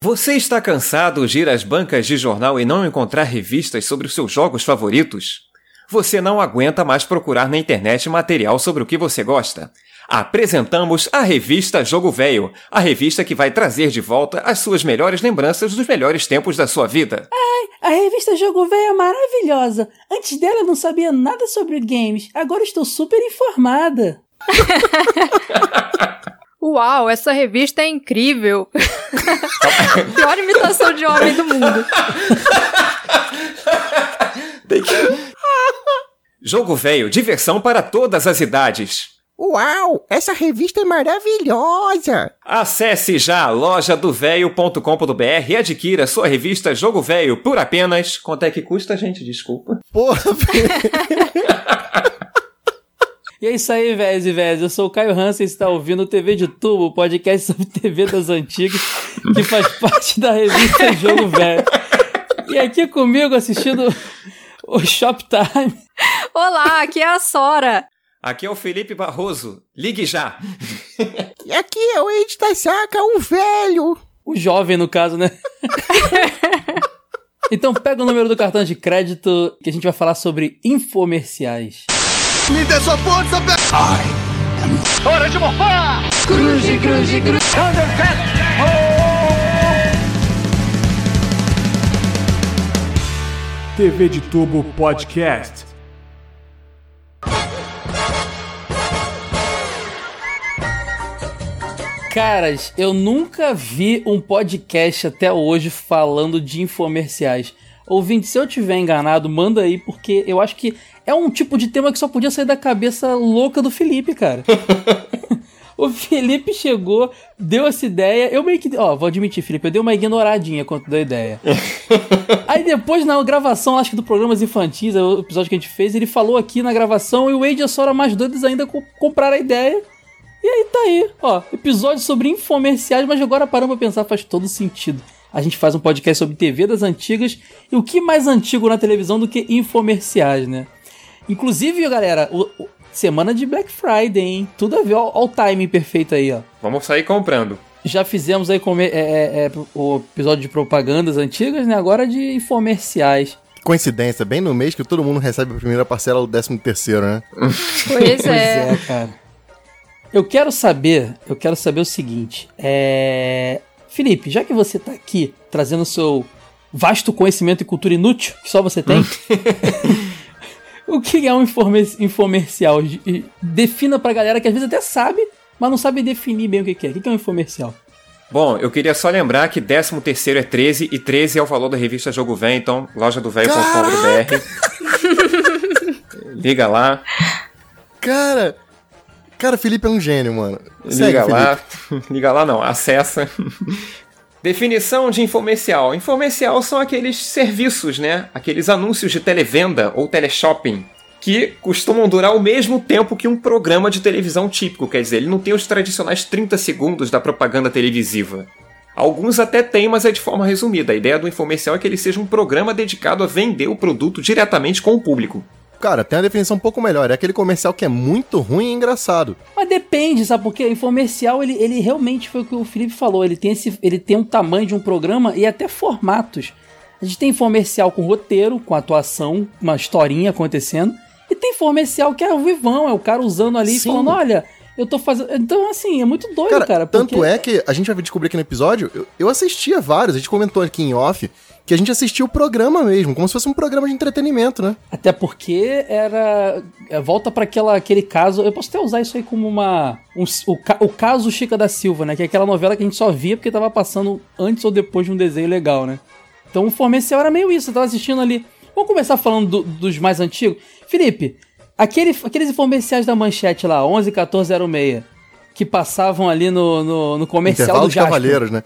Você está cansado de ir às bancas de jornal e não encontrar revistas sobre os seus jogos favoritos? Você não aguenta mais procurar na internet material sobre o que você gosta? Apresentamos a revista Jogo Velho, a revista que vai trazer de volta as suas melhores lembranças dos melhores tempos da sua vida. Ai, a revista Jogo Velho é maravilhosa. Antes dela eu não sabia nada sobre games. Agora estou super informada. Uau, essa revista é incrível. Pior imitação de homem do mundo. Jogo Velho, diversão para todas as idades. Uau, essa revista é maravilhosa! Acesse já lojadovelho.com.br e adquira sua revista Jogo Velho por apenas. Quanto é que custa, gente? Desculpa. Porra, E é isso aí, velhos e velhas. Eu sou o Caio Hansen e está ouvindo o TV de Tubo, o podcast sobre TV das antigas, que faz parte da revista Jogo Velho. E aqui comigo assistindo o Shoptime. Olá, aqui é a Sora. Aqui é o Felipe Barroso. Ligue já. E aqui é o Ed da Saca, um velho! O jovem, no caso, né? Então pega o número do cartão de crédito que a gente vai falar sobre infomerciais. Me dê sua força, Pe... TV de Tubo Podcast. Caras, eu nunca vi um podcast até hoje falando de infomerciais. Ouvinte, se eu tiver enganado, manda aí, porque eu acho que é um tipo de tema que só podia sair da cabeça louca do Felipe, cara. o Felipe chegou, deu essa ideia. Eu meio que. Ó, vou admitir, Felipe, eu dei uma ignoradinha quanto da ideia. Aí depois, na gravação, acho que do Programas Infantis, o episódio que a gente fez, ele falou aqui na gravação e o Wade e a Sora mais doidos ainda co- compraram a ideia. E aí tá aí, ó, episódio sobre infomerciais, mas agora parando pra pensar faz todo sentido. A gente faz um podcast sobre TV das antigas e o que mais antigo na televisão do que infomerciais, né? Inclusive, galera, o- o- semana de Black Friday, hein? Tudo a ver, ó, ó o timing perfeito aí, ó. Vamos sair comprando. Já fizemos aí come- é, é, é, o episódio de propagandas antigas, né? Agora de infomerciais. Coincidência, bem no mês que todo mundo recebe a primeira parcela do 13 terceiro, né? Pois Pois é. é, cara. Eu quero saber, eu quero saber o seguinte. É. Felipe, já que você tá aqui trazendo o seu vasto conhecimento e cultura inútil, que só você tem, o que é um informe- infomercial? Defina pra galera que às vezes até sabe, mas não sabe definir bem o que é. O que é um infomercial? Bom, eu queria só lembrar que 13 terceiro é 13 e 13 é o valor da revista Jogo Velho, então lojadovelho.com.br. Liga lá, Cara, cara, Felipe é um gênio, mano. Segue, liga Felipe. lá, liga lá não, acessa. Definição de infomercial. Infomercial são aqueles serviços, né? Aqueles anúncios de televenda ou teleshopping que costumam durar o mesmo tempo que um programa de televisão típico, quer dizer, ele não tem os tradicionais 30 segundos da propaganda televisiva. Alguns até têm, mas é de forma resumida. A ideia do infomercial é que ele seja um programa dedicado a vender o produto diretamente com o público. Cara, tem uma definição um pouco melhor. É aquele comercial que é muito ruim e engraçado. Mas depende, sabe? Porque o infomercial, ele, ele realmente foi o que o Felipe falou. Ele tem, esse, ele tem um tamanho de um programa e até formatos. A gente tem infomercial com roteiro, com atuação, uma historinha acontecendo. E tem infomercial que é o vivão, é o cara usando ali e Sim. falando, olha, eu tô fazendo... Então, assim, é muito doido, Cara, cara. tanto porque- é que a gente vai descobrir aqui no episódio, eu, eu assistia vários, a gente comentou aqui em off, que a gente assistia o programa mesmo, como se fosse um programa de entretenimento, né? Até porque era. é, Volta para aquele caso. Eu posso até usar isso aí como uma. um- o, o caso Chica da Silva, né? Que é aquela novela que a gente só via porque tava passando antes ou depois de um desenho legal, né? Então o Formercial era meio isso. Eu tava assistindo ali. Vamos começar falando do- dos mais antigos. Felipe, aquele, aqueles comerciais da manchete lá, 11 14 06, que passavam ali no, no, no comercial Intervalo do Jasper. Cavaleiros, né?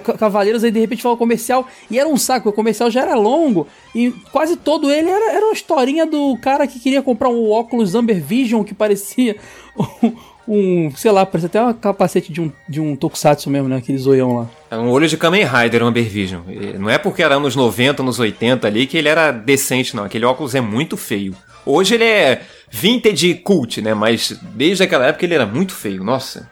Cavaleiros aí de repente falou comercial e era um saco, o comercial já era longo e quase todo ele era, era uma historinha do cara que queria comprar um óculos Amber Vision que parecia um, sei lá, parecia até um capacete de um, de um tokusatsu mesmo, né, aquele zoião lá. É um olho de Kamen Rider, o Amber Vision. Não é porque era anos 90, anos 80 ali que ele era decente, não. Aquele óculos é muito feio. Hoje ele é vintage cult, né? Mas desde aquela época ele era muito feio, nossa.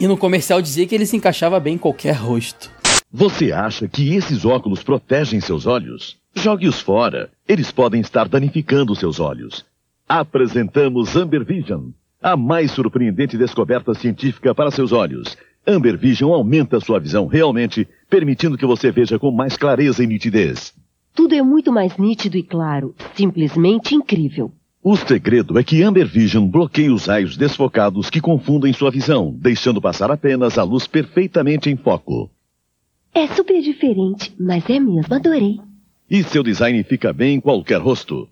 E no comercial dizia que ele se encaixava bem em qualquer rosto. Você acha que esses óculos protegem seus olhos? Jogue-os fora. Eles podem estar danificando seus olhos. Apresentamos Amber Vision, a mais surpreendente descoberta científica para seus olhos. Amber Vision aumenta sua visão realmente, permitindo que você veja com mais clareza e nitidez. Tudo é muito mais nítido e claro, simplesmente incrível. O segredo é que Amber Vision bloqueia os raios desfocados que confundem sua visão, deixando passar apenas a luz perfeitamente em foco. É super diferente, mas é mesmo, adorei. E seu design fica bem em qualquer rosto.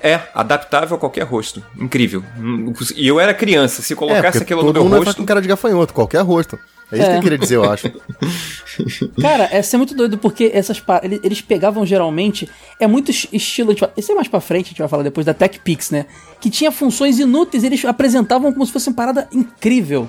É, adaptável a qualquer rosto. Incrível. E eu era criança, se colocasse é, aquilo no meu mundo rosto. com cara de gafanhoto, qualquer rosto. É isso É. que eu queria dizer, eu acho. Cara, essa é muito doido porque essas eles pegavam geralmente é muito es- estilo, tipo, esse é mais pra frente, a gente vai falar depois da TechPix, né? Que tinha funções inúteis, eles apresentavam como se fosse uma parada incrível.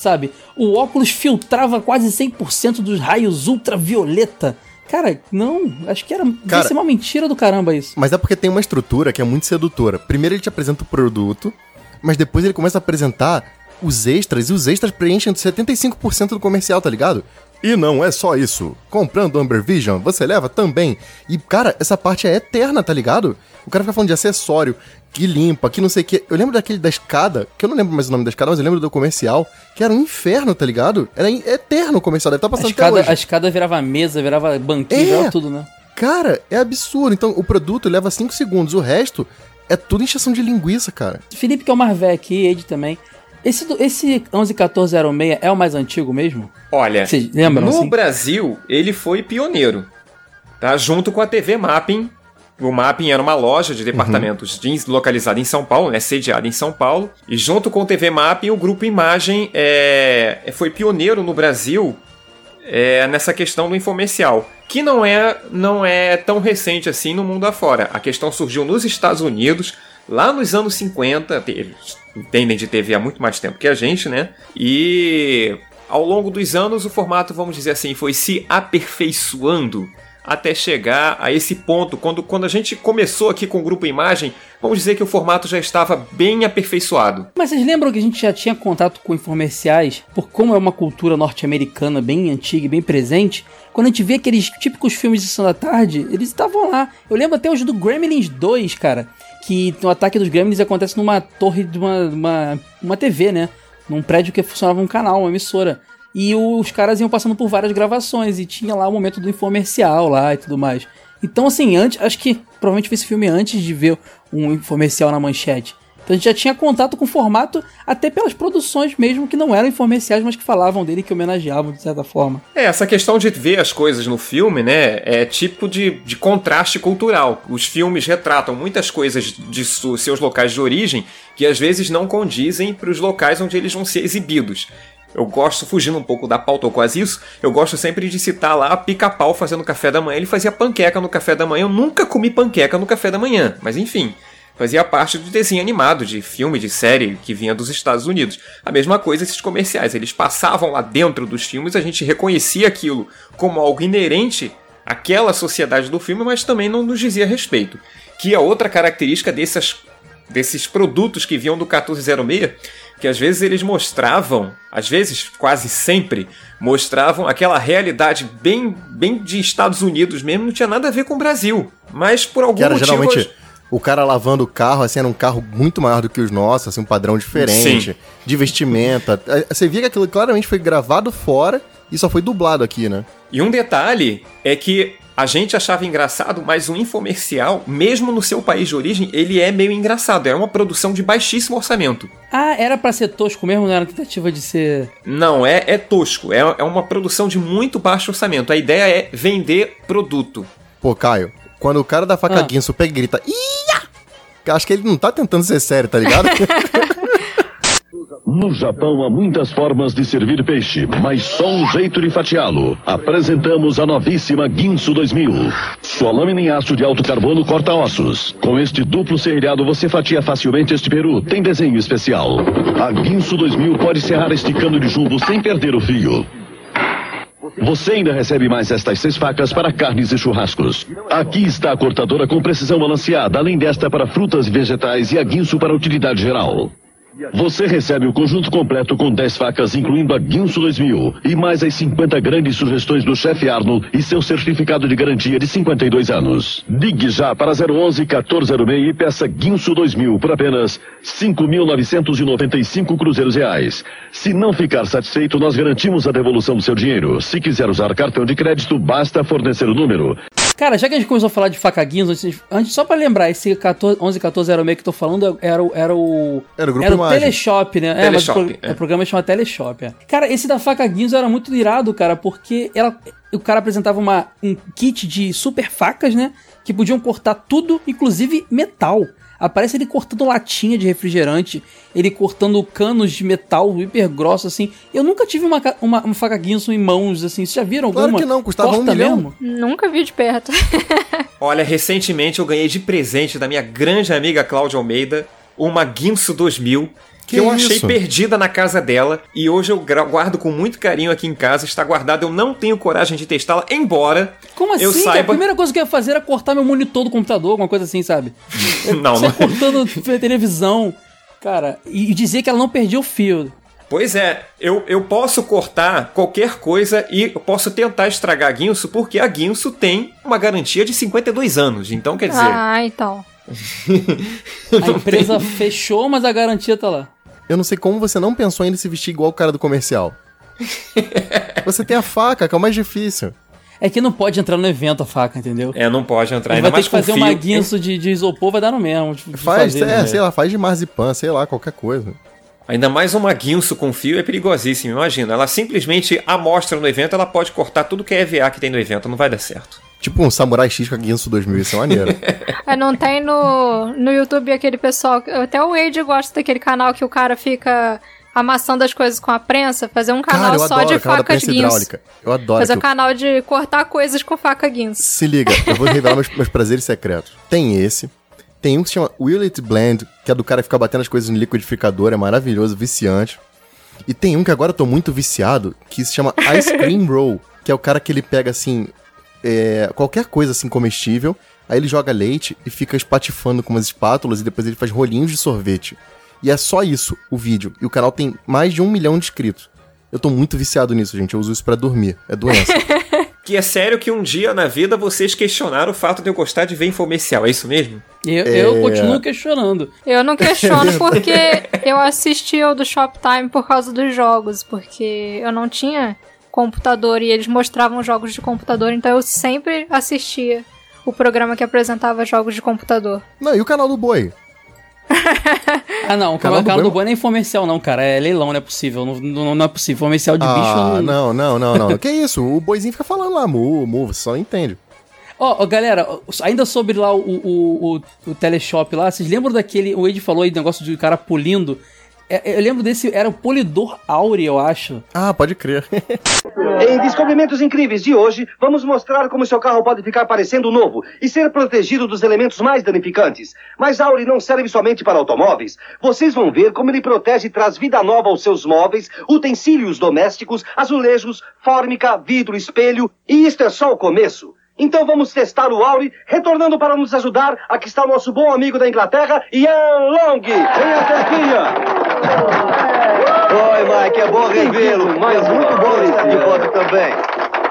Sabe? O óculos filtrava quase 100% dos raios ultravioleta. Cara, não, acho que era Cara- ser uma mentira do caramba isso. Mas é porque tem uma estrutura que é muito sedutora. Primeiro ele te apresenta o produto, mas depois ele começa a apresentar os extras, e os extras preenchem 75% do comercial, tá ligado? E não é só isso. Comprando Amber Vision, você leva também. E, cara, essa parte é eterna, tá ligado? O cara fica falando de acessório, que limpa, que não sei o que. Eu lembro daquele da escada, que eu não lembro mais o nome da escada, mas eu lembro do comercial, que era um inferno, tá ligado? Era eterno o comercial, deve estar A passando até escada, hoje. a escada virava mesa, virava banquinho, É. virava tudo, né? Cara, é absurdo. Então, o produto leva 5 segundos, o resto é tudo encheção de linguiça, cara. Felipe, que é o mais velho aqui, Ed também. Esse, esse 111406 é o mais antigo mesmo? Olha, Vocês lembram, no assim? Brasil, ele foi pioneiro. Tá? Junto com a TV Mapping. O Mapping era uma loja de departamentos de- localizada em São Paulo, né, sediada em São Paulo. E junto com o TV Mapping, o Grupo Imagem é, foi pioneiro no Brasil é, nessa questão do infomercial. Que não é, não é tão recente assim no mundo afora. A questão surgiu nos Estados Unidos, lá nos anos 50. te- Eles entendem de TV há muito mais tempo que a gente, né? E ao longo dos anos, o formato, vamos dizer assim, foi se aperfeiçoando até chegar a esse ponto. Quando, quando a gente começou aqui com o Grupo Imagem, vamos dizer que o formato já estava bem aperfeiçoado. Mas vocês lembram que a gente já tinha contato com infomerciais? Por como é uma cultura norte-americana bem antiga e bem presente, quando a gente vê aqueles típicos filmes de Sessão da Tarde, eles estavam lá. Eu lembro até hoje do Gremlins 2, cara, que o ataque dos Gremlins acontece numa torre de uma, uma, uma TV, né? Num prédio que funcionava um canal, uma emissora. E os caras iam passando por várias gravações e tinha lá o momento do infomercial lá e tudo mais. Então, assim, antes, acho que provavelmente vi esse filme antes de ver um infomercial na manchete. Então a gente já tinha contato com o formato, até pelas produções mesmo, que não eram infomerciais, mas que falavam dele, que homenageavam de certa forma. É, essa questão de ver as coisas no filme, né, é tipo de, de contraste cultural. Os filmes retratam muitas coisas de seus locais de origem que às vezes não condizem para os locais onde eles vão ser exibidos. Eu gosto, fugindo um pouco da pauta ou quase isso, eu gosto sempre de citar lá pica-pau fazendo café da manhã. Ele fazia panqueca no café da manhã. Eu nunca comi panqueca no café da manhã, mas enfim. Fazia parte do desenho animado, de filme, de série que vinha dos Estados Unidos. A mesma coisa esses comerciais. Eles passavam lá dentro dos filmes, a gente reconhecia aquilo como algo inerente àquela sociedade do filme, mas também não nos dizia respeito. Que é outra característica dessas, desses produtos que vinham do 1406, que às vezes eles mostravam, às vezes quase sempre, mostravam aquela realidade bem, bem de Estados Unidos mesmo, não tinha nada a ver com o Brasil. Mas por algum Que era motivo. geralmente o cara lavando o carro, assim, era um carro muito maior do que os nossos, assim, um padrão diferente, Sim. de vestimenta. Eh, Você via que aquilo claramente foi gravado fora e só foi dublado aqui, né? E um detalhe é que a gente achava engraçado, mas o infomercial, mesmo no seu país de origem, ele é meio engraçado. É uma produção de baixíssimo orçamento. Ah, era pra ser tosco mesmo, não era tentativa de ser. Não, é, é tosco. É, é uma produção de muito baixo orçamento. A ideia é vender produto. Pô, Caio, quando o cara da faca Ah. guinso pega e grita, Ia! Acho que ele não tá tentando ser sério, tá ligado? No Japão há muitas formas de servir peixe, mas só um jeito de fatiá-lo. Apresentamos a novíssima Guinso 2000. Sua lâmina em aço de alto carbono corta ossos. Com este duplo serrilhado você fatia facilmente este peru. Tem desenho especial. A Guinso 2000 pode serrar este cano de jumbo sem perder o fio. Você ainda recebe mais estas seis facas para carnes e churrascos. Aqui está a cortadora com precisão balanceada, além desta para frutas e vegetais e a guinso para utilidade geral. Você recebe o conjunto completo com 10 facas, incluindo a Guinso 2000 e mais as 50 grandes sugestões do chefe Arnold e seu certificado de garantia de 52 anos. Ligue já para 011 1406 e peça Guinso 2000 por apenas 5.995 cruzeiros reais. Se não ficar satisfeito, nós garantimos a devolução do seu dinheiro. Se quiser usar cartão de crédito, basta fornecer o número. Cara, já que a gente começou a falar de faca Guinso, antes, antes, só pra lembrar, esse 14, 11 14 era o meio que eu tô falando, era, o- era o. Era o grupo Era o. Teleshop, né? é, mas Teleshop, o, pro- é. o programa chama Teleshop. É. Cara, esse da faca Guinso era muito irado, cara, porque ela, o cara apresentava uma, um kit de super facas, né? Que podiam cortar tudo, inclusive metal. Aparece ele cortando latinha de refrigerante, ele cortando canos de metal hiper grosso, assim. Eu nunca tive uma, uma, uma faca Guinso em mãos, assim. Vocês já viram Claro alguma? que não, custava um Corta milhão. mesmo? Nunca vi de perto. Olha, recentemente eu ganhei de presente da minha grande amiga Cláudia Almeida uma Guinso 2000 que, Que eu achei isso? perdida na casa dela e hoje eu guardo com muito carinho aqui em casa, está guardada, eu não tenho coragem de testá-la, embora Como assim? eu cara? A saiba... primeira coisa que eu ia fazer era cortar meu monitor do computador, alguma coisa assim, sabe? Não, Você não. cortando a televisão, cara, e dizer que ela não perdia o fio. Pois é, eu, eu posso cortar qualquer coisa e eu posso tentar estragar a Guinso porque a Guinso tem uma garantia de 52 anos, então quer dizer... Ah, então. A empresa fechou, mas a garantia tá lá. Eu não sei como você não pensou ainda em se vestir igual o cara do comercial. você tem a faca, que é o mais difícil. É que não pode entrar no evento a faca, entendeu? É, não pode entrar, Ele ainda vai ter mais que com fazer uma guinso de, de isopor, vai dar no mesmo. de- de Faz, fazer, é, né? sei lá, faz de marzipan, sei lá, qualquer coisa. Ainda mais uma guinso com fio é perigosíssimo, imagina. Ela simplesmente amostra no evento, ela pode cortar tudo que é EVA que tem no evento, não vai dar certo. Tipo um Samurai X com a Guinso 2000, isso é maneiro. É, não tem no, no YouTube aquele pessoal. Até o Wade gosta daquele canal que o cara fica amassando as coisas com a prensa. Fazer um canal Cara, eu só adoro de facas guinso. hidráulica. Eu adoro. Fazer um canal de cortar coisas com faca guinso. Se liga, eu vou revelar meus, meus prazeres secretos. Tem esse. Tem um que se chama Will It Blend, que é do cara ficar batendo as coisas no liquidificador, é maravilhoso, viciante. E tem um que agora eu tô muito viciado, que se chama Ice Cream Roll, que é o cara que ele pega assim, é, qualquer coisa assim comestível, aí ele joga leite e fica espatifando com umas espátulas e depois ele faz rolinhos de sorvete. E é só isso, o vídeo. E o canal tem mais de um milhão de inscritos. Eu tô muito viciado nisso, gente. Eu uso isso pra dormir. É doença. Que é sério que um dia na vida vocês questionaram o fato de eu gostar de ver infomercial, é isso mesmo? Eu, É. eu continuo questionando. Eu não questiono porque eu assisti o do Shoptime por causa dos jogos, porque eu não tinha computador e eles mostravam jogos de computador, então eu sempre assistia o programa que apresentava jogos de computador. Não, e o canal do Boi? Ah, não, o Canal canal, do canal Boi- do Boi não é infomercial, não, cara. É leilão, não é possível. Não, não, não é possível. Infomercial de bicho. Ah, não, não, não, não. que isso? O boizinho fica falando lá, mu, mu, você só não entende. Ó, ó, galera, ainda sobre lá o, o, o, o teleshop lá, vocês lembram daquele. O Ed falou aí do negócio de cara polindo. É, eu lembro desse. Era o polidor Aure, eu acho. Ah, pode crer. Em Descobrimentos Incríveis de hoje, vamos mostrar como seu carro pode ficar parecendo novo e ser protegido dos elementos mais danificantes. Mas Auri não serve somente para automóveis. Vocês vão ver como ele protege e traz vida nova aos seus móveis, utensílios domésticos, azulejos, fórmica, vidro, espelho. E isto é só o começo. Então vamos testar o Auri, retornando para nos ajudar. Aqui está o nosso bom amigo da Inglaterra, Ian Long. Vem até aqui, Ian. Oi, Mike, é bom revê-lo, mas muito bom estar de volta também.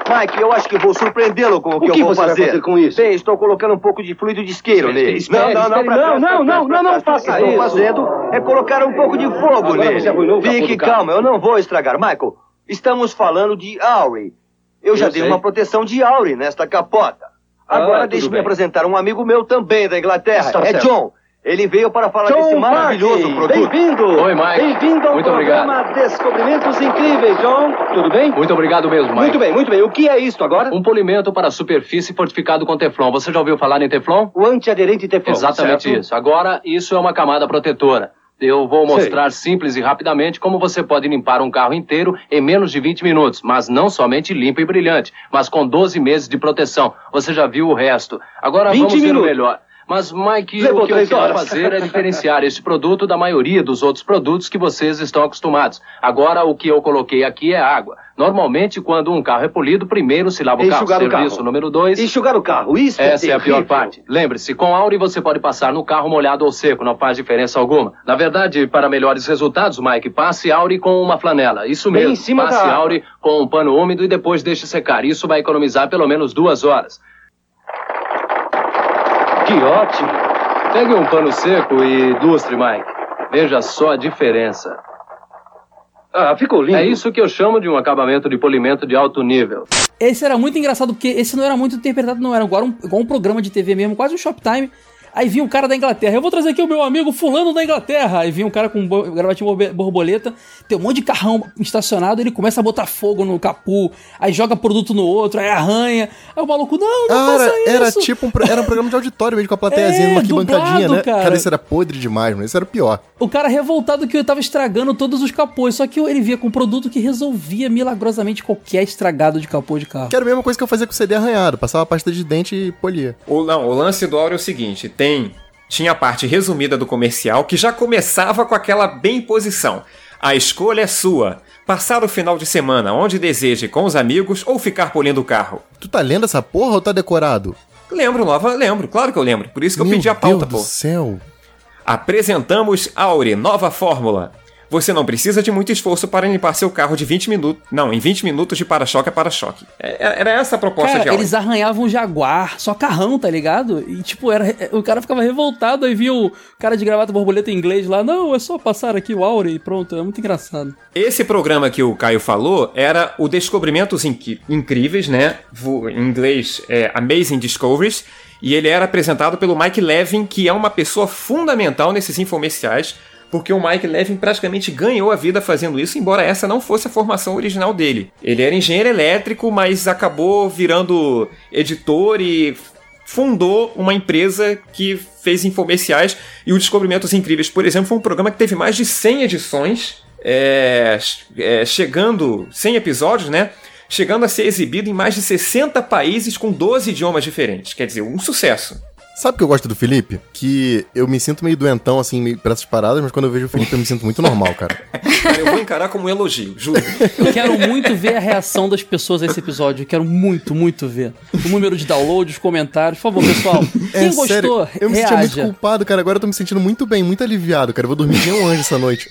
Mike, eu acho que vou surpreendê-lo com o que, eu vou você vai fazer. fazer com isso? Bem, estou colocando um pouco de fluido de isqueiro nele. espere, não, não, espere, não, não, não, não, não, não, não faça isso. O que estou fazendo é colocar um pouco de fogo Agora nele. o Fique calma, eu não vou estragar. Michael, estamos falando de Auri. Eu já Eu dei sei. uma proteção de Auri nesta capota. Ah, Agora tudo deixe-me apresentar um amigo meu também da Inglaterra. Está é certo. John. Ele veio para falar desse John maravilhoso Parky, produto. Bem-vindo! Oi, Mike. Bem-vindo ao Muito programa Descobrimentos Incríveis, John. Tudo bem? Muito obrigado mesmo, Mike. Muito bem, muito bem. O que é isto agora? Um polimento para superfície fortificado com Teflon. Você já ouviu falar em Teflon? O antiaderente Teflon. Exatamente certo? isso. Agora, isso é uma camada protetora. Eu vou mostrar simples e rapidamente como você pode limpar um carro inteiro em menos de 20 minutos, mas não somente limpo e brilhante, mas com 12 meses de proteção. Você já viu o resto. Agora 20 vamos ver o melhor. Mas, Mike, Levou o que eu quero horas. fazer é diferenciar este produto da maioria dos outros produtos que vocês estão acostumados. Agora, o que eu coloquei aqui é água. Normalmente, quando um carro é polido, primeiro se lava o carro. Enxugar o Serviço carro. número dois. Enxugar o carro, isso Essa é a pior parte. Lembre-se, com Auri você pode passar no carro molhado ou seco, não faz diferença alguma. Na verdade, para melhores resultados, Mike, passe Auri com uma flanela. Isso mesmo. passe. Auri com um pano úmido e depois deixe secar. Isso vai economizar pelo menos duas horas. Que ótimo. Pegue um pano seco e lustre, Mike. Veja só a diferença. Ah, ficou lindo. É isso que eu chamo de um acabamento de polimento de alto nível. Esse era muito engraçado, porque esse não era muito interpretado, não. Era igual um, igual um programa de TV mesmo, quase um Shoptime. Aí vinha um cara da Inglaterra. Eu vou trazer aqui o meu amigo fulano da Inglaterra. Aí vinha um cara com borbe- borboleta. Tem um monte de carrão estacionado. Ele começa a botar fogo no capu. Aí joga produto no outro. Aí arranha. Aí o maluco, não, não Ah, faça era, era isso. tipo um, era um programa de auditório mesmo, com a plateiazinha É, numa dublado, né? cara. isso era podre demais, mano. Isso era pior. O cara revoltado que eu tava estragando todos os capôs. Só que ele via com um produto que resolvia milagrosamente qualquer estragado de capô de carro. Que era a mesma coisa que eu fazia com o CD arranhado. Passava pasta de dente e polia. O, não, o lance do áudio é o seguinte: tem. Tinha a parte resumida do comercial que já começava com aquela bem posição. A escolha é sua. Passar o final de semana onde deseje com os amigos ou ficar polindo o carro. Tu tá lendo essa porra ou tá decorado? Lembro, nova, lembro, claro que eu lembro. Por isso que eu Meu pedi a pauta, Deus pô. do céu. Apresentamos Aure, nova fórmula. Você não precisa de muito esforço para limpar seu carro de 20 minutos. Não, em 20 minutos de para-choque a para-choque. É- Era essa a proposta de Cara, Aure. eles arranhavam o Jaguar, só carrão, tá ligado? E tipo, era, o cara ficava revoltado, aí via o cara de gravata borboleta em inglês lá, não, é só passar aqui o Aure e pronto, é muito engraçado. Esse programa que o Caio falou era o Descobrimentos Inqui- Incríveis, né? Em inglês é Amazing Discoveries. E ele era apresentado pelo Mike Levin, que é uma pessoa fundamental nesses infomerciais, porque o Mike Levin praticamente ganhou a vida fazendo isso, embora essa não fosse a formação original dele. Ele era engenheiro elétrico, mas acabou virando editor e fundou uma empresa que fez infomerciais e o Descobrimentos Incríveis, por exemplo, foi um programa que teve mais de 100 edições, é, é, chegando 100 episódios, né? Chegando a ser exibido em mais de 60 países com 12 idiomas diferentes. Quer dizer, um sucesso. Sabe o que eu gosto do Felipe? Que eu me sinto meio doentão, assim, meio pra essas paradas, mas quando eu vejo o Felipe eu me sinto muito normal, cara. Cara, eu vou encarar como um elogio, juro. Eu quero muito ver a reação das pessoas a esse episódio, eu quero muito, muito ver. O número de download, os comentários, por favor, pessoal. Quem É gostou, sério, eu me sentia muito reaja. culpado, cara. Agora eu tô me sentindo muito bem, muito aliviado, cara. Eu vou dormir nem um anjo essa noite.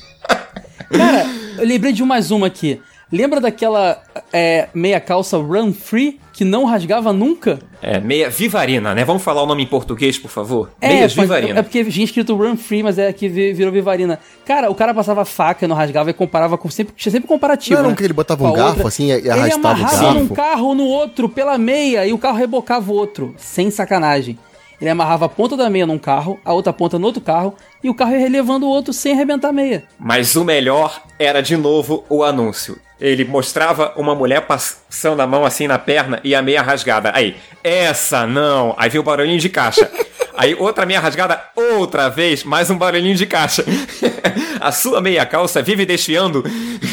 Cara, eu lembrei de mais uma aqui. Lembra daquela é, meia calça Run Free que não rasgava nunca? É, meia Vivarina, né? Vamos falar o nome em português, por favor? É, Meias mas- Vivarina. é porque tinha escrito Run Free, mas é que vi- virou Vivarina. Cara, o cara passava faca e não rasgava e comparava com sempre, tinha sempre comparativo. Não era um né? que ele botava Com um garfo outra. assim e e Ele arrastava o amarrava num garfo? carro no outro pela meia e o carro rebocava o outro, sem sacanagem. Ele amarrava a ponta da meia num carro, a outra ponta no outro carro e o carro ia relevando o outro sem arrebentar a meia. Mas o melhor era de novo o anúncio. Ele mostrava uma mulher passando a mão assim na perna e a meia rasgada. Aí, essa não. Aí veio o barulhinho de caixa. Aí outra meia rasgada, outra vez, mais um barulhinho de caixa. a sua meia calça vive desfiando.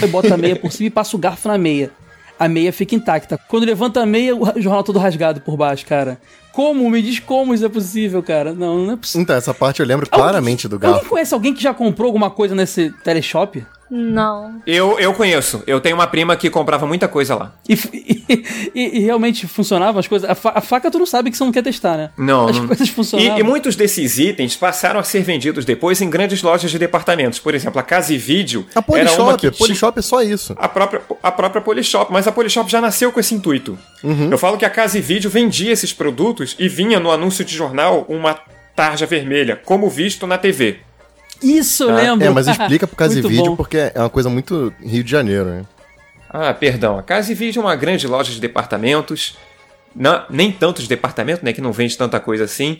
Aí bota a meia por cima e passa o garfo na meia. A meia fica intacta. Quando levanta a meia, o jornal todo rasgado por baixo, cara. Como? Me diz como isso é possível, cara. Não, não é possível. Então, essa parte eu lembro claramente do Alguém garfo. conhece alguém que já comprou alguma coisa nesse teleshop? Não. Eu, eu conheço. Eu tenho uma prima que comprava muita coisa lá. E, e- e realmente funcionavam as coisas? A, fa- a faca tu não sabe que você não quer testar, né? Não, As não. coisas funcionavam. E, e muitos desses itens passaram a ser vendidos depois em grandes lojas de departamentos. Por exemplo, a Casa e Vídeo A era uma Polishop, a Polishop é só isso. a própria, a própria Polishop, mas a Polishop já nasceu com esse intuito. Uhum. Eu falo que a Casa e Vídeo vendia esses produtos e vinha no anúncio de jornal uma tarja vermelha, como visto na TV. Isso, Ah, lembro. É, mas explica pro Casa e Muito Vídeo bom. porque é uma coisa muito Rio de Janeiro, né? Ah, perdão, a Casa e Vídeo é uma grande loja de departamentos, não, nem tantos departamentos, né, que não vende tanta coisa assim,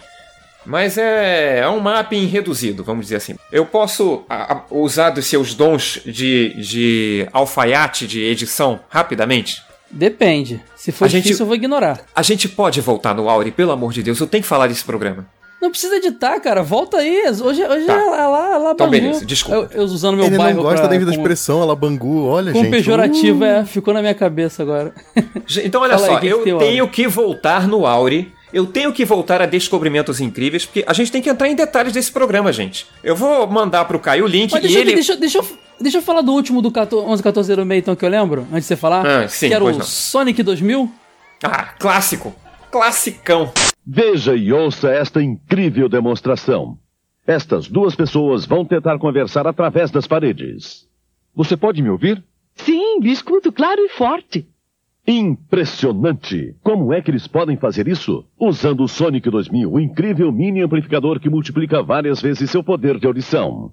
mas é, é um mapping reduzido, vamos dizer assim. Eu posso a- a- usar dos seus dons de, de alfaiate de edição rapidamente? Depende. Se for A gente- difícil, eu vou ignorar. A gente pode voltar no Auri, pelo amor de Deus, eu tenho que falar desse programa. Não precisa editar, cara. Volta aí. Hoje, hoje Tá. é lá, lá, lá Então, Bangu. beleza, desculpa. Eu, eu usando meu Ele bairro não gosta pra- da expressão, ela bangu, olha, Com gente. pejorativo, uh. é. Ficou na minha cabeça agora. Então, olha Fala aí, só, que que eu tem, tenho Auri? que voltar no Auri Eu tenho que voltar a descobrimentos incríveis, porque a gente tem que entrar em detalhes desse programa, gente. Eu vou mandar pro Caio o link Mas e deixa, eu- ele. deixa, eu- deixa, eu- deixa eu falar do último do 14, 11 14 06, então, que eu lembro, antes de você falar. Ah, sim, que era pois o não. Sonic 2000. Ah, clássico. Classicão. Veja e ouça esta incrível demonstração. Estas duas pessoas vão tentar conversar através das paredes. Você pode me ouvir? Sim, lhe escuto claro e forte. Impressionante! Como é que eles podem fazer isso? Usando o Sonic 2000, o incrível mini amplificador que multiplica várias vezes seu poder de audição.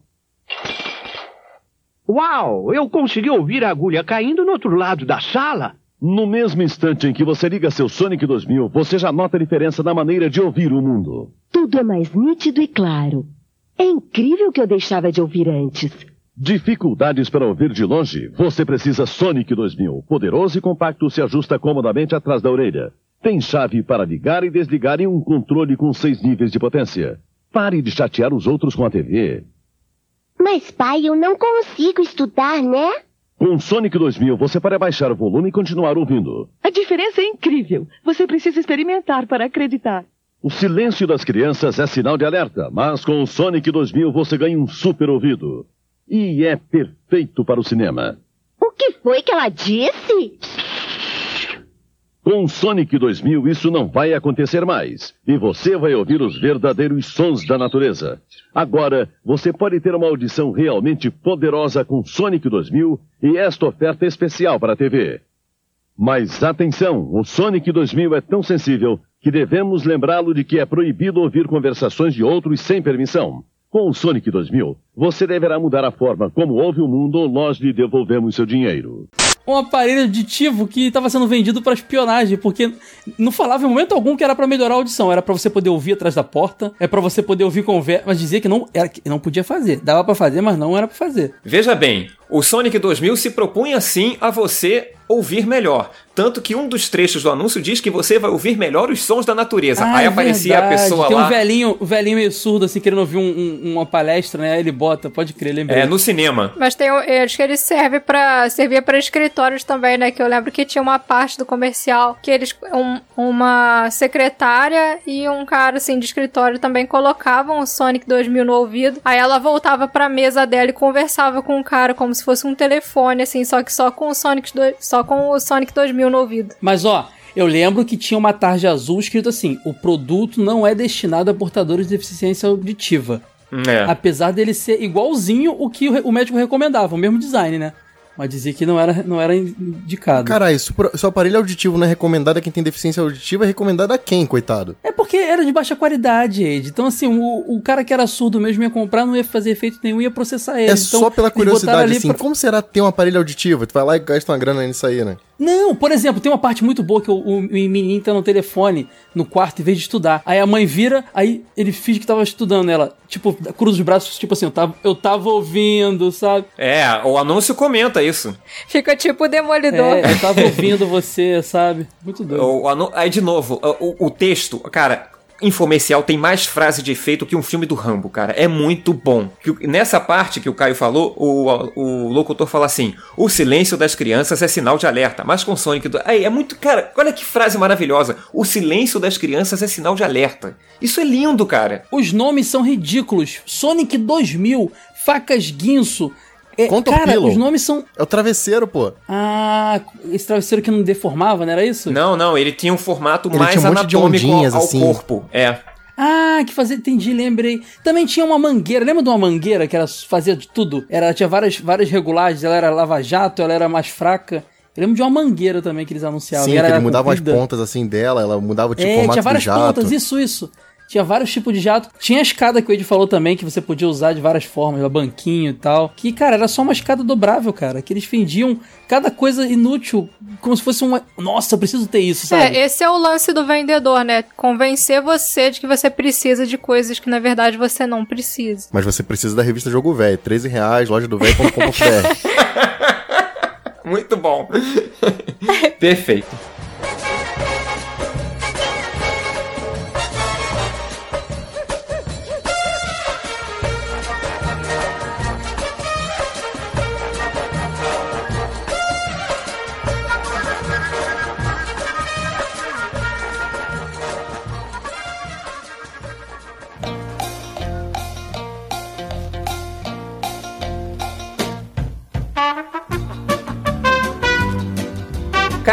Uau, eu consegui ouvir a agulha caindo no outro lado da sala. No mesmo instante em que você liga seu Sonic 2000, você já nota a diferença na maneira de ouvir o mundo. Tudo é mais nítido e claro. É incrível que eu deixava de ouvir antes. Dificuldades para ouvir de longe? Você precisa Sonic 2000. Poderoso e compacto, se ajusta comodamente atrás da orelha. Tem chave para ligar e desligar e um controle com seis níveis de potência. Pare de chatear os outros com a TV. Mas, pai, eu não consigo estudar, né? Com o Sonic 2000, você pode baixar o volume e continuar ouvindo. A diferença é incrível. Você precisa experimentar para acreditar. O silêncio das crianças é sinal de alerta, mas com o Sonic 2000 você ganha um super ouvido. E é perfeito para o cinema. O que foi que ela disse? Com o Sonic 2000 isso não vai acontecer mais. E você vai ouvir os verdadeiros sons da natureza. Agora, você pode ter uma audição realmente poderosa com Sonic 2000 e esta oferta especial para a TV. Mas atenção, o Sonic 2000 é tão sensível que devemos lembrá-lo de que é proibido ouvir conversações de outros sem permissão. Com o Sonic 2000, você deverá mudar a forma como ouve o mundo ou nós lhe devolvemos seu dinheiro. Um aparelho aditivo que estava sendo vendido para espionagem, porque não falava em momento algum que era para melhorar a audição, era para você poder ouvir atrás da porta, é para você poder ouvir conversa, mas dizia que não era que não podia fazer. Dava para fazer, mas não era para fazer. Veja bem, o Sonic 2000 se propunha sim a você ouvir melhor. Tanto que um dos trechos do anúncio diz que você vai ouvir melhor os sons da natureza. Ah, Aí é aparecia a verdade. pessoa Tem lá. um velhinho, um velhinho meio surdo assim querendo ouvir um- um- uma palestra, né? Ele bota, pode crer, lembrei. É, no cinema. Mas tem, acho que ele serve para servia para escritórios também, né? Que eu lembro que tinha uma parte do comercial que eles um- uma secretária e um cara assim de escritório também colocavam o Sonic 2000 no ouvido. Aí ela voltava pra mesa dela e conversava com o cara como se fosse um telefone assim, só que só com o Sonic do- só com o Sonic 2000 no ouvido. Mas ó, eu lembro que tinha uma tarja azul escrito assim: o produto não é destinado a portadores de deficiência auditiva. É. Apesar dele ser igualzinho o que o médico recomendava, o mesmo design, né? Mas dizia que não era, não era indicado. Caralho, se o seu aparelho auditivo não é recomendado a quem tem deficiência auditiva, é recomendado a quem, coitado? É porque era de baixa qualidade, Ed. Então, assim, o, o cara que era surdo mesmo ia comprar, não ia fazer efeito nenhum, ia processar ele. É Então, só pela curiosidade, assim, pra- como será ter um aparelho auditivo? Tu vai lá e gasta uma grana nisso aí, né? Não, por exemplo, tem uma parte muito boa que o, o menino tá no telefone, no quarto, em vez de estudar. Aí a mãe vira, aí ele finge que tava estudando. Ela, tipo, cruza os braços, tipo assim, eu tava, eu tava ouvindo, sabe? É, o anúncio comenta isso. Fica tipo o demolidor. É, eu tava ouvindo você, sabe? Muito doido. O anu- Aí, de novo, o, o texto, cara, infomercial tem mais frase de efeito que um filme do Rambo, cara. É muito bom. Nessa parte que o Caio falou, o, o locutor fala assim: o silêncio das crianças é sinal de alerta, mas com Sonic. Do... Aí, é muito. Cara, olha que frase maravilhosa. O silêncio das crianças é sinal de alerta. Isso é lindo, cara. Os nomes são ridículos. Sonic 2000, Facas Guinso. É, Conta o cara, Pillow. os nomes são. É o travesseiro, pô. Ah, esse travesseiro que não deformava, não era isso? Não, não, ele tinha um formato Ele mais tinha um monte de anatômico ondinhas, ao assim. corpo. É. Ah, que fazia, entendi, lembrei. Também tinha uma mangueira, lembra de uma mangueira que ela fazia de tudo? Ela tinha várias, várias regulagens, ela era lava-jato, ela era mais fraca. Eu lembro de uma mangueira também que eles anunciavam. Sim, que ele era mudava as pontas assim dela, ela mudava tipo é, formato tinha várias pontas, isso, isso. Tinha vários tipos de jato. Tinha a escada que o Ed falou também, que você podia usar de várias formas, banquinho e tal. Que, cara, era só uma escada dobrável, cara. Que eles vendiam cada coisa inútil, como se fosse uma. Nossa, eu preciso ter isso, sabe? É, esse é o lance do vendedor, né? Convencer você de que você precisa de coisas que na verdade você não precisa. Mas você precisa da revista Jogo Velho, 13 reais, loja do velho.com.br. Muito bom. Perfeito.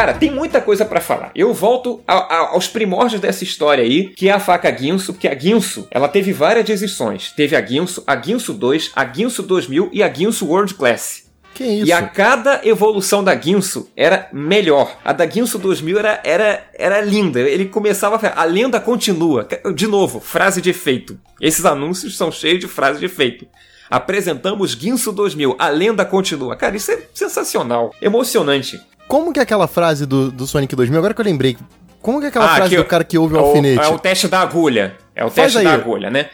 Cara, tem muita coisa pra falar. Eu volto a- a- aos primórdios dessa história aí, que é a faca Guinso, porque a Guinso, ela teve várias edições. Teve a Guinso, a Guinso 2, a Guinso 2000 e a Guinso World Class. Que isso? E a cada evolução da Guinso era melhor. A da Guinso 2000 era, era, era linda. Ele começava a falar, a lenda continua. De novo, frase de efeito. Esses anúncios são cheios de frase de efeito. Apresentamos Guinso 2000, a lenda continua. Cara, isso é sensacional, emocionante. Como que é aquela frase do, do Sonic 2000? Agora que eu lembrei. Como que é aquela Ah, frase que do cara que ouve o É o, alfinete? é o teste da agulha. É o Faz teste aí. da agulha, né?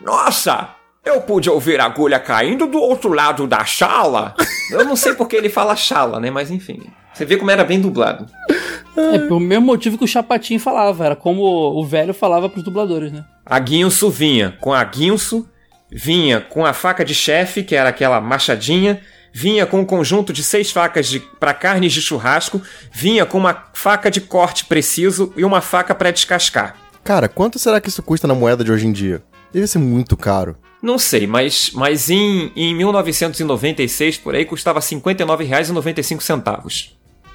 Nossa! Eu pude ouvir a agulha caindo do outro lado da chala. Eu não sei porque ele fala chala, né? Mas enfim. Você vê como era bem dublado. É pelo mesmo motivo que o Chapatin falava, era como o velho falava pros dubladores, né? A Guinso vinha com a Guinso, vinha com a faca de chefe, que era aquela machadinha, vinha com um conjunto de seis facas de, para carnes de churrasco, vinha com uma faca de corte preciso e uma faca para descascar. Cara, quanto será que isso custa na moeda de hoje em dia? Deve ser muito caro. Não sei, mas, mas em, em 1996, por aí, custava R$ 59,95.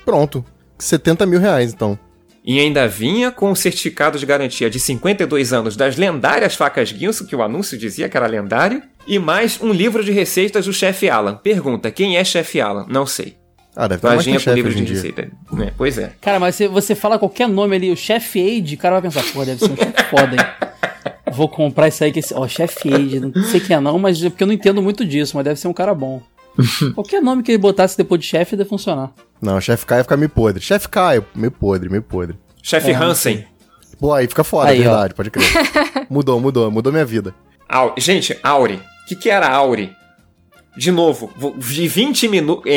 Pronto. 70 mil reais, então. E ainda vinha com o certificado de garantia de 52 anos das lendárias facas Guinso, que o anúncio dizia que era lendário, e mais um livro de receitas do chefe Alan. Pergunta, quem é chefe Alan? Não sei. Ah, deve com chefe livro hoje de receita. É, pois é. Cara, mas se você fala qualquer nome ali, o Chef Aid, o cara vai pensar, pô, deve ser um chefe foda, hein? Vou comprar isso aí, que esse. Ó, Chef Aid, não sei quem é não, mas é porque eu não entendo muito disso, mas deve ser um cara bom. Qualquer nome que ele botasse depois de chefe deve funcionar. Não, chefe Caio fica meio podre. Chefe Caio, meio podre, meio podre. Chefe É, Hansen. Pô, aí fica foda, Aí, é verdade, pode crer. mudou, mudou, mudou minha vida. Au- Gente, Auri. O que, que era Auri? De novo, vo- de 20 minutos.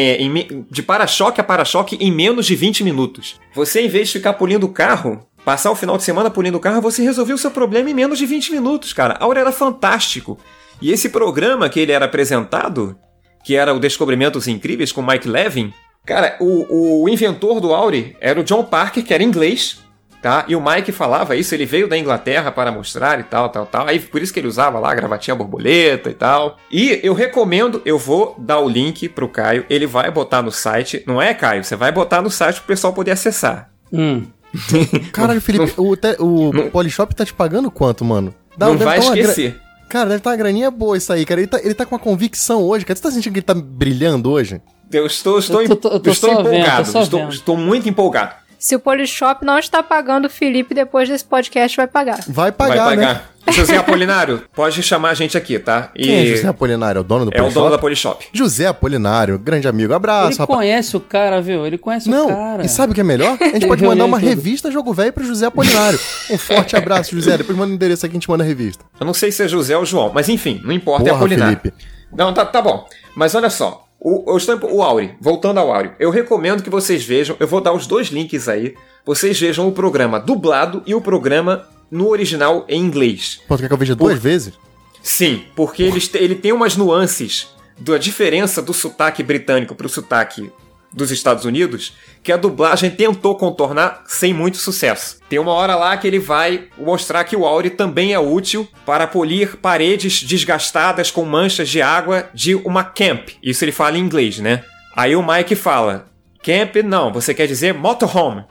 de para-choque a para-choque em menos de 20 minutos. Você, em vez de ficar polindo o carro, passar o final de semana polindo o carro, você resolveu o seu problema em menos de 20 minutos, cara. Auri era fantástico. E esse programa que ele era apresentado, que era o Descobrimentos Incríveis com Mike Levin, cara, o, o inventor do Auri era o John Parker, que era inglês. Tá? E o Mike falava isso, ele veio da Inglaterra para mostrar e tal, tal, tal. Aí por isso que ele usava lá a gravatinha borboleta e tal. E eu recomendo, eu vou dar o link pro Caio, ele vai botar no site. Não é, Caio? Você vai botar no site pro pessoal poder acessar. Hum. Caralho, Felipe, o, te- o Polishop tá te pagando quanto, mano? Dá- não vai tá gra- esquecer. Cara, deve estar uma graninha boa isso aí, cara. Ele tá, ele tá com uma convicção hoje, cara. Você tá sentindo que ele tá brilhando hoje? Eu estou, estou, Eu tô- eu tô estou só vendo, empolgado. tô só estou, vendo. estou muito empolgado. Se o Polishop não está pagando o Felipe depois desse podcast, vai pagar. Vai pagar, vai né? pagar. José Apolinário, pode chamar a gente aqui, tá? E Quem é José Apolinário? É o dono do é o Polishop? dono da Polishop. José Apolinário, grande amigo. Abraço, Ele rapaz. conhece o cara, viu? Ele conhece Não, o cara. e sabe o que é melhor? A gente pode mandar uma tudo. revista Jogo Velho pro José Apolinário. Um forte abraço, José. Depois manda o endereço aqui, a gente manda a revista. Eu não sei se é José ou João, mas enfim, não importa, é Porra, Apolinário. Felipe. Não, tá, tá bom. Mas olha só. O, eu estou, o Auri, voltando ao Auri, eu recomendo que vocês vejam, eu vou dar os dois links aí, vocês vejam o programa dublado e o programa no original em inglês. Pô, tu quer que eu veja duas vezes? Sim, porque eles te- ele tem umas nuances da diferença do sotaque britânico para o sotaque dos Estados Unidos que a dublagem tentou contornar sem muito sucesso. Tem uma hora lá que ele vai mostrar que o Auri também é útil para polir paredes desgastadas com manchas de água de uma camp. Isso ele fala em inglês, né? Aí o Mike fala: Camp não, você quer dizer motorhome.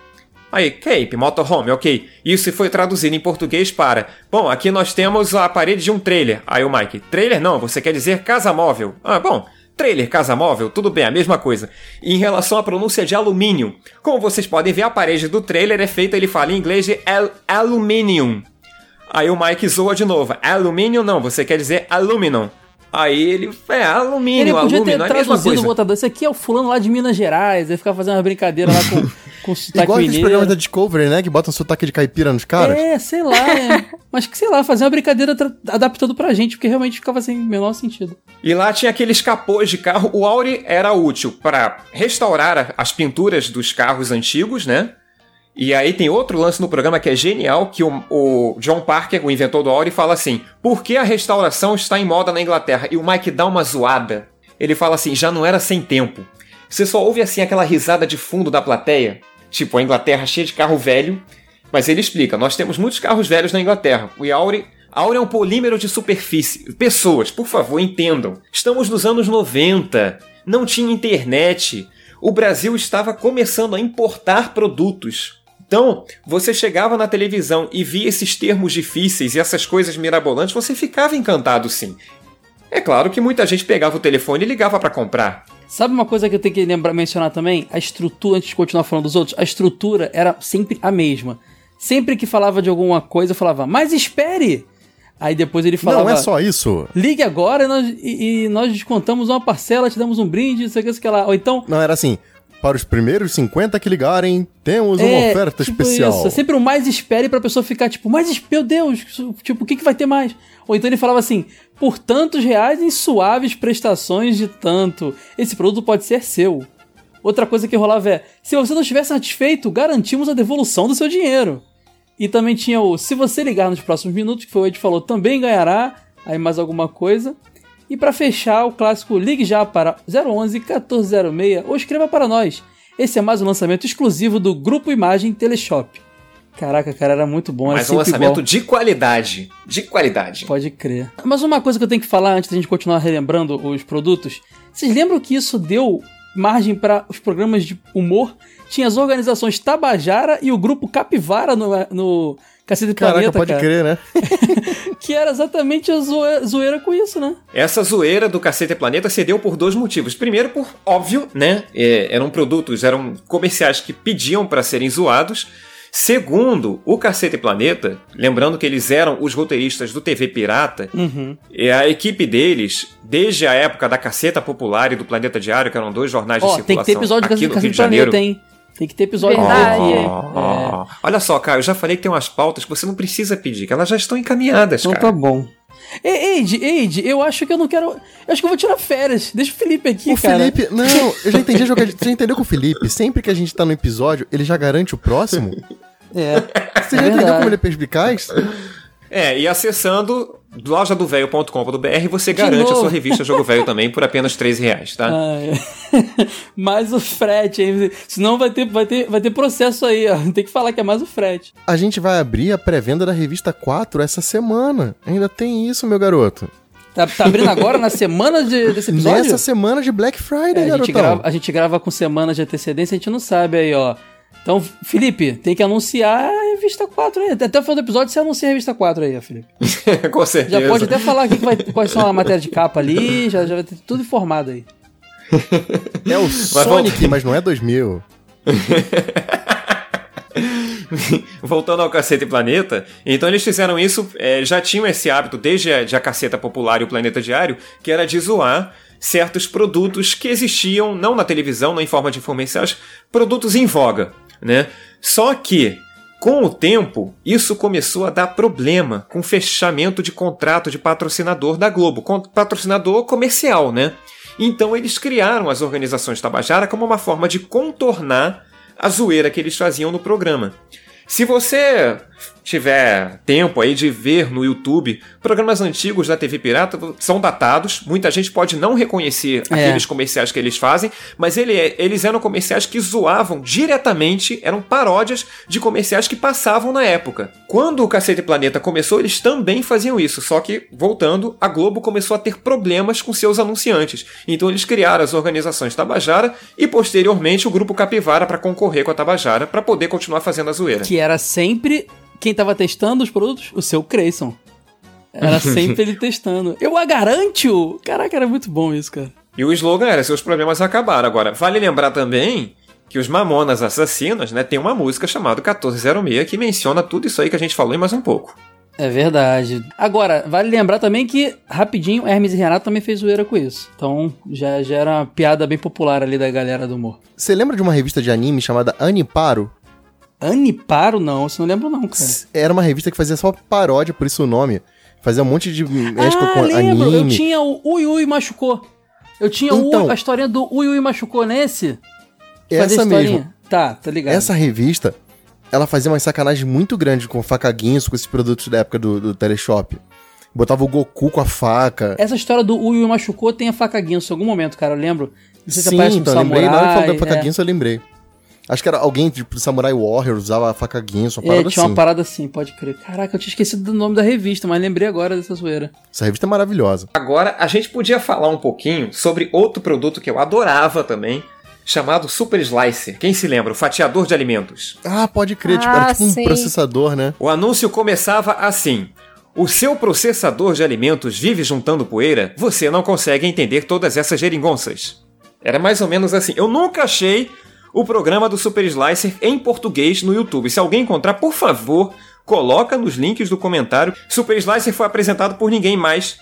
Aí, Cape, motorhome, ok. Isso foi traduzido em português para. Bom, aqui nós temos a parede de um trailer. Aí o Mike, trailer não, você quer dizer casa móvel. Ah, bom, trailer, casa móvel, tudo bem, a mesma coisa. E em relação à pronúncia de alumínio, como vocês podem ver, a parede do trailer é feita, ele fala em inglês de al aluminium. Aí o Mike zoa de novo. Alumínio não, você quer dizer aluminum. Aí ele, é, Ele alumínio, podia ter alumínio, é a mesma coisa. botador. Esse aqui é o fulano lá de Minas Gerais. Aí ficar fazendo uma brincadeira lá com, com sotaque Igual aqueles mineiro. programas da Discovery, né? Que botam sotaque de caipira nos caras. É, sei lá. é. Mas que sei lá, fazer uma brincadeira adaptando pra gente, porque realmente ficava sem menor sentido. E lá tinha aqueles capôs de carro. O Auri era útil para restaurar as pinturas dos carros antigos, né? E aí tem outro lance no programa que é genial, que o, o John Parker, o inventor do Auri, fala assim, por que a restauração está em moda na Inglaterra? E o Mike dá uma zoada. Ele fala assim, já não era sem tempo. Você só ouve assim aquela risada de fundo da plateia. Tipo, a Inglaterra cheia de carro velho. Mas ele explica, nós temos muitos carros velhos na Inglaterra. O Auri Aura é um polímero de superfície. Pessoas, por favor, entendam. Estamos nos anos 90. Não tinha internet. o Brasil estava começando a importar produtos. Então, você chegava na televisão e via esses termos difíceis e essas coisas mirabolantes, você ficava encantado sim. É claro que muita gente pegava o telefone e ligava para comprar. Sabe uma coisa que eu tenho que lembrar, mencionar também? A estrutura, antes de continuar falando dos outros, a estrutura era sempre a mesma. Sempre que falava de alguma coisa, eu falava, mas espere! Aí depois ele falava. Não é só isso. Ligue agora e nós, e, e nós descontamos uma parcela, te damos um brinde, não sei o que, sei que lá. Ou então. Não, era assim. Para os primeiros 50 que ligarem, temos uma É, oferta tipo especial. Isso. É sempre o mais espere pra pessoa ficar tipo, mas es- meu Deus, tipo, o que, que vai ter mais? Ou então ele falava assim, por tantos reais em suaves prestações de tanto, esse produto pode ser seu. Outra coisa que rolava é, se você não estiver satisfeito, garantimos a devolução do seu dinheiro. E também tinha o, se você ligar nos próximos minutos, que foi o Ed falou, também ganhará, aí mais alguma coisa. E pra fechar, o clássico ligue já para 011 1406 ou escreva para nós. Esse é mais um lançamento exclusivo do Grupo Imagem Teleshop. Caraca, cara, era muito bom. Mas um lançamento igual. de qualidade. De qualidade. Pode crer. Mas uma coisa que eu tenho que falar antes da gente continuar relembrando os produtos. Vocês lembram que isso deu margem para os programas de humor? Tinha as organizações Tabajara e o grupo Capivara no, no Cacete do Caraca, Planeta, pode cara. crer, né? Que era exatamente a zoe- zoeira com isso, né? Essa zoeira do Cacete Planeta se deu por dois motivos. Primeiro, por óbvio, né? É, eram produtos, eram comerciais que pediam para serem zoados. Segundo, o Cacete Planeta, lembrando que eles eram os roteiristas do TV Pirata, Uhum. e a equipe deles, desde a época da Caceta Popular e do Planeta Diário, que eram dois jornais de Ó, tem circulação que ter episódio de aqui Cacete no Rio de Planeta, Janeiro. hein? Tem que ter episódio Verdade. aqui. Ah, Olha só, cara, eu já falei que tem umas pautas que você não precisa pedir, que elas já estão encaminhadas, Então cara. tá bom. Ei, Eide, Eide, eu acho que eu não quero. Eu acho que eu vou tirar férias. Deixa o Felipe aqui, O cara. Felipe. Não, eu já entendi a jogada. Você já entendeu que o Felipe, sempre que a gente tá no episódio, ele já garante o próximo? É. Você já É entendeu como ele é perspicaz? É, e acessando lojadovelho.com.br você garante a novo. sua revista Jogo Velho também por apenas 13 reais, tá? Ah, é. mais o frete, hein? Senão vai ter, vai, ter, vai ter processo aí, ó. Tem que falar que é mais o frete. A gente vai abrir a pré-venda da revista 4 essa semana. Ainda tem isso, meu garoto. Tá, tá abrindo agora na semana de- desse episódio? Nessa semana de Black Friday, É, a, gente grava, a gente grava com semanas de antecedência, a gente não sabe aí, ó. Então, Felipe, tem que anunciar a revista 4 aí. Até o final do episódio você anuncia a revista 4 aí, Felipe. Com certeza. Já pode até falar aqui que vai, quais são a matéria de capa ali, já, já vai ter tudo informado aí. É o Sonic, vamos- mas não é 2000. Voltando ao Caceta e Planeta, então eles fizeram isso, é, já tinham esse hábito desde a, de a Caceta Popular e o Planeta Diário, que era de zoar certos produtos que existiam, não na televisão, não em forma de comerciais, produtos em voga, né? Só que, com o tempo, isso começou a dar problema com fechamento de contrato de patrocinador da Globo, patrocinador comercial, né? Então eles criaram as organizações Tabajara como uma forma de contornar a zoeira que eles faziam no programa. Se você tiver tempo aí de ver no YouTube, programas antigos da TV Pirata são datados, muita gente pode não reconhecer É. aqueles comerciais que eles fazem, mas ele- eles eram comerciais que zoavam diretamente, eram paródias de comerciais que passavam na época. Quando o Cacete Planeta começou, eles também faziam isso, só que, voltando, a Globo começou a ter problemas com seus anunciantes. Então eles criaram as organizações Tabajara e, posteriormente, o Grupo Capivara para concorrer com a Tabajara, para poder continuar fazendo a zoeira. Que era sempre quem tava testando os produtos, o seu Creyson. Era sempre ele testando. Eu a garanto! Caraca, era muito bom isso, cara. E o slogan era: seus problemas acabaram. Agora, vale lembrar também que os Mamonas Assassinas, né, tem uma música chamada 1406 que menciona tudo isso aí que a gente falou e mais um pouco. É verdade. Agora, vale lembrar também que, rapidinho, Hermes e Renato também fez zoeira com isso. Então, já, já era uma piada bem popular ali da galera do humor. Você lembra de uma revista de anime chamada Aniparo? Aniparo, não. Isso não lembro não, cara. Era uma revista que fazia só paródia, por isso o nome. Fazia um monte de médico ah, com lembro. Eu anime. tinha o Ui Ui Machucou. Eu tinha o Então. Ui- a historinha do Ui Ui Machucou nesse. Que Essa fazia historinha. mesmo. Tá, tá ligado. Essa revista, ela fazia umas sacanagens muito grandes com facaguinhos, com esses produtos da época do, do Teleshop. Botava o Goku com a faca. Essa história do Ui Ui Machucou tem a faca Guinso em algum momento, cara. Eu lembro. Não sei se Sim, um então, eu lembrei, na hora que falou da faca é. Guinso, eu lembrei. Acho que era alguém, tipo, do Samurai Warrior, usava a faca Guinso, uma É, parada tinha assim. uma parada assim, pode crer. Caraca, eu tinha esquecido do nome da revista, mas lembrei agora dessa zoeira. Essa revista é maravilhosa. Agora, a gente podia falar um pouquinho sobre outro produto que eu adorava também, chamado Super Slicer. Quem se lembra? O fatiador de alimentos. Ah, pode crer, tipo, Ah, era tipo um sim. processador, né? O anúncio começava assim: O seu processador de alimentos vive juntando poeira? Você não consegue entender todas essas geringonças. Era mais ou menos assim. Eu nunca achei o programa do Super Slicer em português no YouTube. Se alguém encontrar, por favor, coloca nos links do comentário. Super Slicer foi apresentado por ninguém mais,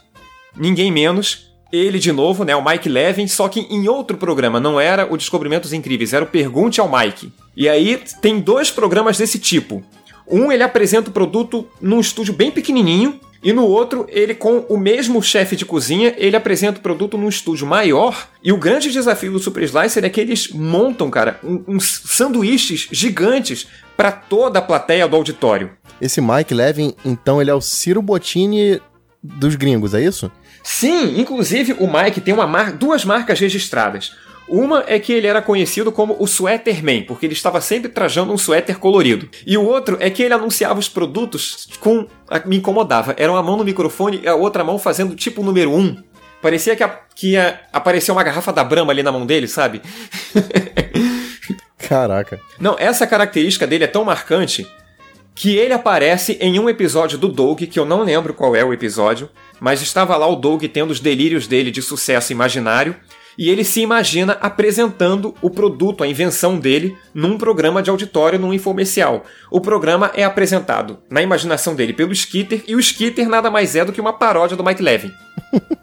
ninguém menos. Ele de novo, né? O Mike Levin, só que em outro programa, não era o Descobrimentos Incríveis, era o Pergunte ao Mike. E aí tem dois programas desse tipo. Um ele apresenta o produto num estúdio bem pequenininho, e no outro, ele com o mesmo chefe de cozinha, ele apresenta o produto num estúdio maior. E o grande desafio do Super Slicer é que eles montam, cara, um- uns sanduíches gigantes para toda a plateia do auditório. Esse Mike Levin, então, ele é o Ciro Bottini dos gringos, é isso? Sim, inclusive o Mike tem mar- duas marcas registradas. Uma é que ele era conhecido como o Sweater Man, porque ele estava sempre trajando um suéter colorido. E o outro é que ele anunciava os produtos com. Me incomodava. Era uma mão no microfone e a outra mão fazendo tipo o número um. Parecia que, a- que ia aparecer uma garrafa da Brahma ali na mão dele, sabe? Caraca. Não, essa característica dele é tão marcante que ele aparece em um episódio do Doug, que eu não lembro qual é o episódio, mas estava lá o Doug tendo os delírios dele de sucesso imaginário, e ele se imagina apresentando o produto, a invenção dele, num programa de auditório, num infomercial. O programa é apresentado na imaginação dele pelo Skitter, e o Skitter nada mais é do que uma paródia do Mike Levin.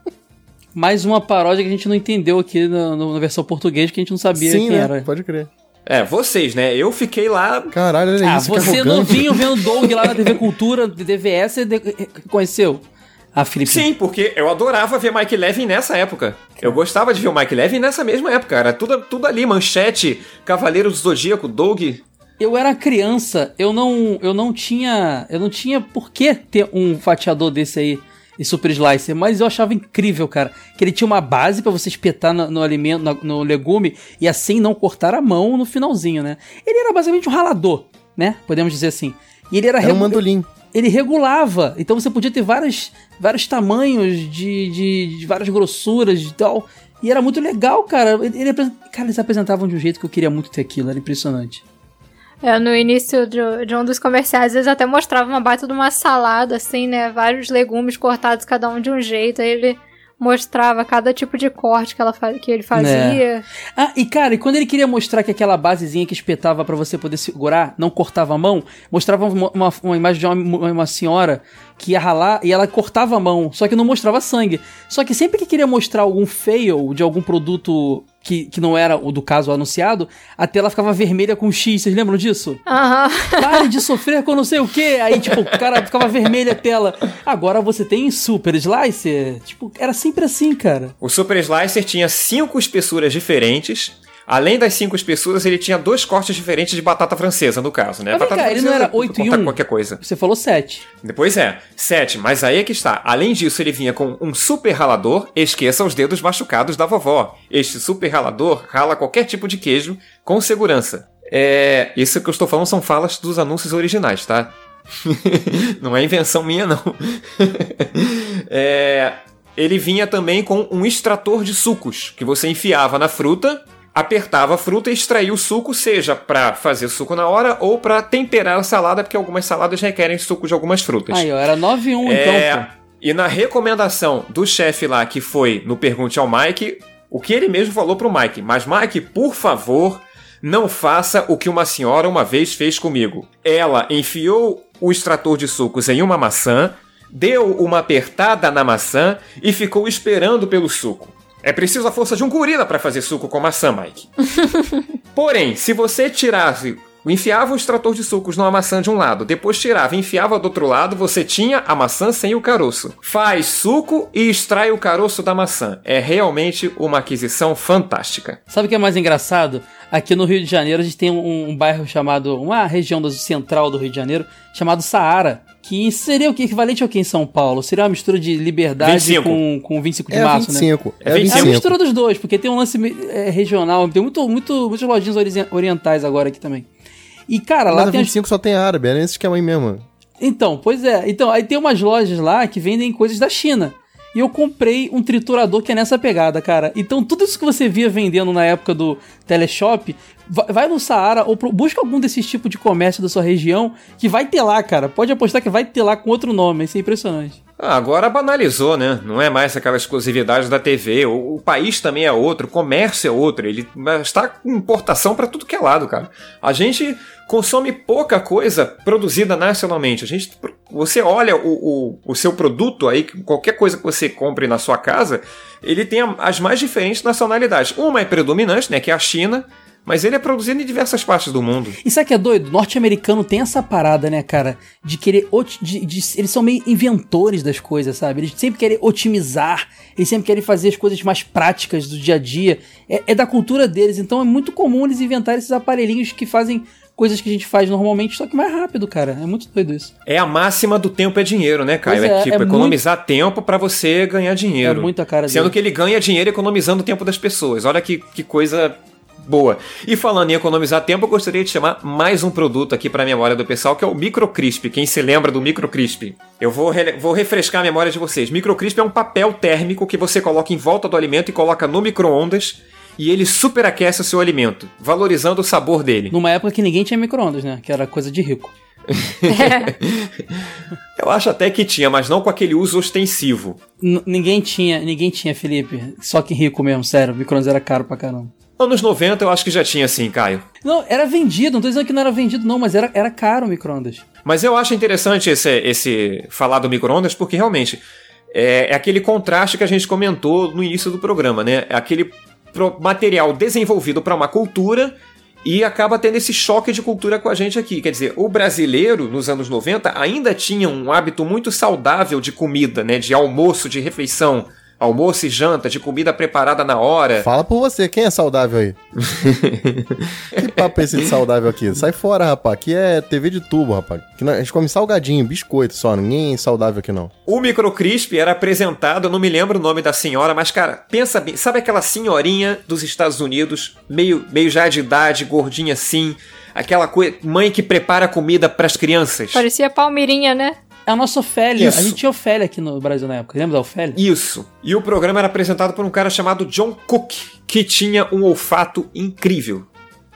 Mais uma paródia que a gente não entendeu aqui na, na versão portuguesa, que a gente não sabia Sim, quem né? era. Pode crer. É, vocês, né? Eu fiquei lá. Caralho, olha Ah, isso, você novinho vendo Doug lá na TV Cultura, DVS, conheceu? Ah, Felipe. Sim, porque eu adorava ver Mike Levin nessa época. Eu gostava de ver o Mike Levin nessa mesma época. Era tudo, tudo ali, Manchete, Cavaleiro do Zodíaco, Doug. Eu era criança, eu não, eu não tinha, eu não tinha por que ter um fatiador desse aí, e Super Slicer, mas eu achava incrível, cara, que ele tinha uma base pra você espetar no, no alimento, no, no legume e assim não cortar a mão no finalzinho, né? Ele era basicamente um ralador, né? Podemos dizer assim. E ele era, Era um mandolim. Ele regulava. Então você podia ter vários, vários tamanhos de, de, de várias grossuras e tal. E era muito legal, cara. Ele, cara, eles apresentavam de um jeito que eu queria muito ter aquilo. Era impressionante. É, no início de, de um dos comerciais, eles até mostravam uma baita de uma salada, assim, né? Vários legumes cortados, cada um de um jeito. Aí ele mostrava cada tipo de corte que, ela, que ele fazia. Ah, e cara, e quando ele queria mostrar que aquela basezinha que espetava pra você poder segurar não cortava a mão, mostrava uma, uma- uma imagem de uma, uma senhora que ia ralar e ela cortava a mão, só que não mostrava sangue. Só que sempre que queria mostrar algum fail de algum produto que, que não era o do caso anunciado, a tela ficava vermelha com X, vocês lembram disso? Aham. Pare de sofrer com não sei o que. Aí, tipo, o cara ficava vermelha a tela. Agora você tem Super Slicer. Tipo, era sempre assim, cara. O Super Slicer tinha cinco espessuras diferentes. Além das cinco espessuras, ele tinha dois cortes diferentes de batata francesa, no caso, né? Mas batata cá, ele não francesa, era 8 em conta 1? qualquer coisa. Você falou 7. Depois é, 7, mas aí é que está. Além disso, ele vinha com um super ralador, esqueça os dedos machucados da vovó. Este super ralador rala qualquer tipo de queijo com segurança. É, isso que eu estou falando são falas dos anúncios originais, tá? não é invenção minha, não. É, ele vinha também com um extrator de sucos, que você enfiava na fruta, apertava a fruta e extraía o suco, seja para fazer suco na hora ou para temperar a salada, porque algumas saladas requerem suco de algumas frutas. Aí, ó, era 9 em 1 É, então, pô. E na recomendação do chefe lá que foi no Pergunte ao Mike, o que ele mesmo falou pro Mike, mas Mike, por favor, não faça o que uma senhora uma vez fez comigo. Ela enfiou o extrator de sucos em uma maçã, deu uma apertada na maçã e ficou esperando pelo suco. É preciso a força de um gorila para fazer suco com maçã, Mike. Porém, se você tirasse, enfiava o extrator de sucos numa maçã de um lado, depois tirava e enfiava do outro lado, você tinha a maçã sem o caroço. Faz suco e extrai o caroço da maçã. É realmente uma aquisição fantástica. Sabe o que é mais engraçado? Aqui no Rio de Janeiro a gente tem um, um bairro chamado, uma região do central do Rio de Janeiro, chamado Saara, que seria o que equivalente ao que em São Paulo? Seria uma mistura de liberdade 25. com, com 25 de É março, né? 25. É É 25. É a 25. mistura dos dois, porque tem um lance é, regional, tem muito, muito, muitas lojinhas ori- orientais agora aqui também. E, cara, lá Mas tem as- 25 só tem árabe, é nesse esquema aí mesmo. Então, pois é. Então, aí tem umas lojas lá que vendem coisas da China. E eu comprei um triturador que é nessa pegada, cara. Então tudo isso que você via vendendo na época do Teleshop, va- vai no Saara ou busca algum desses tipos de comércio da sua região que vai ter lá, cara. Pode apostar que vai ter lá com outro nome. Isso é impressionante. Ah, agora banalizou, né? Não é mais aquela exclusividade da TV. O, o país também é outro, o comércio é outro. Ele está com importação para tudo que é lado, cara. A gente consome pouca coisa produzida nacionalmente. A gente, você olha o, o, o seu produto aí, qualquer coisa que você compre na sua casa, ele tem as mais diferentes nacionalidades. Uma é predominante, né? Que é a China. Mas ele é produzido em diversas partes do mundo. E sabe o que é doido? Norte-americano tem essa parada, né, cara? De querer. de- de- eles são meio inventores das coisas, sabe? Eles sempre querem otimizar, eles sempre querem fazer as coisas mais práticas do dia a dia. É, é da cultura deles, então é muito comum eles inventarem esses aparelhinhos que fazem coisas que a gente faz normalmente, só que mais rápido, cara. É muito doido isso. É a máxima do tempo é dinheiro, né, Caio? É, é, tipo, é economizar tempo pra você ganhar dinheiro. É muito a cara Sendo dele. que ele ganha dinheiro economizando o tempo das pessoas. Olha que, que coisa boa. E falando em economizar tempo, eu gostaria de chamar mais um produto aqui pra memória do pessoal, que é o Microcrisp. Quem se lembra do Microcrisp? Eu vou, vou refrescar a memória de vocês. Microcrisp é um papel térmico que você coloca em volta do alimento e coloca no micro-ondas e ele superaquece o seu alimento, valorizando o sabor dele. Numa época que ninguém tinha micro-ondas, né? Que era coisa de rico. Eu acho até que tinha, mas não com aquele uso ostensivo. N- ninguém tinha, ninguém tinha, Felipe. Só que rico mesmo, sério. Micro-ondas era caro pra caramba. Anos 90 eu acho que já tinha assim, Caio. Não, era vendido, não tô dizendo que não era vendido, não, mas era, era caro o micro-ondas. Mas eu acho interessante esse, esse falar do micro-ondas porque realmente é, é aquele contraste que a gente comentou no início do programa, né? É aquele material desenvolvido para uma cultura e acaba tendo esse choque de cultura com a gente aqui. Quer dizer, o brasileiro, nos anos 90, ainda tinha um hábito muito saudável de comida, né? De almoço, de refeição. Almoço e janta, de comida preparada na hora. Fala por você, quem é saudável aí? que papo é esse de saudável aqui? Sai fora, rapaz. Aqui é TV de tubo, rapaz. Aqui não- a gente come salgadinho, biscoito só. Ninguém é saudável aqui não. O Microcrisp era apresentado, eu não me lembro o nome da senhora, mas cara, pensa bem, sabe aquela senhorinha dos Estados Unidos, meio, meio já de idade, gordinha assim, aquela coi- mãe que prepara comida pras crianças? Parecia Palmeirinha, né? É a nossa Ofélia. Isso. A gente tinha Ofélia aqui no Brasil na época. Lembra da Ofélia? Isso. E o programa era apresentado por um cara chamado John Cook, que tinha um olfato incrível.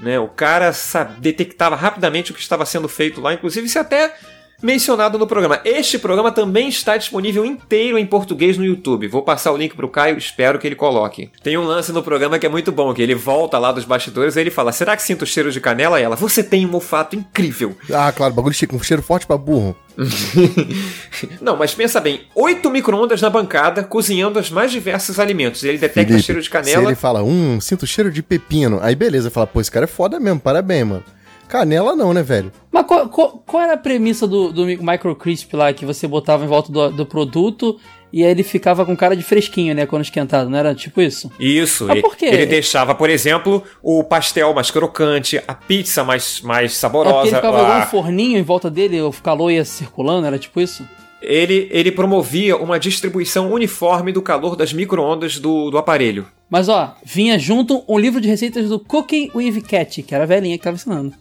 Né? O cara detectava rapidamente o que estava sendo feito lá, inclusive é até mencionado no programa. Este programa também está disponível inteiro em português no YouTube. Vou passar o link pro Caio, espero que ele coloque. Tem um lance no programa que é muito bom, que ele volta lá dos bastidores e ele fala: "Será que sinto o cheiro de canela?" E ela: "Você tem um olfato incrível." Ah, claro, bagulho chique, um cheiro forte pra burro. Não, mas pensa bem, oito micro-ondas na bancada, cozinhando os mais diversos alimentos. Ele detecta Felipe, cheiro de Se canela. ele fala, hum, sinto cheiro de pepino. Aí beleza, fala, pô, esse cara é foda mesmo, parabéns, mano. Canela não, né, velho? Mas qual, qual- qual era a premissa do, do mi- Microcrisp lá, que você botava em volta do, do produto e aí ele ficava com cara de fresquinho, né, quando esquentado, não era tipo isso? Isso, Mas por quê? ele deixava, por exemplo, o pastel mais crocante, a pizza mais, mais É porque saborosa. ele ficava a- um forninho em volta dele, o calor ia circulando, era tipo isso? ele, ele promovia uma distribuição uniforme do calor das micro-ondas do, do aparelho. Mas ó, vinha junto um livro de receitas do Cooking with Cat, que era a velhinha que tava ensinando.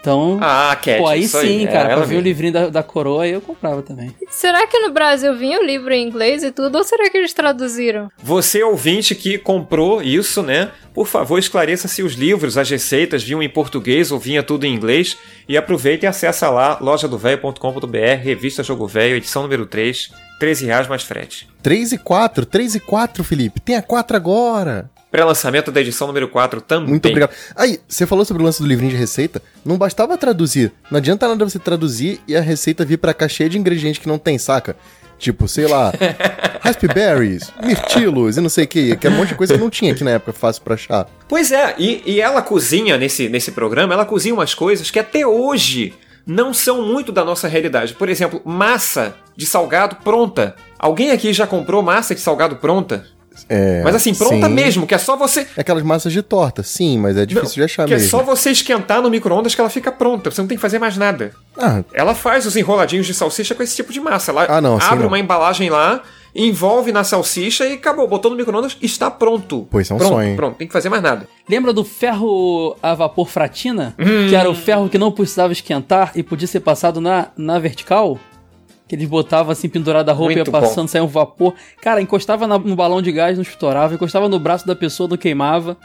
Então, Ah, Cat. pô, aí isso sim, é, cara, pra ela ver o mesmo. livrinho da, da coroa aí eu comprava também. Será que no Brasil vinha o livro em inglês e tudo, ou será que eles traduziram? Você, ouvinte que comprou isso, né? Por favor, esclareça se os livros, as receitas vinham em português ou vinha tudo em inglês. E aproveita e acessa lá, lojadovelho.com.br, revista Jogo Velho, edição número 3, 13 reais mais frete. 3 e 4, 3 e 4, Felipe. Tem a 4 agora. Pré-lançamento da edição número 4 também. Muito obrigado. Aí, você falou sobre o lance do livrinho de receita. Não bastava traduzir. Não adianta nada você traduzir e a receita vir pra cá cheia de ingredientes que não tem, saca? Tipo, sei lá, raspberries, mirtilos e não sei o que. Que é um monte de coisa que não tinha aqui na época, fácil pra achar. Pois é, e, e ela cozinha nesse, nesse programa, ela cozinha umas coisas que até hoje não são muito da nossa realidade. Por exemplo, massa de salgado pronta. Alguém aqui já comprou massa de salgado pronta? É, Mas assim, pronta sim. mesmo, que é só você. É aquelas massas de torta, sim, mas é difícil de achar que é mesmo. só você esquentar no micro-ondas que ela fica pronta. Você não tem que fazer mais nada. Ah, Ela faz os enroladinhos de salsicha com esse tipo de massa. Ela Ah, não, assim abre não. uma embalagem lá, envolve na salsicha e acabou. Botou no micro-ondas, está pronto. Pois é um pronto, sonho? Pronto, tem que fazer mais nada. Lembra do ferro a vapor fratina? Hum. Que era o ferro que não precisava esquentar e podia ser passado na, na vertical? Que eles botavam assim, pendurada a roupa, Muito ia passando, saia um vapor. Cara, encostava na- no balão de gás, não estourava. Encostava no braço da pessoa, não queimava.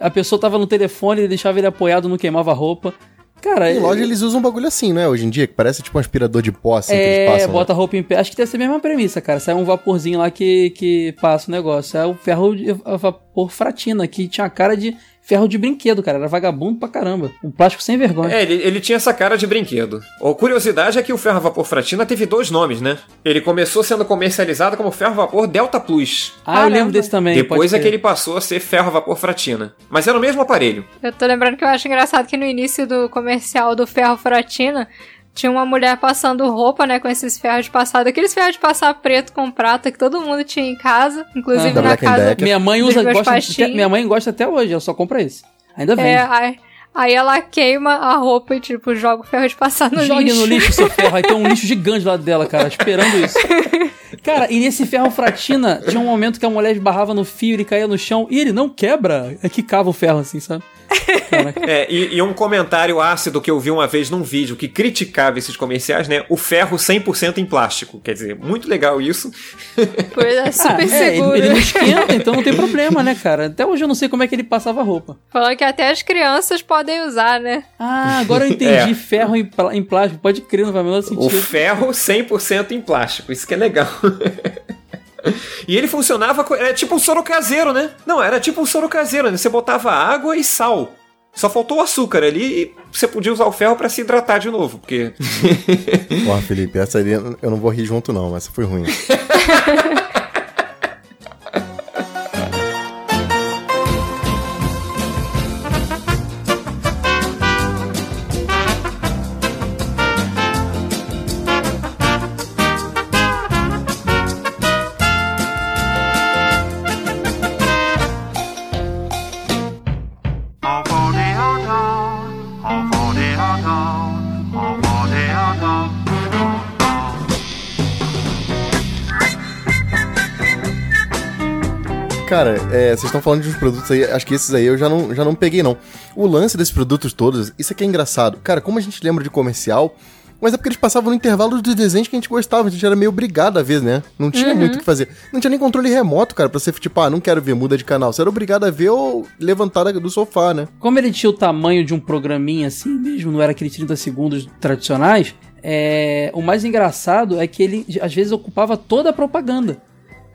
A pessoa tava no telefone, ele deixava ele apoiado, não queimava a roupa. Cara, Em é- loja eles usam um bagulho assim, né? Hoje em dia, que parece tipo um aspirador de pó assim que eles É, passam. né? bota a roupa em pé. Acho que deve ser a mesma premissa, cara. Sai um vaporzinho lá que, que passa o negócio. É o ferro de a vapor fratina, que tinha cara de ferro de brinquedo, cara. Era vagabundo pra caramba. Um plástico sem vergonha. É, ele, ele tinha essa cara de brinquedo. A curiosidade é que o ferro a vapor fratina teve dois nomes, né? Ele começou sendo comercializado como ferro a vapor Delta Plus. Ah, eu lembro desse também. Depois é que ele passou a ser ferro a vapor fratina. Mas era o mesmo aparelho. Eu tô lembrando que eu acho engraçado que no início do comercial do Ferro Fratina tinha uma mulher passando roupa, né, com esses ferros de passar, aqueles ferros de passar preto com prata que todo mundo tinha em casa, inclusive Ah, na Black casa. Minha mãe usa, gosta, até- minha mãe gosta até hoje, ela só compra esse. Ainda vem. É, aí, aí ela queima a roupa e, tipo, joga o ferro de passar no Jogue lixo. no lixo seu ferro. Aí tem um lixo gigante do lado dela, cara, esperando isso. Cara, e nesse ferro fratina, tinha um momento que a mulher esbarrava no fio, ele caía no chão e ele não quebra. É que cava o ferro assim, sabe? É, e, e um comentário ácido que eu vi uma vez num vídeo que criticava esses comerciais, né? O ferro 100% em plástico. Quer dizer, muito legal isso. Pois é, super Ah, é, seguro. ele, ele não esquenta, então não tem problema, né, cara? Até hoje eu não sei como é que ele passava a roupa. Falando que até as crianças podem usar, né? Ah, agora eu entendi. É. Ferro em, em plástico. Pode crer, não faz o menor O sentido. ferro 100% em plástico. Isso que é legal. E ele funcionava, era tipo um soro caseiro, né? Não, era tipo um soro caseiro, né? Você botava água e sal. Só faltou o açúcar ali e você podia usar o ferro pra se hidratar de novo, porque Porra, Felipe, essa aí eu não vou rir junto não, essa foi ruim. Cara, é, vocês estão falando de uns produtos aí, acho que esses aí eu já não, já não peguei, não. O lance desses produtos todos, isso aqui é engraçado. Cara, como a gente lembra de comercial, mas é porque eles passavam no intervalo dos desenhos que a gente gostava, a gente era meio obrigado a ver, né? Não tinha Uhum. muito o que fazer. Não tinha nem controle remoto, cara, pra você, tipo, ah, não quero ver, muda de canal. Você era obrigado a ver ou levantar do sofá, né? Como ele tinha o tamanho de um programinha assim mesmo, não era aqueles 30 segundos tradicionais, é, o mais engraçado é que ele às vezes ocupava toda a propaganda.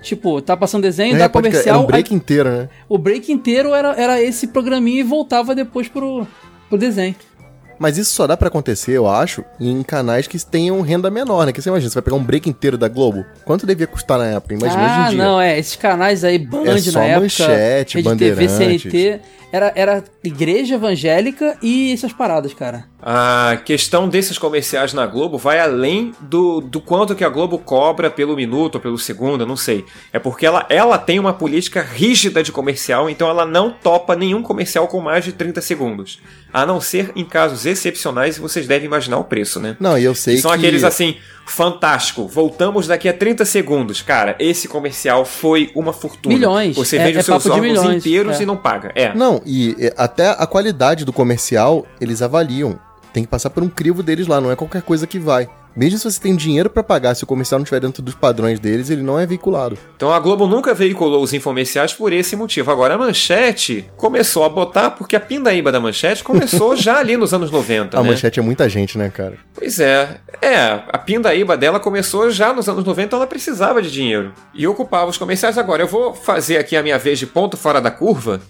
Tipo, tá passando desenho, É, crer, comercial. Era um break aí- inteiro, né? o break inteiro era, era esse programinha e voltava depois pro, pro desenho. Mas isso só dá pra acontecer, eu acho, em canais que tenham renda menor, né? Que você imagina, você vai pegar um break inteiro da Globo. Quanto devia custar na época? Imagina ah, hoje em dia. não, é. Esses canais aí, Band É na época. Manchete, Rede TV. CNT. Era, era igreja evangélica e essas paradas, cara. a questão desses comerciais na Globo vai além do, do quanto que a Globo cobra pelo minuto ou pelo segundo, eu não sei. É porque ela, ela tem uma política rígida de comercial, então ela não topa nenhum comercial com mais de 30 segundos. A não ser em casos excepcionais, e vocês devem imaginar o preço, né? Não, e eu sei Que são que... aqueles assim, fantástico, voltamos daqui a 30 segundos. Cara, esse comercial foi uma fortuna. Milhões. Você É- vende é os seus papo de órgãos milhões, inteiros é. e não paga. É. Não, e e, até a qualidade do comercial, eles avaliam. Tem que passar por um crivo deles lá, não é qualquer coisa que vai. Mesmo se você tem dinheiro pra pagar, se o comercial não estiver dentro dos padrões deles, ele não é veiculado. Então a Globo nunca veiculou os infomerciais por esse motivo. Agora a Manchete começou a botar porque a pindaíba da Manchete começou já ali nos anos 90, a né? manchete é muita gente, né, cara? Pois é. É, a pindaíba dela começou já nos anos 90, ela precisava de dinheiro. E ocupava os comerciais. Agora, eu vou fazer aqui a minha vez de ponto fora da curva,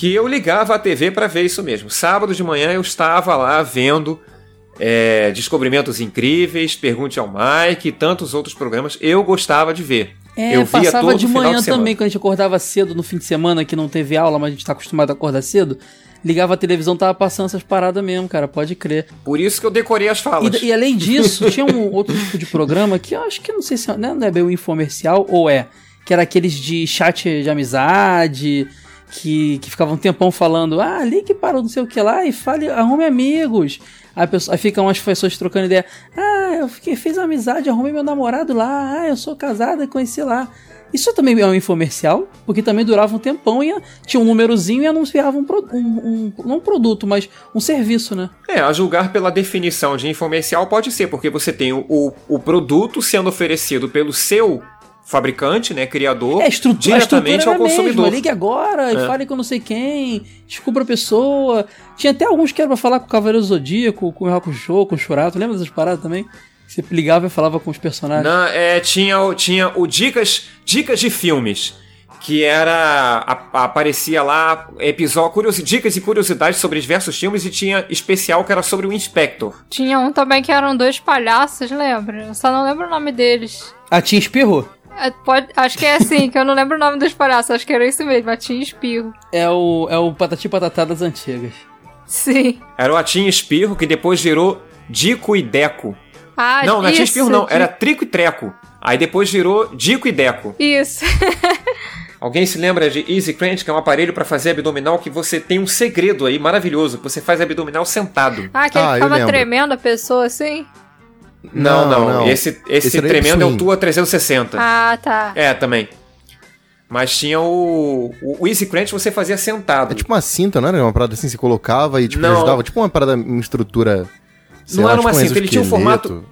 que eu ligava a TV para ver isso mesmo. Sábado de manhã eu estava lá vendo é, Descobrimentos Incríveis, Pergunte ao Mike e tantos outros programas. Eu gostava de ver. É, eu via passava todo de manhã de também, quando a gente acordava cedo no fim de semana, que não teve aula, mas a gente tá acostumado a acordar cedo. Ligava a televisão, tava passando essas paradas mesmo, cara, pode crer. Por isso que eu decorei as falas. E, e além disso, tinha um outro tipo de programa que eu acho que não sei se é- né, não é bem o infomercial ou é, que era aqueles de chat de amizade, que, que ficavam um tempão falando, ah, ligue para não sei o que lá e fale, arrume amigos. Aí, pessoa, aí ficam as pessoas trocando ideia. Ah, eu fiquei, fiz amizade, arrumei meu namorado lá. Ah, eu sou casada conheci lá. Isso também é um infomercial, porque também durava um tempão e tinha um númerozinho e anunciava um, um, um- não um produto, mas um serviço, né? É, a julgar pela definição de infomercial pode ser, porque você tem o, o produto sendo oferecido pelo seu fabricante, né, criador, É, estrutura diretamente era ao a mesma. consumidor. Ligue agora e É. fale com não sei quem, descubra a pessoa. Tinha até alguns que era pra falar com o Cavaleiro Zodíaco, com o Hakusho, com o Shurato. Lembra dessas paradas também? Você ligava e falava com os personagens. Não, é, tinha, o- tinha o dicas, dicas de filmes, que era a- aparecia lá episódio curiosi, dicas e curiosidades sobre diversos filmes e tinha especial que era sobre o Inspector. Tinha um também que eram dois palhaços, lembra? Eu só não lembro o nome deles. A Tia Espirro? É, pode, acho que é assim, que eu não lembro o nome dos palhaços, acho que era isso mesmo, a Tia Espirro. É o, é o Patati Patatá das antigas. Sim. Era o Atim Espirro que depois virou Dico e Deco. Ah, não, não é Atim isso, Espirro não, era Trico e Treco. Aí depois virou Dico e Deco. Isso. Alguém se lembra de Easy Crunch, que é um aparelho pra fazer abdominal que você tem um segredo aí maravilhoso, que você faz abdominal sentado. Ah, que ele ficava tremendo a pessoa assim? Não, não, Não, não. Esse, esse, Esse tremendo é o. Tua 360. Ah, tá. É, também. Mas tinha o. O Easy Crunch você fazia sentado. É tipo uma cinta, não era uma parada assim, você colocava e tipo, Não. ajudava. Tipo uma parada, uma estrutura. sei Não lá, era uma tipo um cinta, ele tinha um formato.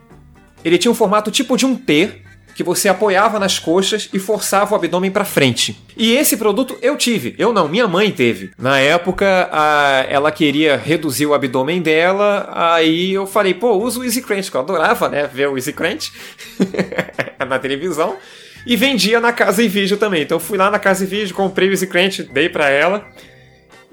Ele tinha um formato tipo de um T, que você apoiava nas coxas e forçava o abdômen pra frente. E esse produto eu tive, eu não, minha mãe teve. Na época, a- ela queria reduzir o abdômen dela, aí eu falei, pô, usa o Easy Crunch, que eu adorava, né, ver o Easy Crunch na televisão. E vendia na Casa e Vídeo também. Então eu fui lá na Casa e Vídeo, comprei o Easy Crunch, dei pra ela.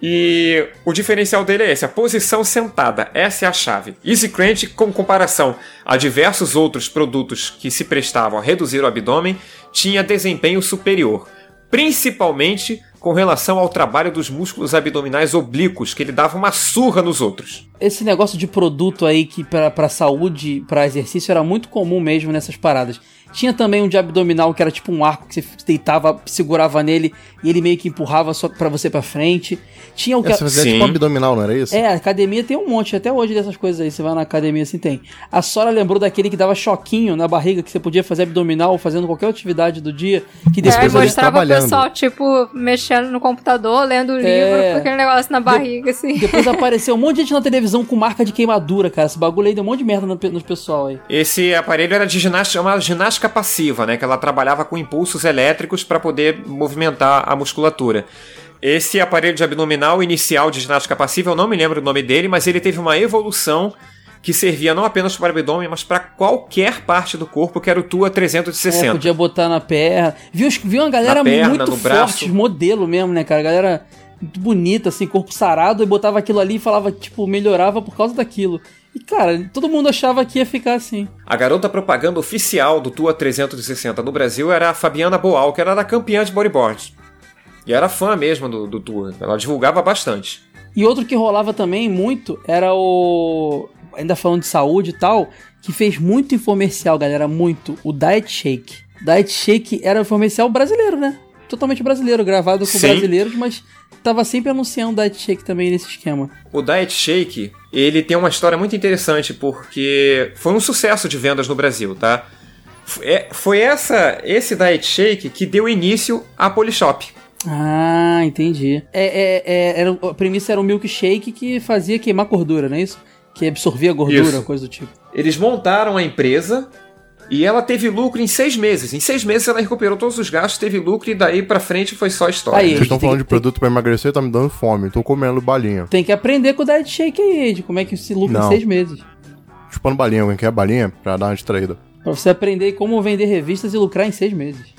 E o diferencial dele é esse, a posição sentada. Essa é a chave. Easy Crunch, com comparação a diversos outros produtos que se prestavam a reduzir o abdômen, tinha desempenho superior. Principalmente com relação ao trabalho dos músculos abdominais oblíquos, que ele dava uma surra nos outros. Esse negócio de produto aí que pra saúde, pra exercício, era muito comum mesmo nessas paradas. Tinha também um de abdominal que era tipo um arco que você deitava, segurava nele e ele meio que empurrava só pra você pra frente. Tinha o que. É, você fazia tipo abdominal, não era isso? É, a academia tem um monte, até hoje dessas coisas aí. Você vai na academia assim tem. A Sora lembrou daquele que dava choquinho na barriga, que você podia fazer abdominal fazendo qualquer atividade do dia. Que É, depois ele- mostrava o pessoal, tipo, mexendo no computador, lendo o livro, É. aquele negócio na barriga, assim. Depois apareceu um monte de gente na televisão com marca de queimadura, cara. Esse bagulho aí deu um monte de merda no, nos pessoal aí. Esse aparelho era de ginástica, chamada ginástica passiva, né? Que ela trabalhava com impulsos elétricos para poder movimentar a musculatura. Esse aparelho de abdominal inicial de ginástica passiva, eu não me lembro o nome dele, mas ele teve uma evolução que servia não apenas para o abdômen, mas para qualquer parte do corpo, que era o Tua É, 360. podia botar na perna. Viu, viu uma galera Na perna, muito forte, braço. modelo mesmo, né, cara? Galera bonita, assim, corpo sarado, e botava aquilo ali e falava, tipo, melhorava por causa daquilo. E, cara, todo mundo achava que ia ficar assim. A garota propaganda oficial do Tua 360 no Brasil era a Fabiana Boal, que era a campeã de bodyboard. E era fã mesmo do, do Tua. Ela divulgava bastante. E outro que rolava também muito era o. Ainda falando de saúde e tal, que fez muito infomercial, galera, muito. O Diet Shake. Diet Shake era um infomercial brasileiro, né? Totalmente brasileiro, gravado com Sim. brasileiros, mas tava sempre anunciando Diet Shake também nesse esquema. O Diet Shake, ele tem uma história muito interessante porque foi um sucesso de vendas no Brasil, tá? É- Foi essa, esse Diet Shake que deu início à Polishop. Ah, entendi. É, é, é, era, a premissa era um milkshake que fazia queimar gordura, não é isso? Que absorvia gordura, Isso. coisa do tipo. Eles montaram a empresa e ela teve lucro em seis meses. Em seis meses ela recuperou todos os gastos, teve lucro e daí pra frente foi só história. Aí, Vocês estão falando de produto pra emagrecer, tá me dando fome. Tô comendo balinha. Tem que aprender com o Diet Shake aí, de como é que se lucra em Não. seis meses. Chupando balinha, alguém quer balinha? Pra dar uma distraída. Pra você aprender como vender revistas e lucrar em seis meses.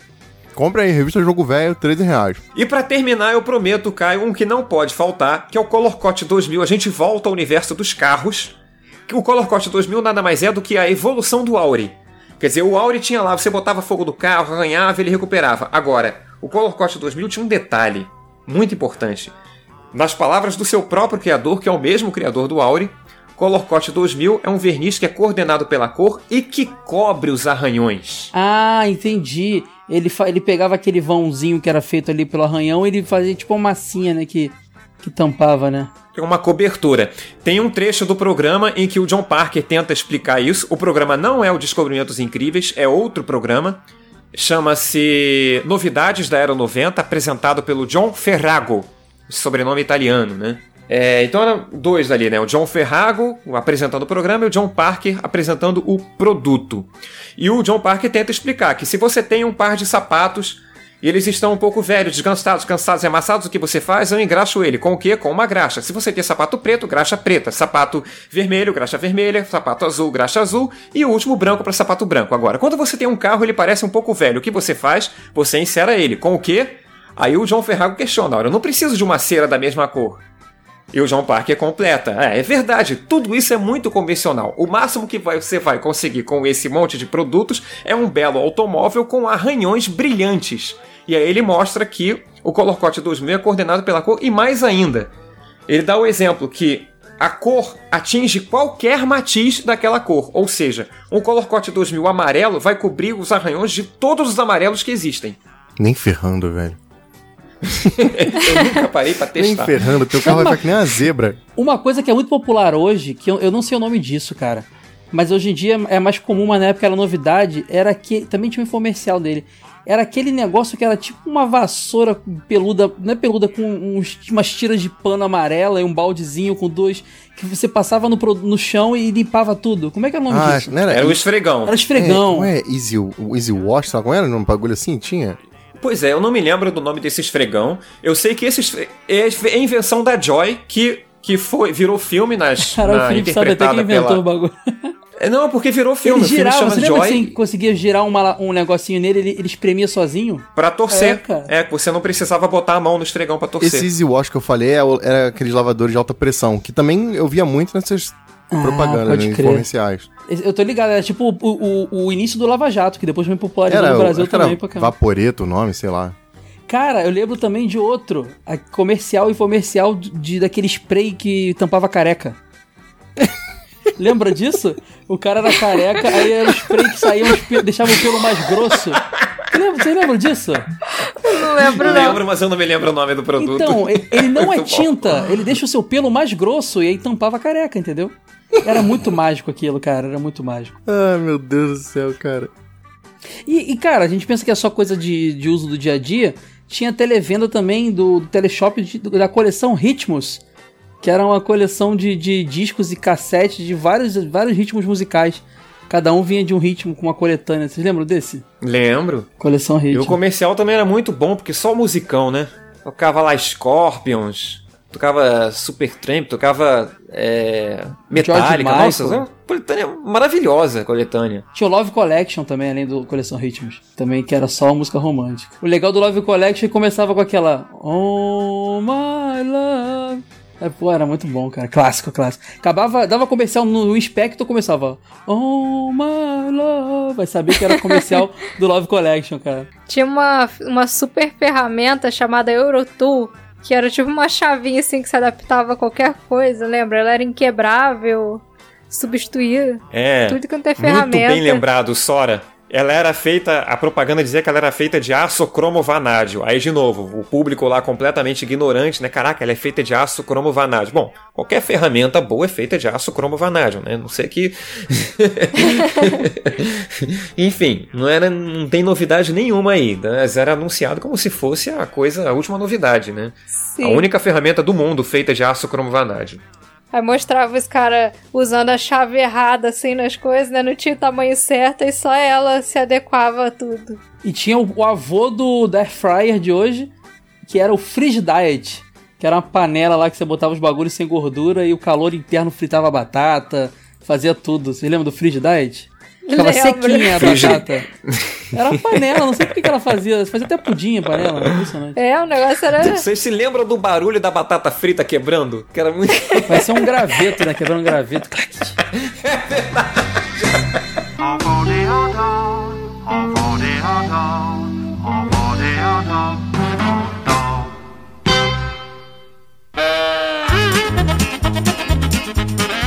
Compre aí, revista Jogo Velho, 13 reais. E pra terminar, eu prometo, Caio, um que não pode faltar, que é o Color Coat 2000. A gente volta ao universo dos carros. Que o Color Coat 2000 nada mais é do que a evolução do Auri. Quer dizer, o Auri tinha lá, você botava fogo do carro, arranhava, ele recuperava. Agora, o Color Coat 2000 tinha um detalhe muito importante. Nas palavras do seu próprio criador, que é o mesmo criador do Auri, Color Coat 2000 é um verniz que é coordenado pela cor e que cobre os arranhões. Ah, entendi. Ele, ele pegava aquele vãozinho que era feito ali pelo arranhão e ele fazia tipo uma massinha, né? Que, que tampava, né? É uma cobertura. Tem um trecho do programa em que o John Parker tenta explicar isso. O programa não é o Descobrimentos Incríveis, é outro programa. chama-se Novidades da Era 90, apresentado pelo John Ferrago, sobrenome italiano, né? É, então eram dois ali, né? O John Ferrago apresentando o programa e o John Parker apresentando o produto. E o John Parker tenta explicar que se você tem um par de sapatos e eles estão um pouco velhos, desgastados, cansados e amassados, o que você faz? Eu engraxo ele. Com o quê? Com uma graxa. Se você tem sapato preto, graxa preta. Sapato vermelho, graxa vermelha. Sapato azul, graxa azul. E o último branco para sapato branco. Agora, quando você tem um carro, ele parece um pouco velho. O que você faz? Você insera ele. Com o quê? Aí o John Ferrago questiona: Olha, eu não preciso de uma cera da mesma cor. E o John Parker completa. É, é verdade, tudo isso é muito convencional. O máximo que você vai conseguir com esse monte de produtos é um belo automóvel com arranhões brilhantes. E aí ele mostra que o Color Coat 2000 é coordenado pela cor e mais ainda. Ele dá o exemplo que a cor atinge qualquer matiz daquela cor. Ou seja, um Color Coat 2000 amarelo vai cobrir os arranhões de todos os amarelos que existem. Nem ferrando, velho. Eu nunca parei pra Nem testar. ferrando. Teu carro vai ficar que nem uma zebra. Uma coisa que é muito popular hoje, que eu, eu não sei o nome disso, cara. Mas hoje em dia é mais comum, mas na época era novidade, era que. Também tinha um comercial dele. Era aquele negócio que era tipo uma vassoura peluda, não é peluda, com uns, umas tiras de pano amarela e um baldezinho com dois. Que você passava no, no chão e limpava tudo. Como é que é o nome Ah, disso? não era, Era o esfregão. Era esfregão. É, não é Easy, o Easy Wash, sabe como era? Um bagulho assim? Tinha? Pois é, eu não me lembro do nome desse esfregão. Eu sei que esse esfre- é invenção da Joy, que, que foi, virou filme nas, Cara, na, o Felipe sabe até que interpretada inventou pela... o bagulho. É, Não, porque virou filme. Ele o filme girava, chama você lembra que Joy você conseguia girar uma- um negocinho nele, ele, ele espremia sozinho? pra torcer. É. É, que você não precisava botar a mão no esfregão pra torcer. Esse Easy Wash que eu falei é era aqueles lavadores de alta pressão, que também eu via muito nessas propagandas, pode né, comerciais. Eu tô ligado, era tipo o, o, o início do Lava Jato, que depois me popularizou Era, no Brasil que era também pra caramba. Vaporeto o nome, sei lá. Cara, eu lembro também de outro, a comercial e comercial de, de- daquele spray que tampava careca. Lembra disso? O cara era careca, aí era o spray que saía, deixava o pelo mais grosso. Você lembra, você lembra disso? Não lembro, não. lembro, mas eu não me lembro o nome do produto. Então, ele não é bom. tinta, ele deixa o seu pelo mais grosso e aí tampava a careca, entendeu? Era muito mágico aquilo, cara, era muito mágico. Ai, meu Deus do céu, cara. E, e, cara, a gente pensa que é só coisa de, de uso do dia a dia. Tinha televenda também do, do teleshop de- do- da coleção Ritmos, que era uma coleção de, de discos e cassetes de vários, vários ritmos musicais. Cada um vinha de um ritmo com uma coletânea. Vocês lembram desse? Lembro. Coleção E o comercial também era muito bom, porque só musicão, né? Tocava lá Scorpions, tocava Supertramp, tocava é, Metallica. Nossa, uma coletânea maravilhosa, coletânea. Tinha o Love Collection também, além do Coleção Ritmos. Também, que era só música romântica. O legal do Love Collection é que começava com aquela Oh my love. É, pô, era muito bom, cara. Clássico, clássico. Acabava, dava comercial no, Inspector, começava Oh my love. Vai saber que era comercial do Love Collection, cara. Tinha uma, uma super ferramenta chamada Eurotool, que era tipo uma chavinha assim que se adaptava a qualquer coisa, lembra? Ela era inquebrável, substituía É. tudo quanto é Muito ferramenta. bem lembrado, Sora. Ela era feita, a propaganda dizia que ela era feita de aço cromo vanádio. Aí, de novo, o público lá completamente ignorante, né? Caraca, ela é feita de aço cromo vanádio. Bom, qualquer ferramenta boa é feita de aço cromo vanádio, né? Não sei que. Enfim, não, era, não tem novidade nenhuma aí. né? Mas era anunciado como se fosse a coisa, a última novidade, né? Sim. A única ferramenta do mundo feita de aço cromo vanádio. Aí mostrava os caras usando a chave errada assim nas coisas, né? Não tinha o tamanho certo e só ela se adequava a tudo. E tinha o, o avô do Air Fryer de hoje, que era o Frigidaire. Que era uma panela lá que você botava os bagulhos sem gordura e o calor interno fritava batata, fazia tudo. Você lembra do Frigidaire? Ficava sequinha a batata. Era panela, não sei por que ela fazia. Fazia até pudim a panela, impressionante. É, o negócio era. Vocês se lembram do barulho da batata frita quebrando? Que era muito. Vai ser um graveto, né? Quebrando um graveto. E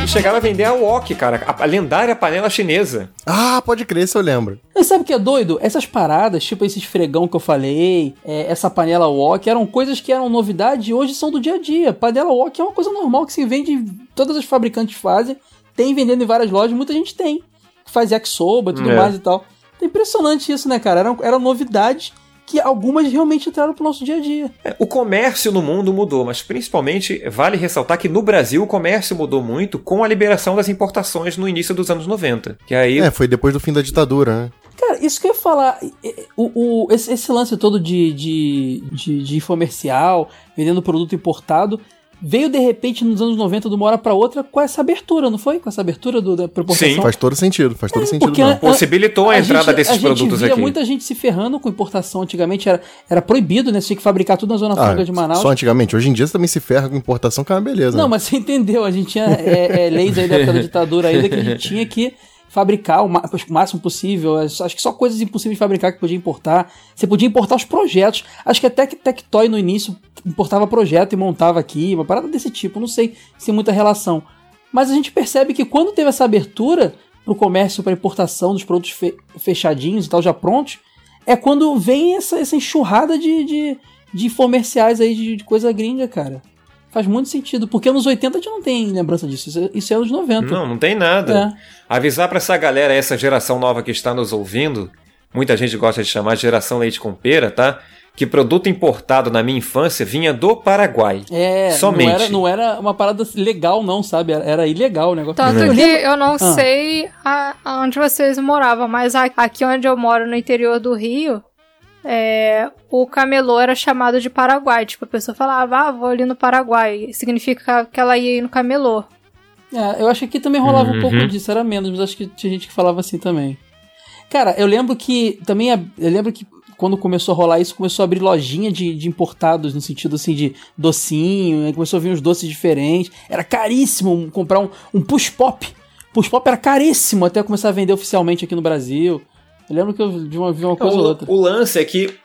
chegaram a vender a wok, cara, a, a lendária panela chinesa. Ah, pode crer, se eu lembro. Mas sabe o que é doido? Essas paradas, tipo esse esfregão que eu falei, é, essa panela wok, eram coisas que eram novidade e hoje são do dia a dia. Panela wok é uma coisa normal que se vende, todas as fabricantes fazem, tem vendendo em várias lojas, muita gente tem. Faz yakisoba e tudo É. mais e tal. É impressionante isso, né, cara? Eram, eram novidades que algumas realmente entraram pro nosso dia a dia. É, o comércio no mundo mudou, mas principalmente vale ressaltar que no Brasil o comércio mudou muito com a liberação das importações no início dos anos 90. Que aí É, foi depois do fim da ditadura, né? Cara, isso que eu ia falar, o, o- esse, esse lance todo de, de, de, de infomercial, vendendo produto importado, veio de repente nos anos 90 de uma hora pra outra com essa abertura, não foi? Com essa abertura do, da proporção. Faz todo sentido, faz todo sentido. porque não. a- possibilitou a, entrada gente- desses a gente produtos via aqui. muita gente se ferrando com importação. Antigamente era, era proibido, né? Você tinha que fabricar tudo na Zona Ah, Franca de Manaus. Só antigamente. Hoje em dia você também se ferra com importação, que é uma beleza. Não, né? mas você entendeu. A gente tinha é, é, leis aí da ditadura ainda que a gente tinha que fabricar o o máximo possível. Acho que só coisas impossíveis de fabricar que podia importar. Você podia importar os projetos. Acho que até que Tectoy no início importava projeto e montava aqui, uma parada desse tipo. Não sei se tem muita relação. Mas a gente percebe que quando teve essa abertura pro comércio, para importação dos produtos fe- fechadinhos e tal, já prontos, é quando vem essa, essa enxurrada de, de, de comerciais aí de, de coisa gringa, cara. Faz muito sentido, porque nos 80 a gente não tem lembrança disso. Isso é, isso é anos 90. Não, não tem nada. É. Avisar pra essa galera, essa geração nova que está nos ouvindo, muita gente gosta de chamar de geração leite com pera, tá? Que produto importado na minha infância vinha do Paraguai. É, Somente. Não, era, não era uma parada legal, não, sabe? Era, era ilegal o negócio. Tanto Eu que eu não Ah. sei a- aonde vocês moravam, mas a- aqui onde eu moro, no interior do Rio, é, o camelô era chamado de Paraguai. Tipo, a pessoa falava, ah, vou ali no Paraguai. Significa que ela ia ir no camelô. É, eu acho que aqui também rolava um Uhum. pouco disso, era menos, mas acho que tinha gente que falava assim também. Cara, eu lembro que também eu lembro que quando começou a rolar isso, começou a abrir lojinha de, de importados, no sentido assim de docinho, aí começou a vir uns doces diferentes. Era caríssimo um- comprar um, um push pop. Push pop era caríssimo até começar a vender oficialmente aqui no Brasil. Eu lembro que eu vi uma, vi uma coisa ou outra. O, lance é que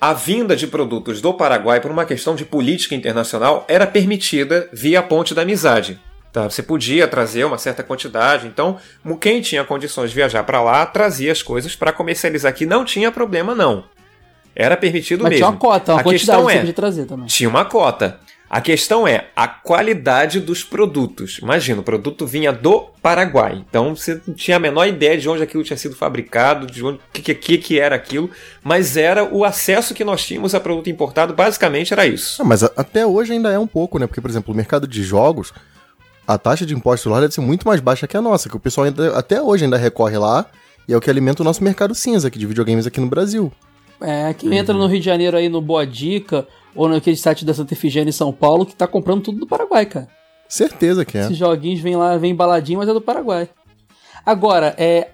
a vinda de produtos do Paraguai, por uma questão de política internacional, era permitida via a ponte da amizade. Tá? Você podia trazer uma certa quantidade, então quem tinha condições de viajar para lá trazia as coisas para comercializar aqui. Não tinha problema, não. Era permitido Mas mesmo. tinha uma cota, uma a quantidade questão que você é, podia trazer também. tinha uma cota. A questão é a qualidade dos produtos. Imagina, o produto vinha do Paraguai. Então você não tinha a menor ideia de onde aquilo tinha sido fabricado, de onde que, que, que era aquilo, mas era o acesso que nós tínhamos a produto importado, basicamente era isso. Ah, mas a- até hoje ainda é um pouco, né? Porque, por exemplo, o mercado de jogos, a taxa de imposto lá deve ser muito mais baixa que a nossa, que o pessoal ainda, até hoje ainda recorre lá e é o que alimenta o nosso mercado cinza aqui de videogames aqui no Brasil. É, quem entra no Rio de Janeiro aí no Boa Dica ou naquele site da Santa Efigênia em São Paulo que tá comprando tudo do Paraguai, cara. Certeza que é. Esses joguinhos vêm lá, vem embaladinho, mas é do Paraguai. Agora, é.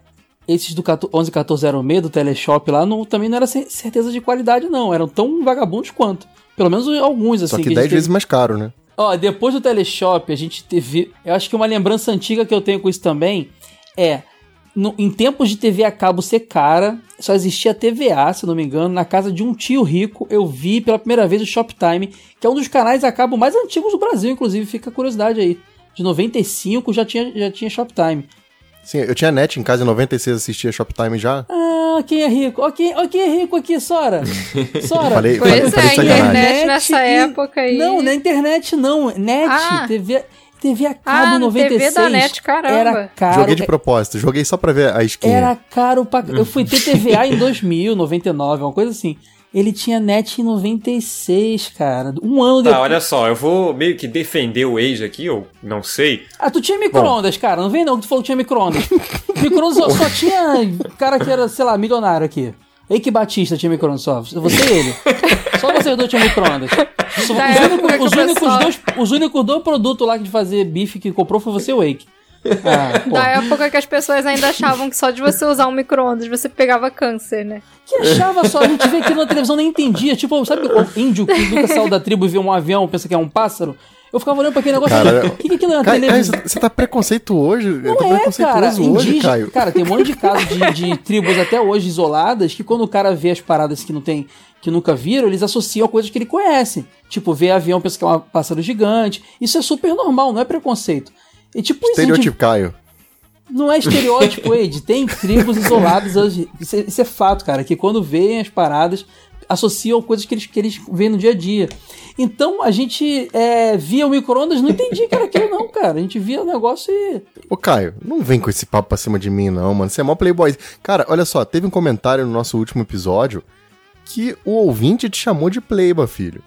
Esses do 14 11406 do Teleshop lá não, também não era ce- certeza de qualidade, não. Eram tão vagabundos quanto. Pelo menos alguns, assim. Só que a 10 gente vezes teve- mais caro, né? Ó, depois do Teleshop, a gente teve. Eu acho que uma lembrança antiga que eu tenho com isso também é. No- em tempos de TV a cabo ser cara, só existia TVA, se não me engano, na casa de um tio rico. Eu vi pela primeira vez o Shoptime, que é um dos canais a cabo mais antigos do Brasil, inclusive, fica a curiosidade aí. De 95 já tinha, já tinha Shoptime. Sim, eu tinha net em casa em 96, assistia Shoptime já. Ah, quem é rico? Ó, quem, ó, quem é rico aqui, Sora? Sora. Falei- Pois falei- é, falei a de sacanagem. internet nessa e- época aí. Não, na internet não. Net, Ah. TV, TV a cabo Ah, em no 96. TV da net, caramba. Era caro. joguei de propósito, joguei só pra ver a skin. Era caro pra. Eu fui ter TVA em 2000, 99, uma coisa assim. Ele tinha net em 96, cara. Um ano Tá, depois. olha só, eu vou meio que defender o Age aqui, eu não sei. Ah, tu tinha micro-ondas, cara. Não vem não que tu falou que tinha micro-ondas. micro-ondas só, só tinha cara que era, sei lá, milionário aqui. Eike Batista tinha micro-ondas só. Você e ele. Só vocês dois tinham micro-ondas. Os, que os únicos dois, os únicos dois produtos lá de fazer bife que comprou foi você e o Eike. Ah, pô. Da época que as pessoas ainda achavam que só de você usar um micro-ondas você pegava câncer, né? Que achava só, a gente vê aquilo na televisão nem entendia. Tipo, sabe o índio que nunca saiu da tribo e vê um avião pensa que é um pássaro? Eu ficava olhando pra aquele negócio Cara, e o que, que aquilo é Cara, televisão? você tá preconceituoso hoje? Não tá é, cara. preconceituoso hoje, Indígena, Caio. cara, tem um monte de casos de, de tribos até hoje isoladas que quando o cara vê as paradas que não tem, que nunca viram, eles associam a coisas que ele conhece. Tipo, vê avião, pensa que é um pássaro gigante. Isso é super normal, não é preconceito. E tipo, Estereotipo, Caio. não é estereótipo, Ed. Tem tribos isoladas hoje. Isso é, isso é fato, cara. Que quando veem as paradas, associam coisas que eles, que eles veem no dia a dia. Então a gente é, via o micro-ondas, não entendia que era aquilo, não, cara. A gente via o negócio e. Ô, Caio, não vem com esse papo pra cima de mim, não, mano. Você é mó playboy. Cara, olha só, teve um comentário no nosso último episódio que o ouvinte te chamou de playboy, filho.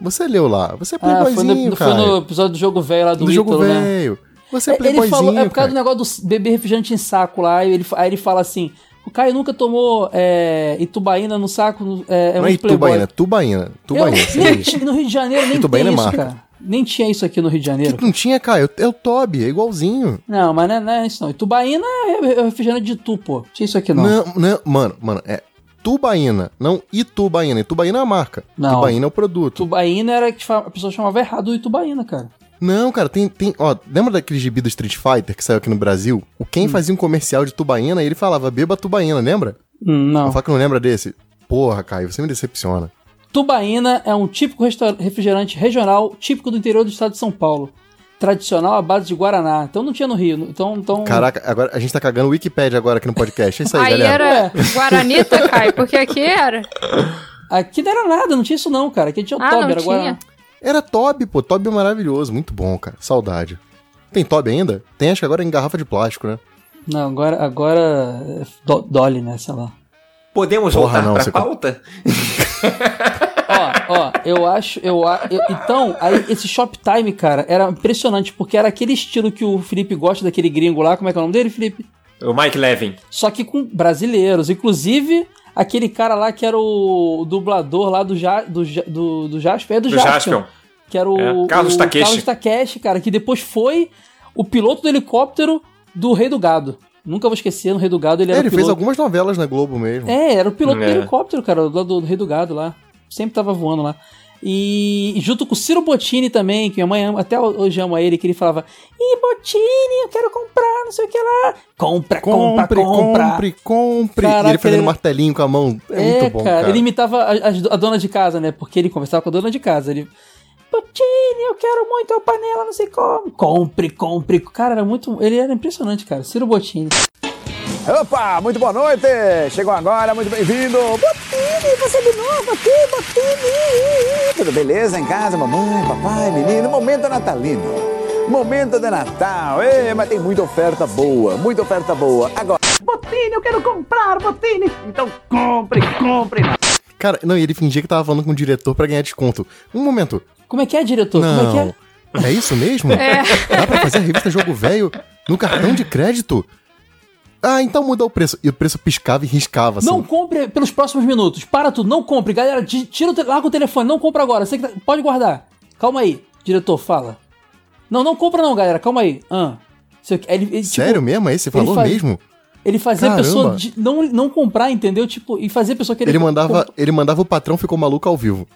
Você leu lá. Você é Ah, foi, playboyzinho, no, foi no episódio do jogo velho lá do, Do jogo Ítalo, né? velho. Você é É, ele playboyzinho, falou, é por causa cara. do negócio do beber refrigerante em saco lá, ele, aí ele fala assim: o Caio nunca tomou é, Itubaína no saco, é, é Não é. Itubaína, Tubaína. Tubaína. Eu- no Rio de Janeiro nem Itubaína tem é isso, cara. Nem tinha isso aqui no Rio de Janeiro. Não tinha, Caio. É o Toby, é igualzinho. Não, mas não é, não é isso não. Itubaína é é refrigerante de tu, pô. Tinha isso aqui não. Não, não, mano, mano, é Tubaína, não Itubaína. Itubaína é a marca. Não. Tubaína é o produto. Tubaína era que a pessoa chamava errado o Itubaína, cara. Não, cara, tem, tem. Ó, lembra daquele gibi do Street Fighter que saiu aqui no Brasil? O Hum. Ken fazia um comercial de Tubaína e ele falava, beba Tubaína, lembra? Hum, Não. Eu falo que não lembra desse. Porra, Caio, você me decepciona. Tubaína é um típico refrigerante regional típico do interior do estado de São Paulo. Tradicional à base de Guaraná. Então não tinha no Rio. Então, então... Caraca, agora a gente tá cagando o Wikipedia agora aqui no podcast. É isso aí, Aí galera. era Guaranita, Caio, porque aqui era. Aqui não era nada, não tinha isso não, cara. Aqui tinha o Ah, Toby, não era tinha. Guaraná. Era Toby, pô. Toby é maravilhoso. Muito bom, cara. Saudade. Tem Toby ainda? Tem, acho que agora é em garrafa de plástico, né? Não, agora, agora é Do- Dolly, né? Sei lá. Podemos Porra, voltar não, pra você- pauta? Ó, ó, eu acho, eu, a- eu- Então, aí esse Shoptime, cara, era impressionante, porque era aquele estilo que o Felipe gosta daquele gringo lá. Como é que é o nome dele, Felipe? O Mike Levin. Só que com brasileiros. Inclusive, aquele cara lá que era o dublador lá do, ja, do, do, do Jaspion. É do, Do Jaspion. Jaspion. Que era o, É, Carlos o Takeshi. Carlos Takeshi, cara, que depois foi o piloto do helicóptero do Rei do Gado. Nunca vou esquecer, no Rei do Gado ele É, era ele o fez piloto. algumas novelas na Globo mesmo. É, era o piloto do É. helicóptero, cara, lá do, do Rei do Gado lá. Sempre tava voando lá. E junto com o Ciro Bottini também, que minha mãe ama, até hoje ama ele, que ele falava: Ih, Bottini, eu quero comprar, não sei o que lá. Compra, compra, Compre, compra. compre, compre. Caraca, e ele fazendo ele- martelinho com a mão. É, É, muito bom, cara, cara. ele imitava a, a- a dona de casa, né? Porque ele conversava com a dona de casa. Ele. Bottini, eu quero muito a panela, não sei como. Compre, compre. Cara, era muito. Ele era impressionante, cara. Ciro Bottini. Opa, muito boa noite! Chegou agora, muito bem-vindo! Botini, você de novo aqui, Botini! Tudo beleza em casa, mamãe, papai, menino? Momento natalino. Momento de Natal, Ê, mas tem muita oferta boa, muita oferta boa. Agora, Botini, eu quero comprar, Botini! Então compre, compre! Cara, não, e ele fingia que tava falando com o diretor pra ganhar desconto. Um momento. Como é que é, diretor? Não. Como é que é? É isso mesmo? É. Dá pra fazer a revista Jogo Velho no cartão de crédito? Ah, então muda o preço. E o preço piscava e riscava, assim. Não compre pelos próximos minutos. Para tudo, não compre. Galera, ti- tira o te- larga o telefone, não compra agora. Você que tá- pode guardar. Calma aí, diretor, fala. Não, não compra não, galera. Calma aí. Ah. Sei o quê. Ele- ele, tipo, Sério mesmo? É esse valor faz- mesmo? Ele fazia a pessoa de- não, não comprar, entendeu? Tipo, e fazia a pessoa querer Ele mandava, comp- ele mandava o patrão ficou maluco ao vivo.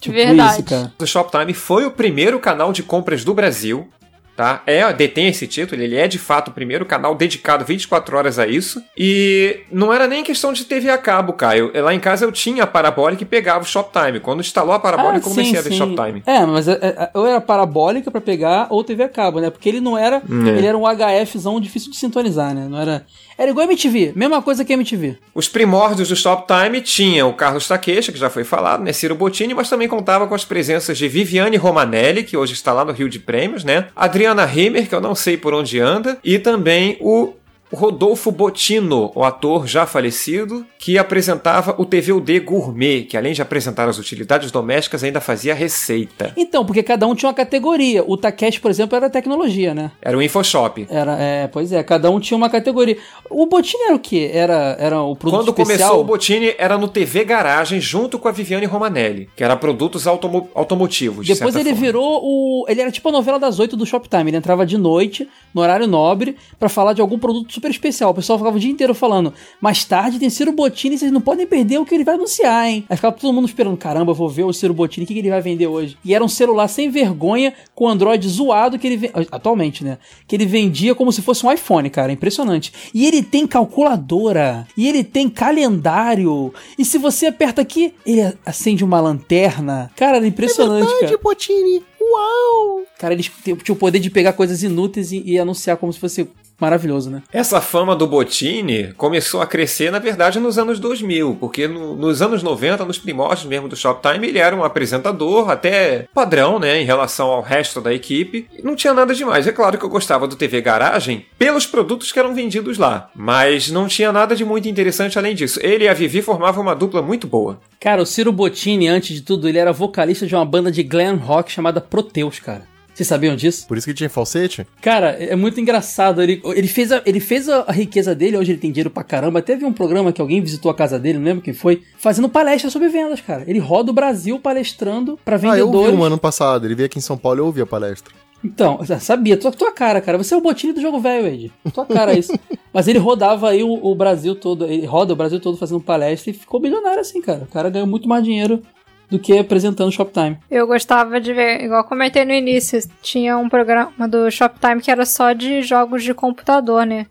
Tipo Verdade. isso, cara. O Shoptime foi o primeiro canal de compras do Brasil. Tá? É, detém esse título, ele é de fato o primeiro canal dedicado 24 horas a isso. E não era nem questão de TV a cabo, Caio. Lá em casa eu tinha a parabólica e pegava o Shoptime. Quando instalou a parabólica, eu comecei a ver Shoptime. É, mas é, é, ou era parabólica pra pegar ou TV a cabo, né? Porque ele não era. É. Ele era um HFzão difícil de sintonizar, né? Não era. Era igual MTV, mesma coisa que MTV. Os primórdios do Shoptime tinha o Carlos Taqueixa, que já foi falado, né? Ciro Bottini, mas também contava com as presenças de Viviane Romanelli, que hoje está lá no Rio de Prêmios, né? Adriana Heimer, que eu não sei por onde anda, e também o Rodolfo Bottino, o ator já falecido, que apresentava o TVUD Gourmet, que além de apresentar as utilidades domésticas, ainda fazia receita. Então, porque cada um tinha uma categoria. O Takeshi, por exemplo, era tecnologia, né? Era o InfoShop. Era, é, pois é, cada um tinha uma categoria. O Botini era o quê? Era, era o produto Quando especial? começou o Bottini, era no TV Garagem, junto com a Viviane Romanelli, que era produtos automo automotivos. de Depois ele forma. virou o. Ele era tipo a novela das oito do Shoptime. Ele entrava de noite, no horário nobre, pra falar de algum produto super especial. O pessoal ficava o dia inteiro falando: mais tarde tem Ciro Bottini, vocês não podem perder o que ele vai anunciar, hein? Aí ficava todo mundo esperando: caramba, eu vou ver o Ciro Bottini, o que, que ele vai vender hoje? E era um celular sem vergonha, com Android zoado que ele. Atualmente, né? Que ele vendia como se fosse um iPhone, cara. Impressionante. E ele tem calculadora. E ele tem calendário. E se você aperta aqui, ele acende uma lanterna. Cara, era impressionante, cara. Botini. Uau! Cara, eles tinham o poder de pegar coisas inúteis e, e anunciar como se fosse maravilhoso, né? Essa fama do Botini começou a crescer, na verdade, nos anos 2000, porque no- nos anos 90, nos primórdios mesmo do Shoptime, ele era um apresentador até padrão, né, em relação ao resto da equipe. Não tinha nada demais. É claro que eu gostava do TV Garagem pelos produtos que eram vendidos lá, mas não tinha nada de muito interessante além disso. Ele e a Vivi formavam uma dupla muito boa. Cara, o Ciro Bottini, antes de tudo, ele era vocalista de uma banda de glam rock chamada Proteus, cara. Vocês sabiam disso? Por isso que tinha falsete? Cara, é muito engraçado. Ele, ele fez, a, ele fez a, riqueza dele, hoje ele tem dinheiro pra caramba. Teve um programa que alguém visitou a casa dele, não lembro quem foi, fazendo palestra sobre vendas, cara. Ele roda o Brasil palestrando pra Ah, eu vendedores. vi um ano passado. Ele veio aqui em São Paulo e eu ouvi a palestra. Então, sabia, tua, tua cara, cara. Você é o botinho do jogo velho, Ed. Tua cara é isso. Mas ele rodava aí o, o Brasil todo, ele roda o Brasil todo fazendo palestra e ficou milionário assim, cara. O cara ganhou muito mais dinheiro do que apresentando Shoptime. Eu gostava de ver, igual comentei no início, tinha um programa do Shoptime que era só de jogos de computador, né?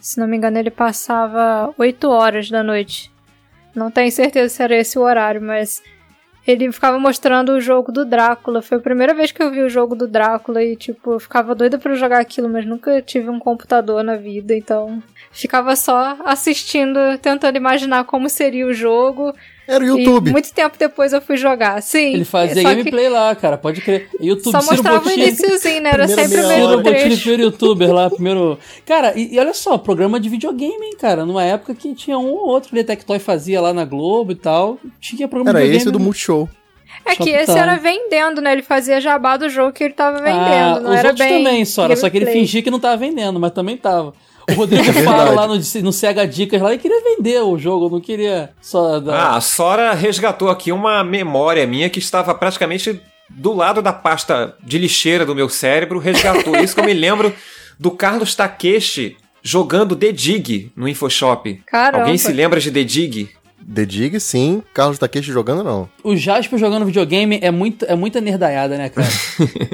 Se não me engano, ele passava 8 horas da noite. Não tenho certeza se era esse o horário, mas ele ficava mostrando o jogo do Drácula. Foi a primeira vez que eu vi o jogo do Drácula e, tipo, eu ficava doida pra jogar aquilo, mas nunca tive um computador na vida, então ficava só assistindo, tentando imaginar como seria o jogo. Era o E YouTube. muito tempo depois eu fui jogar. Sim. Ele fazia só que gameplay lá, cara, pode crer. YouTube, Só Ciro mostrava o Bottini. iniciozinho, né? Era sempre o mesmo trecho. primeiro youtuber lá, primeiro. Cara, e, e olha só, programa de videogame, hein, cara. Numa época que tinha um ou outro que Tectoy fazia lá na Globo e tal. Tinha programa Era de videogame. esse do Multishow. É que esse era vendendo, né? Ele fazia jabá do jogo que ele tava vendendo. Ah, não os era outros bem. também, Sora, só que ele gameplay. fingia que não tava vendendo, mas também tava. O Rodrigo É fala lá no, no Sega Dicas lá, ele queria vender o jogo, não queria só dar. Ah, a Sora resgatou aqui uma memória minha que estava praticamente do lado da pasta de lixeira do meu cérebro. Resgatou isso que eu me lembro do Carlos Takeshi jogando The Dig no Infoshop. Caramba. Alguém se lembra de The Dig? The Dig, sim. Carlos Takeshi jogando, não. O Jasper jogando videogame é, muito, é muita nerdaiada, né, cara?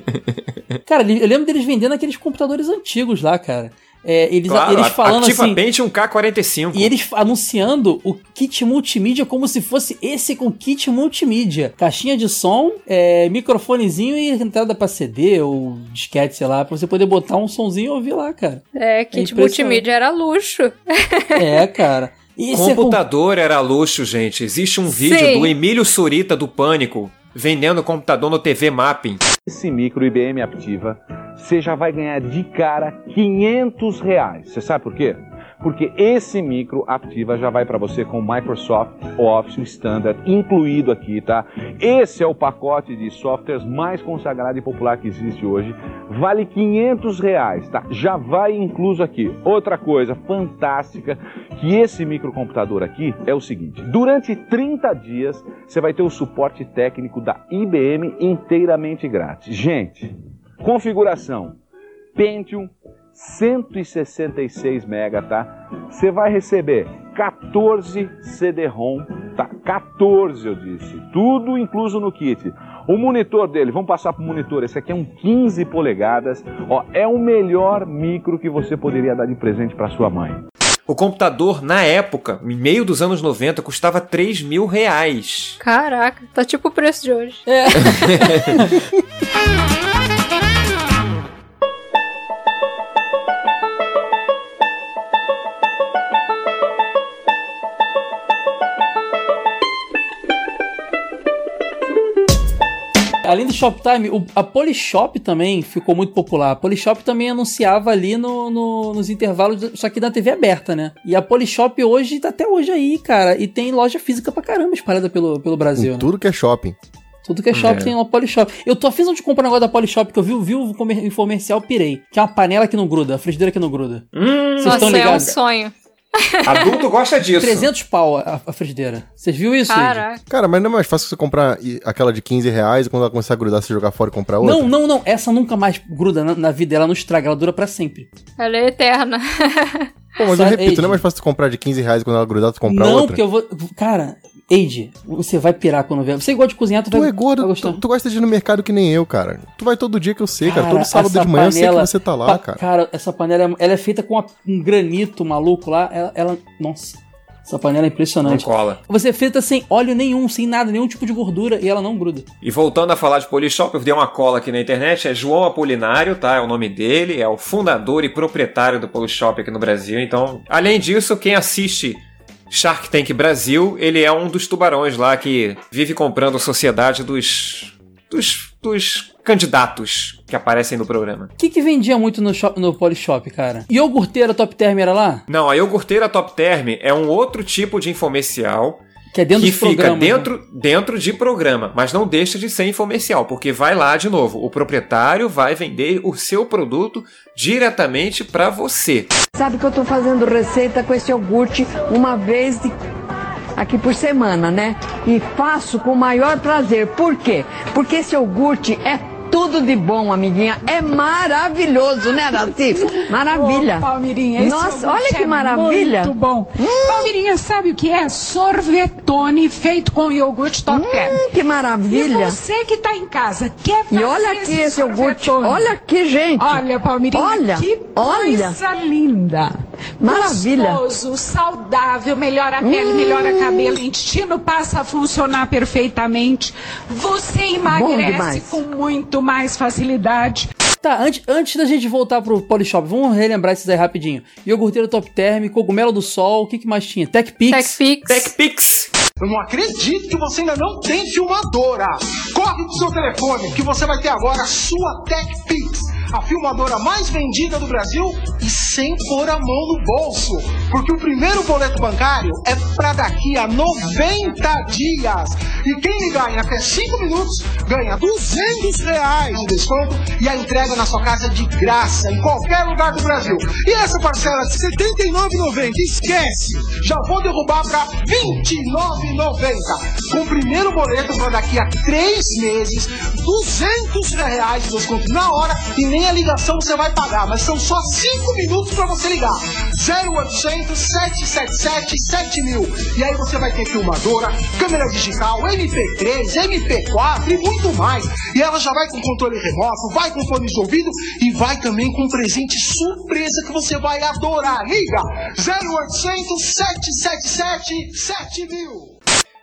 cara, eu lembro deles vendendo aqueles computadores antigos lá, cara. É, eles, Claro, eles falando Ativa assim. Paint 1K45. E eles anunciando o kit multimídia como se fosse esse com kit multimídia. Caixinha de som, é, microfonezinho e entrada pra CD ou disquete, sei lá, pra você poder botar um sonzinho e ouvir lá, cara. É, kit impressionante. multimídia era luxo. É, cara. E esse é com- Computador era luxo, gente. Existe um vídeo Sim. do Emílio Surita do Pânico vendendo computador no TV Mapping. Esse micro IBM Aptiva, você já vai ganhar de cara 500 reais. Você sabe por quê? Porque esse micro Aptiva já vai para você com Microsoft Office Standard incluído aqui, tá? Esse é o pacote de softwares mais consagrado e popular que existe hoje. Vale 500 reais, tá? Já vai incluso aqui. Outra coisa fantástica que esse microcomputador aqui é o seguinte: durante 30 dias você vai ter o suporte técnico da IBM inteiramente grátis. Gente, configuração Pentium 166 MB, tá? Você vai receber 14 CD-ROM, tá? 14 eu disse, tudo incluso no kit. O monitor dele, vamos passar pro monitor, esse aqui é um 15 polegadas, ó, é o melhor micro que você poderia dar de presente para sua mãe. O computador, na época, em meio dos anos 90, custava 3 mil reais. Caraca, tá tipo o preço de hoje. É. Além do Shoptime, o- a Polishop também ficou muito popular. A Polishop também anunciava ali no, no- nos intervalos, só que na TV aberta, né? E a Polishop hoje tá até hoje aí, cara. E tem loja física pra caramba espalhada pelo, pelo Brasil, né? tudo que é shopping. Tudo que é shopping É. tem uma Polishop. Eu tô afim de comprar um negócio da Polishop que eu vi, vi o comercial, pirei. Que é uma panela que não gruda, a frigideira que não gruda. Hum, Vocês Nossa, estão é um sonho. Adulto gosta disso. 300 pau a, a frigideira. Vocês viram isso? Ed? Caraca. Cara, mas não é mais fácil você comprar aquela de 15 reais e quando ela começar a grudar, você jogar fora e comprar outra? Não, não, não. Essa nunca mais gruda na, na vida. Ela não estraga, ela dura pra sempre. Ela é eterna. Pô, mas eu Sabe, repito, Ed? não é mais fácil você comprar de 15 reais e quando ela grudar, tu comprar não, outra? porque eu vou. Cara, Eide, você vai pirar quando ver. Você gosta de cozinhar, tu, Tu vai, é gordo, vai gostar. tu, tu gosta de ir no mercado que nem eu, cara. Tu vai todo dia que eu sei, cara. Cara, Todo sábado de manhã eu sei que panela- você tá lá, Pa- cara. Cara, essa panela ela é feita com uma- um granito maluco lá. Ela, ela- Nossa. Essa panela é impressionante. Não cola. Você frita sem óleo nenhum, sem nada, nenhum tipo de gordura e ela não gruda. E voltando a falar de Polishop, eu dei uma cola aqui na internet, é João Apolinário, tá? É o nome dele, é o fundador e proprietário do Polishop aqui no Brasil. Então, além disso, quem assiste Shark Tank Brasil, ele é um dos tubarões lá que vive comprando a sociedade dos dos, dos candidatos que aparecem no programa. O que, que vendia muito no, shop, no Polishop, cara? Iogurteira Top Term era lá? Não, a iogurteira Top Term é um outro tipo de infomercial que é dentro que de fica programa, dentro, né? dentro de programa, mas não deixa de ser infomercial, porque vai lá de novo, o proprietário vai vender o seu produto diretamente para você. Sabe que eu tô fazendo receita com esse iogurte uma vez de- aqui por semana, né? E faço com o maior prazer. Por quê? Porque esse iogurte é tudo de bom, amiguinha. É maravilhoso, né, Araci? Maravilha. Ô, Palmirinha, esse Nossa, iogurte olha que é maravilha. Hum. Muito bom. Palmirinha, sabe o que é? Sorvetone feito com iogurte top. Hum, que maravilha. E você que tá em casa, quer fazer E olha aqui esse iogurte. sorvetone? Olha aqui, gente. Olha, Palmirinha, Olha, que olha. coisa linda. Maravilha. Gostoso, saudável, melhora a pele, Hum. melhora cabelo, intestino passa a funcionar perfeitamente. Você emagrece com muito mais facilidade. Tá, antes, antes da gente voltar pro Polishop, vamos relembrar esses aí rapidinho. Iogurteira Top Term, Cogumelo do Sol, o que, que mais tinha? TechPix. TechPix. TechPix. Eu não acredito que você ainda não tem filmadora. Corre pro seu telefone, que você vai ter agora a sua TechPix, a filmadora mais vendida do Brasil e sem pôr a mão no bolso. Porque o primeiro boleto bancário é pra daqui a 90 dias. E quem ligar em até 5 minutos ganha 200 reais de desconto e a entrega na sua casa de graça, em qualquer lugar do Brasil. E essa parcela de R$ 79,90, esquece! Já vou derrubar para R$ 29,90. Com o primeiro boleto para daqui a três meses, 200 reais de desconto na hora e nem a ligação você vai pagar, mas são só 5 minutos para você ligar. 0800 777 7000. E aí você vai ter filmadora, câmera digital, MP3, MP4 e muito mais. E ela já vai com controle remoto, vai com fone de ouvido e vai também com presente surpresa que você vai adorar. Liga 0800 777 7000.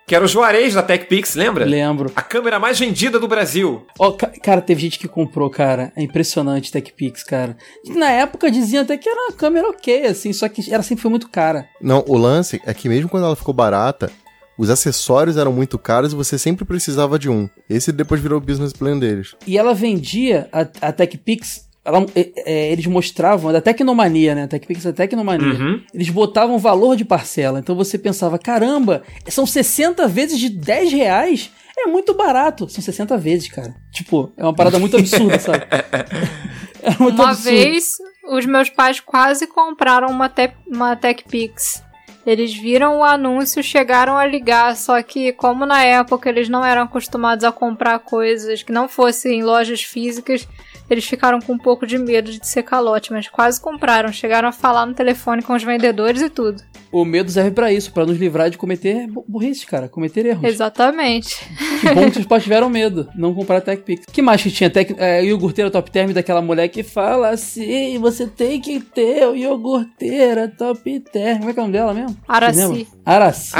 Que era o Juarez da TechPix, lembra? Lembro. A câmera mais vendida do Brasil. Ó, ca- cara, teve gente que comprou, cara. É impressionante TechPix, cara. Na época diziam até que era uma câmera ok, assim, só que ela sempre foi muito cara. Não, o lance é que mesmo quando ela ficou barata, os acessórios eram muito caros e você sempre precisava de um. Esse depois virou o business plan deles. E ela vendia a, a TechPix. Ela- é, é, eles mostravam, da Tecnomania, né? TechPix é Tecnomania. Uhum. Eles botavam valor de parcela. Então você pensava, caramba, são 60 vezes de 10 reais? É muito barato. São 60 vezes, cara. Tipo, é uma parada muito absurda, sabe? É muito Uma absurdo. vez, os meus pais quase compraram uma, te uma TechPix. Eles viram o anúncio, chegaram a ligar, só que como na época eles não eram acostumados a comprar coisas que não fossem em lojas físicas, eles ficaram com um pouco de medo de ser calote, mas quase compraram. Chegaram a falar no telefone com os vendedores e tudo. O medo serve pra isso, pra nos livrar de cometer bu- burrice, cara. Cometer erros. Exatamente. Que bom que os pais tiveram medo, não comprar TechPix. que mais que tinha? Tec, é, iogurteira top term daquela mulher que fala assim: você tem que ter o iogurteira top term. Como é que é o nome dela mesmo? Araci. Lembram? Araci.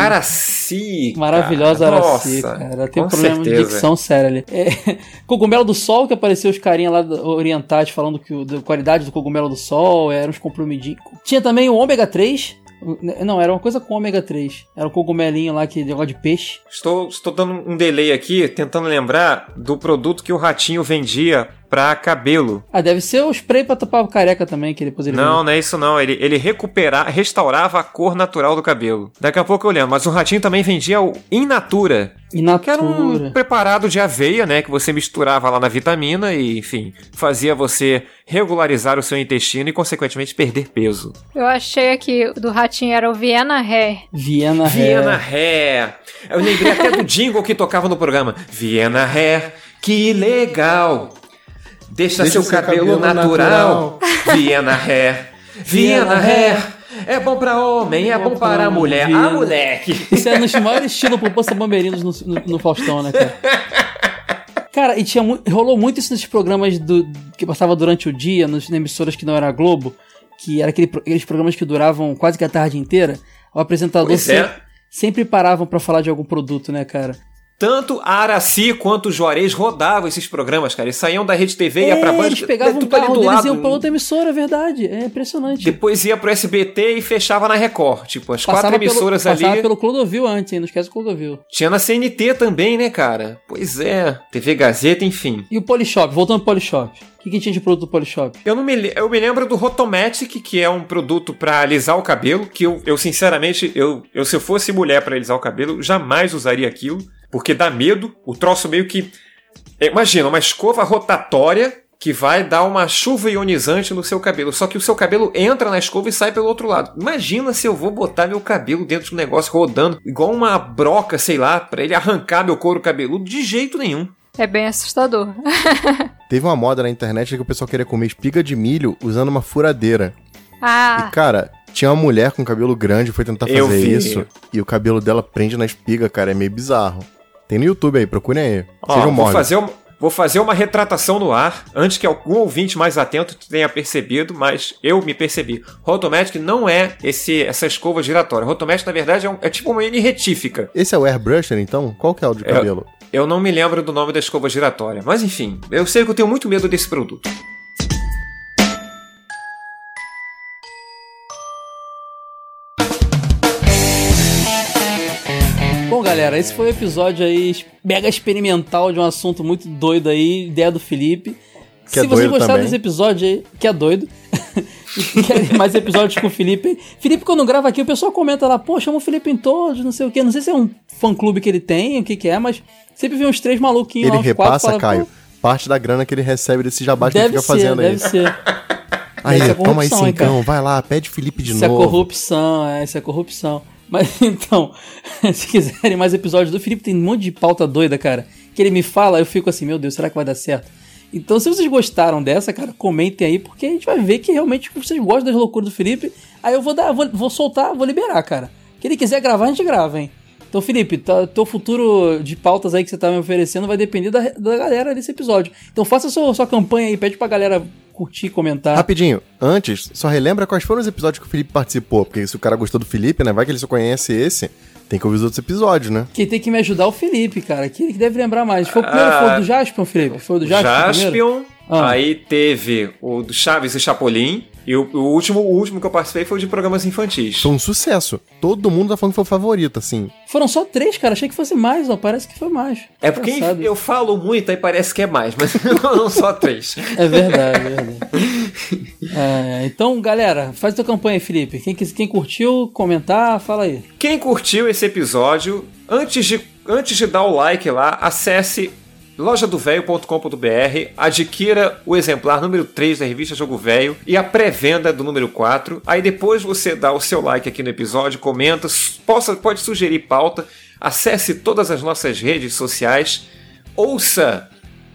Araci. Maravilhosa cara. Araci, Nossa, cara. Tem um problema de certeza. dicção séria ali. É, cogumelo do Sol, que apareceu os carinha lá orientais falando que o, da qualidade do cogumelo do Sol, eram uns compromidinhos. Tinha também o ômega 3. Não, era uma coisa com ômega 3. Era o cogumelinho lá que negócio de peixe. Estou, estou dando um delay aqui, tentando lembrar do produto que o Ratinho vendia pra cabelo. Ah, deve ser o spray pra tapar o careca também, que depois ele Não, não é isso não. Ele, ele recuperava, restaurava a cor natural do cabelo. Daqui a pouco eu lembro. Mas o Ratinho também vendia o In Natura. In Natura. Que era um preparado de aveia, né? Que você misturava lá na vitamina e, enfim, fazia você regularizar o seu intestino e, consequentemente, perder peso. Eu achei aqui do ratinho era o Viena Hair. Viena Viena Hair. Eu lembrei até do jingle que tocava no programa. Viena Hair, que legal. Deixa, Deixa seu, seu cabelo, cabelo natural. Viena Hair. Viena Hair. É bom pra homem, é bom para a mulher. Ah, Viena. moleque. Isso é no maior estilo Poupança Bombeirinhos no, no, no Faustão, né, cara? Cara, e tinha rolou muito isso nesses programas do, que passava durante o dia, nas emissoras que não era a Globo, que era aquele, aqueles programas que duravam quase que a tarde inteira. O apresentador Pois é. sempre, sempre paravam pra falar de algum produto, né, cara? Tanto a Araci quanto o Juarez rodavam esses programas, cara. Eles saíam da Rede TV e ia pra É, Band. eles pegavam ali carro do deles lado. iam pra outra emissora, é verdade. É impressionante. Depois ia pro SBT e fechava na Record. Tipo, as quatro Passava emissoras pelo, ali. Passava pelo Clodovil antes, hein? Não esquece o Clodovil. Tinha na CNT também, né, cara? Pois é. TV Gazeta, enfim. E o Polishop, voltando pro Polishop. O que, que tinha de produto do Polishop? Eu, não me, eu me lembro do Rotomatic, que é um produto pra alisar o cabelo, que eu, eu sinceramente, eu, eu se eu fosse mulher pra alisar o cabelo, jamais usaria aquilo, porque dá medo. O troço meio que. é, Imagina, uma escova rotatória que vai dar uma chuva ionizante no seu cabelo. Só que o seu cabelo entra na escova e sai pelo outro lado. Imagina se eu vou botar meu cabelo dentro de um negócio rodando, igual uma broca, sei lá, pra ele arrancar meu couro cabeludo. De jeito nenhum. É bem assustador. Teve uma moda na internet que o pessoal queria comer espiga de milho usando uma furadeira. Ah, E, cara, tinha uma mulher com cabelo grande, foi tentar fazer isso. E o cabelo dela prende na espiga, cara. É meio bizarro. Tem no YouTube aí, procurem aí. Ó, Sejam vou, fazer uma, vou fazer uma retratação no ar, antes que algum ouvinte mais atento tenha percebido, mas eu me percebi. Rotomatic não é esse, essa escova giratória. Rotomatic, na verdade, é, um- é tipo uma N retífica. Esse é o Airbrusher, então? Qual que é o de É- cabelo? Eu não me lembro do nome da escova giratória, mas enfim, eu sei que eu tenho muito medo desse produto. Galera, esse foi o episódio aí mega experimental de um assunto muito doido aí, ideia do Felipe. Que é Se vocês doido gostaram também. desse episódio aí, que é doido, e querem mais episódios com o Felipe, Felipe, quando grava aqui, o pessoal comenta lá, pô, chama o Felipe em todos, não sei o quê. Não sei se é um fã-clube que ele tem, o que que é, mas sempre vem uns três maluquinhos lá, Ele uns quatro, repassa, fala, Caio, parte da grana que ele recebe desse jabá que ele fica ser, fazendo aí. deve ser. Aí, é toma aí hein, cincão, vai lá, pede Felipe de Isso é novo. corrupção, é, isso é corrupção. Mas então, se quiserem mais episódios do Felipe, tem um monte de pauta doida, cara. Que ele me fala, eu fico assim, meu Deus, será que vai dar certo? Então, se vocês gostaram dessa, cara, comentem aí, porque a gente vai ver que realmente vocês gostam das loucuras do Felipe. Aí eu vou dar, vou, vou soltar, vou liberar, cara. Que ele quiser gravar, a gente grava, hein? Então, Felipe, tá, teu futuro de pautas aí que você tá me oferecendo vai depender da, da galera desse episódio. Então faça sua, sua campanha aí, pede pra galera curtir, comentar. Rapidinho, antes, só relembra quais foram os episódios que o Felipe participou, porque se o cara gostou do Felipe, né, vai que ele só conhece esse, tem que ouvir os outros episódios, né? Quem tem que me ajudar é o Felipe, cara. Que ele que deve lembrar mais. Foi o primeiro, Ah, foi o do Jaspion, Felipe? Foi o do Jaspion? Jaspion, primeiro? Ah. aí teve o do Chaves e Chapolin, e o, o último, o último que eu participei foi o de programas infantis. Foi um sucesso. Todo mundo tá falando que foi o favorito, assim. Foram só três, cara. Achei que fosse mais, ó. Parece que foi mais. É porque Engraçado. eu falo muito, aí parece que é mais, mas não só três. É verdade, é verdade. É, então, galera, faz tua campanha aí, Felipe. Quem, quis- quem curtiu, comentar, fala aí. Quem curtiu esse episódio, antes de, antes de dar o like lá, acesse lojadovelho.com.br, adquira o exemplar número 3 da revista Jogo Velho e a pré-venda do número 4. Aí depois você dá o seu like aqui no episódio, comenta, possa, pode sugerir pauta, acesse todas as nossas redes sociais, ouça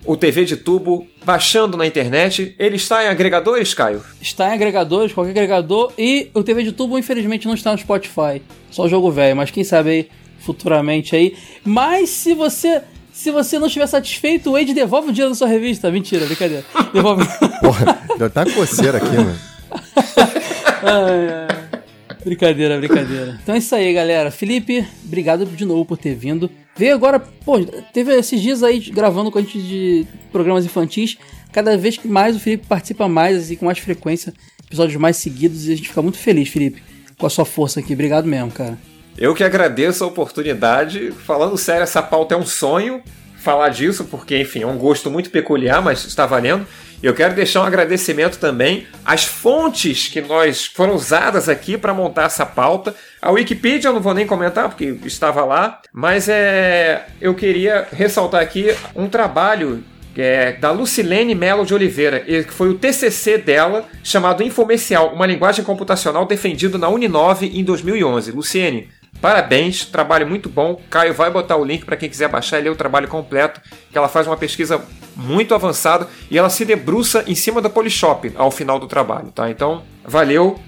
o TV de Tubo baixando na internet. Ele está em agregadores, Caio? Está em agregadores, qualquer agregador. E o TV de tubo, infelizmente, não está no Spotify. Só o jogo velho, mas quem sabe aí, futuramente aí. Mas se você. Se você não estiver satisfeito, o Wade devolve o dinheiro da sua revista. Mentira, brincadeira. Devolve. Porra, deu até uma coceira aqui, mano. Ai, ai. Brincadeira, brincadeira. Então é isso aí, galera. Felipe, obrigado de novo por ter vindo. Veio agora, pô, teve esses dias aí gravando com a gente de programas infantis. Cada vez que mais o Felipe participa mais, assim, com mais frequência, episódios mais seguidos, e a gente fica muito feliz, Felipe, com a sua força aqui. Obrigado mesmo, cara. Eu que agradeço a oportunidade. Falando sério, essa pauta é um sonho falar disso, porque, enfim, é um gosto muito peculiar, mas está valendo. Eu quero deixar um agradecimento também às fontes que nós foram usadas aqui para montar essa pauta. A Wikipedia eu não vou nem comentar porque estava lá, mas é, eu queria ressaltar aqui um trabalho é, da Lucilene Melo de Oliveira, que foi o TCC dela, chamado Infomercial, uma linguagem computacional defendido na Uninove em 2011. Luciene, parabéns, trabalho muito bom. Caio vai botar o link para quem quiser baixar e ler o trabalho completo, que ela faz uma pesquisa muito avançada e ela se debruça em cima da Polishop ao final do trabalho, tá? Então, valeu.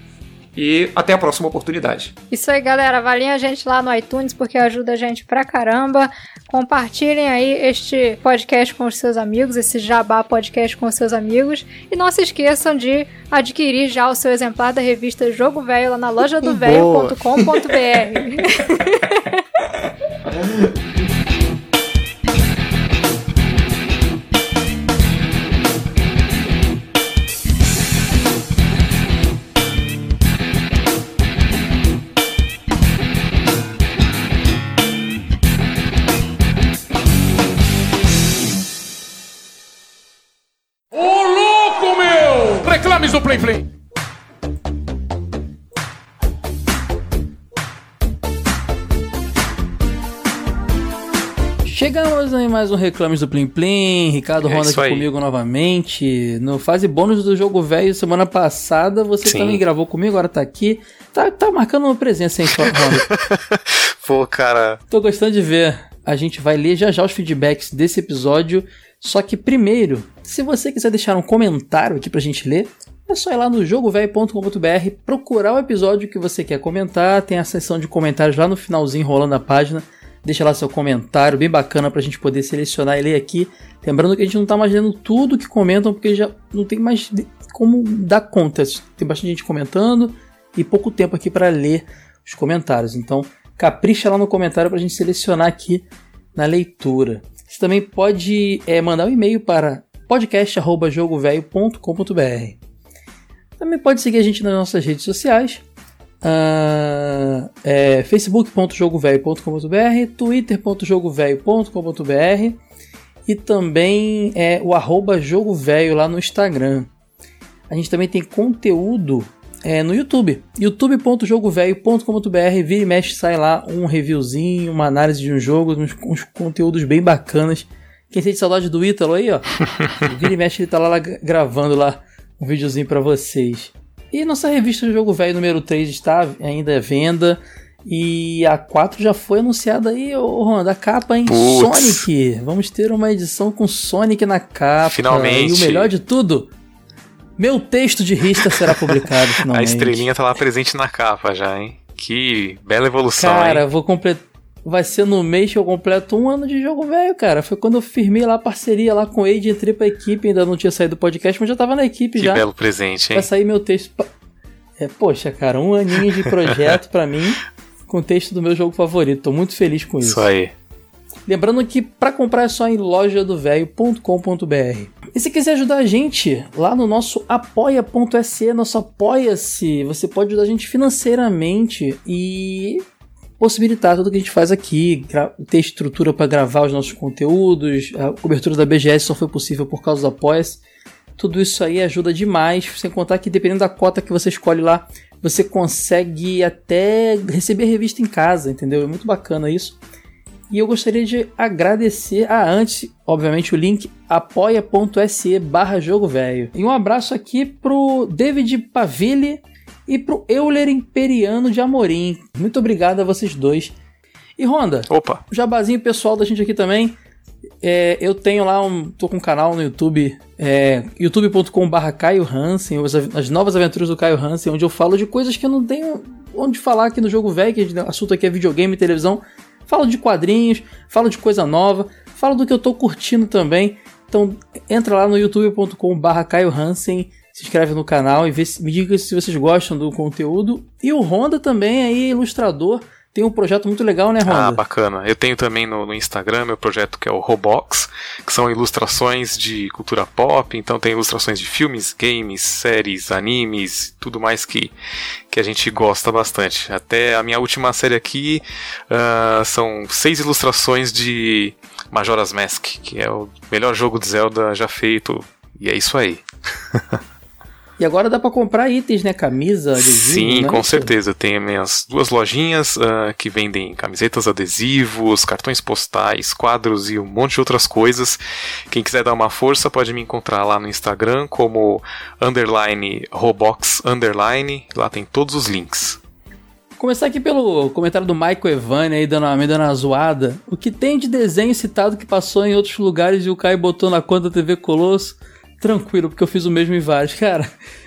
E até a próxima oportunidade. Isso aí, galera. Avaliem a gente lá no iTunes porque ajuda a gente pra caramba. Compartilhem aí este podcast com os seus amigos, esse Jabá podcast com os seus amigos. E não se esqueçam de adquirir já o seu exemplar da revista Jogo Velho lá na loja do velho.com.br. Do Play Play. Chegamos em mais um Reclames do Plim Plim. Ricardo É Ronda aqui aí. comigo novamente. No fase bônus do jogo velho, semana passada, você Sim. também gravou comigo, agora tá aqui. Tá, tá marcando uma presença, hein, Ronda? Pô, cara. Tô gostando de ver. A gente vai ler já já os feedbacks desse episódio. Só que primeiro, se você quiser deixar um comentário aqui pra gente ler, é só ir lá no jogovelho.com.br, procurar o episódio que você quer comentar. Tem a seção de comentários lá no finalzinho rolando a página. Deixa lá seu comentário, bem bacana pra gente poder selecionar e ler aqui. Lembrando que a gente não tá mais lendo tudo que comentam, porque já não tem mais como dar conta. Tem bastante gente comentando e pouco tempo aqui para ler os comentários. Então, capricha lá no comentário pra gente selecionar aqui na leitura. Você também pode é, mandar um e-mail para podcast.jogovelho.com.br. Também pode seguir a gente nas nossas redes sociais. Ah, é, facebook.jogovelho.com.br, twitter.jogovelho.com.br e também é, o arroba lá no Instagram. A gente também tem conteúdo é, no YouTube, youtube.jogovelho.com.br, vira e mexe, sai lá um reviewzinho, uma análise de um jogo, uns, uns conteúdos bem bacanas. Quem sente saudade do Ítalo aí, ó, vira e mexe, ele tá lá gra- gravando lá um videozinho pra vocês. E nossa revista Jogo Velho número 3 está ainda à venda. E a 4 já foi anunciada aí, ô Ronda, a capa em Putz. Sonic. Vamos ter uma edição com Sonic na capa. Finalmente. E o melhor de tudo, meu texto de rista será publicado A finalmente. estrelinha tá lá presente na capa já, hein? Que bela evolução, Cara, hein? vou completar. Vai ser no mês que eu completo um ano de jogo velho, cara. Foi quando eu firmei lá a parceria lá com o Age, entrei pra equipe, ainda não tinha saído do podcast, mas já tava na equipe Que já. belo presente, hein? Vai sair meu texto. pa- É, poxa, cara, um aninho de projeto pra mim com o texto do meu jogo favorito. Tô muito feliz com isso. Isso aí. Lembrando que para comprar é só em lojadovelho.com.br. E se quiser ajudar a gente lá no nosso apoia.se, nosso apoia-se, você pode ajudar a gente financeiramente e possibilitar tudo que a gente faz aqui, ter estrutura para gravar os nossos conteúdos, a cobertura da BGS só foi possível por causa do apoia-se. Tudo isso aí ajuda demais, sem contar que dependendo da cota que você escolhe lá, você consegue até receber revista em casa, entendeu? É muito bacana isso. E eu gostaria de agradecer a antes, obviamente, o link apoia.se barra jogo velho. E um abraço aqui pro David Paville e pro Euler Imperiano de Amorim. Muito obrigado a vocês dois. E Honda, Opa. jabazinho pessoal da gente aqui também. É, eu tenho lá um. tô com um canal no YouTube, é, youtube.com.br Caio Hansen, as, as novas aventuras do Caio Hansen, onde eu falo de coisas que eu não tenho onde falar aqui no jogo velho, que o assunto aqui é videogame e televisão. Falo de quadrinhos, falo de coisa nova, falo do que eu tô curtindo também. Então entra lá no youtube.com.br Caio Hansen, se inscreve no canal e vê me diga se vocês gostam do conteúdo. E o Honda também aí, ilustrador, tem um projeto muito legal, né, Honda? Ah, bacana. Eu tenho também no, no Instagram meu projeto que é o Robox, que são ilustrações de cultura pop. Então tem ilustrações de filmes, games, séries, animes, tudo mais que, que a gente gosta bastante. Até a minha última série aqui ah, são seis ilustrações de Majora's Mask, que é o melhor jogo de Zelda já feito. E é isso aí. E agora dá pra comprar itens, né? Camisa, adesivo. Sim, né? com certeza. Tenho minhas duas lojinhas ah, que vendem camisetas, adesivos, cartões postais, quadros e um monte de outras coisas. Quem quiser dar uma força pode me encontrar lá no Instagram como underline robox underline. Lá tem todos os links. Começar aqui pelo comentário do Michael Evani aí, dando uma, me dando uma zoada. O que tem de desenho citado que passou em outros lugares e o Caio botou na conta da TV Colosso? Tranquilo, porque eu fiz o mesmo em vários. Cara,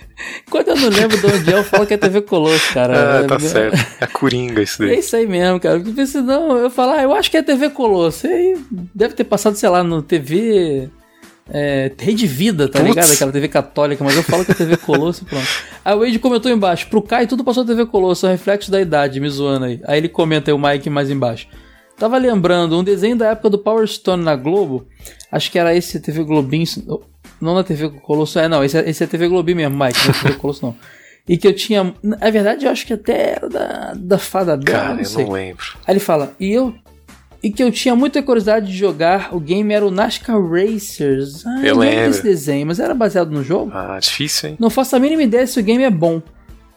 Quando eu não lembro de onde é, eu falo que é TV Colosso, cara. Ah, tá certo. É a Coringa isso É daí. isso aí mesmo, cara. Porque senão eu falo, ah, eu acho que é TV Colosso. E aí deve ter passado, sei lá, no TV. É, Rede Vida, tá Putz. ligado? Aquela TV católica, mas eu falo que é TV Colosso pronto. Aí o Wade comentou embaixo, pro Kai tudo passou TV Colosso, é um reflexo da idade, me zoando aí. Aí ele comenta aí o Mike mais embaixo. Tava lembrando, um desenho da época do Power Stone na Globo, acho que era esse TV Globinho, não na TV Colosso, é não, esse é, esse é TV Globinho mesmo, Mike, não é TV Colosso não. E que eu tinha, na verdade eu acho que até era da, da Fada Bela, Cara, não eu não lembro. Aí ele fala, e eu. E que eu tinha muita curiosidade de jogar, o game era o NASCAR Racers. Ah, Eu lembro lembro. desse desenho, mas era baseado no jogo? Ah, difícil, hein? Não faço a mínima ideia se o game é bom.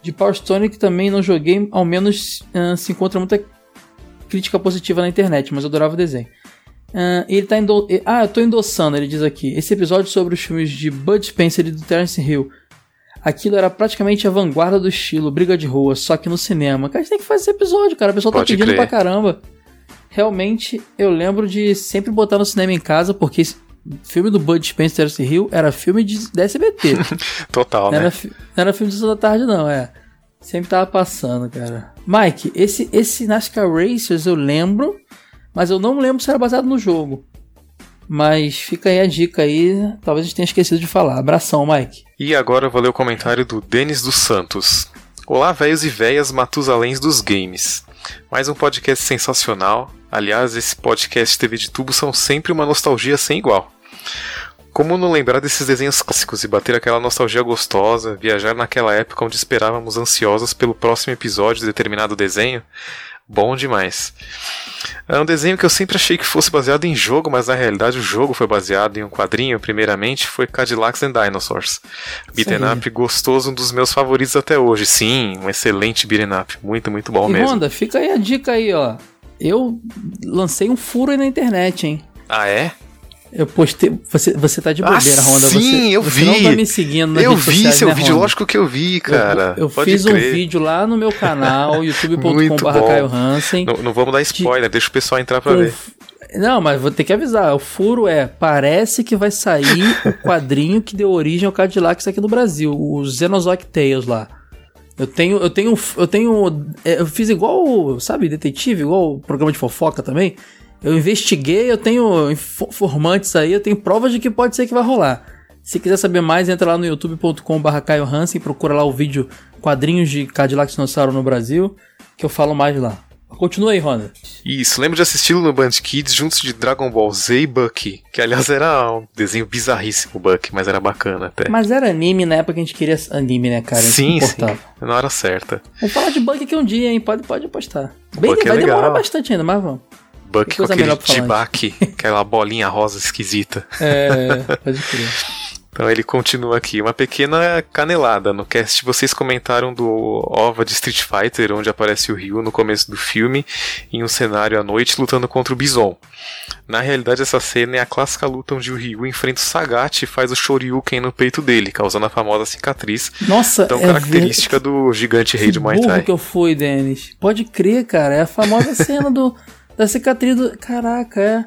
De Power Stone que também não joguei, ao menos ah, se encontra muita crítica positiva na internet, mas eu adorava o desenho. Ah, ele tá endo... Ah, eu tô endossando, ele diz aqui. Esse episódio sobre os filmes de Bud Spencer e do Terence Hill. Aquilo era praticamente a vanguarda do estilo, briga de rua, só que no cinema. Cara, a gente tem que fazer esse episódio, cara. O pessoal tá Pode pedindo crer. pra caramba. Realmente, eu lembro de sempre botar no cinema em casa, porque esse filme do Bud Spencer e Terence Hill era filme de, da SBT. Total, Não né? era, fi- não era filme de da tarde, não, é. Sempre tava passando, cara. Mike, esse, esse NASCAR Racers eu lembro, mas eu não lembro se era baseado no jogo. Mas fica aí a dica aí, talvez a gente tenha esquecido de falar. Abração, Mike. E agora eu vou ler o comentário do Denis dos Santos. Olá, velhos e véias matusaléns dos games. Mais um podcast sensacional. Aliás, esse podcast TV de tubo são sempre uma nostalgia sem igual. Como não lembrar desses desenhos clássicos e bater aquela nostalgia gostosa, viajar naquela época onde esperávamos ansiosos pelo próximo episódio de determinado desenho? Bom demais. É um desenho que eu sempre achei que fosse baseado em jogo, mas na realidade o jogo foi baseado em um quadrinho, primeiramente, foi Cadillacs and Dinosaurs. Beaten up gostoso, um dos meus favoritos até hoje. Sim, um excelente beaten up. Muito, muito bom e mesmo. Honda, fica aí a dica aí, ó. Eu lancei um furo aí na internet, hein? Ah, é? Eu postei. Você, você tá de bobeira, ah, Honda. Sim, você, eu você vi. não tá me seguindo nas Eu redes vi sociais, seu né, vídeo, Honda? lógico que eu vi, cara. Eu, eu fiz um crer. vídeo lá no meu canal, youtube.com.br. Caio Hansen. Não, não vamos dar spoiler, deixa o pessoal entrar pra ver. Não, mas vou ter que avisar. O furo é: parece que vai sair o quadrinho que deu origem ao Cadillacs aqui no Brasil, o Xenozoic Tales lá. Eu tenho, eu tenho, eu tenho, é, eu fiz igual, sabe, detetive, igual o programa de fofoca também. Eu investiguei, eu tenho info- informantes aí, eu tenho provas de que pode ser que vai rolar. Se quiser saber mais, entra lá no youtube.com.br Caio Hansen, procura lá o vídeo Quadrinhos de Cadillac Dinossauro no Brasil, que eu falo mais lá. Continua aí, Honda. Isso, lembro de assisti-lo no Band Kids juntos de Dragon Ball Z e Bucky, que aliás era um desenho bizarríssimo, Bucky, mas era bacana até. Mas era anime na época que a gente queria anime, né, cara? Sim, sim, na hora certa. Vamos falar de Buck aqui um dia, hein? Pode, pode apostar. Bem, Buck é vai demorar legal. bastante ainda, mas vamos. Bucky Que com aquele Tibaki, aquela bolinha rosa esquisita. É, pode crer. Então ele continua aqui. Uma pequena canelada. No cast vocês comentaram do OVA de Street Fighter, onde aparece o Ryu no começo do filme, em um cenário à noite lutando contra o Bison. Na realidade, essa cena é a clássica luta onde o Ryu enfrenta o Sagat e faz o Shoryuken no peito dele, causando a famosa cicatriz. Nossa, tão é característica do gigante rei de Muay Thai. que eu fui, Denis. Pode crer, cara. É a famosa cena do, da cicatriz do... Caraca, é...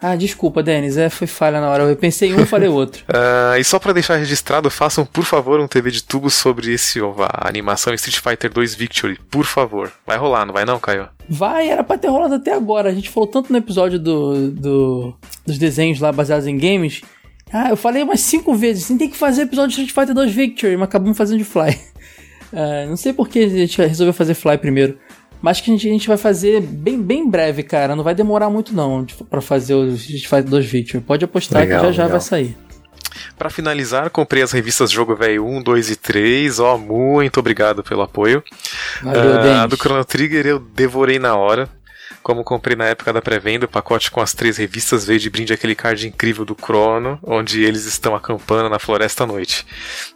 Ah, desculpa, Denis. É, foi falha na hora. Eu pensei em um, falei outro. Ah, e só pra deixar registrado, façam por favor um TV de tubo sobre esse OVA, a animação Street Fighter 2 Victory, por favor. Vai rolar, não vai não, Caio? Vai, era pra ter rolado até agora. A gente falou tanto no episódio do, do- dos desenhos lá baseados em games. Ah, eu falei umas cinco vezes. Assim, tem que fazer episódio de Street Fighter 2 Victory, mas acabamos fazendo de Fly. Ah, não sei por que a gente resolveu fazer Fly primeiro. Mas que a gente, a gente vai fazer bem, bem breve, cara. Não vai demorar muito não pra fazer o Street Fighter 2 Victory. Pode apostar Legal, que já já legal. vai sair. Pra finalizar, comprei as revistas Jogo Velho 1, 2 e 3. Ó, muito obrigado pelo apoio. Valeu, Ah, Denis. a do Chrono Trigger eu devorei na hora. Como comprei na época da pré-venda, o pacote com as três revistas veio de brinde aquele card incrível do Chrono, onde eles estão acampando na floresta à noite.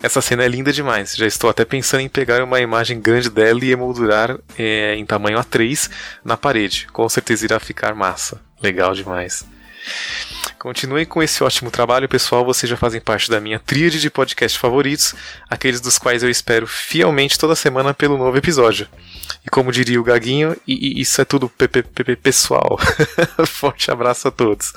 Essa cena é linda demais. Já estou até pensando em pegar uma imagem grande dela e emoldurar é, em tamanho A3 na parede. Com certeza irá ficar massa. Legal demais. Continuem com esse ótimo trabalho, pessoal. Vocês já fazem parte da minha tríade de podcast favoritos, aqueles dos quais eu espero fielmente toda semana pelo novo episódio. E como diria o Gaguinho, e, e isso é tudo PP pessoal. Forte abraço a todos.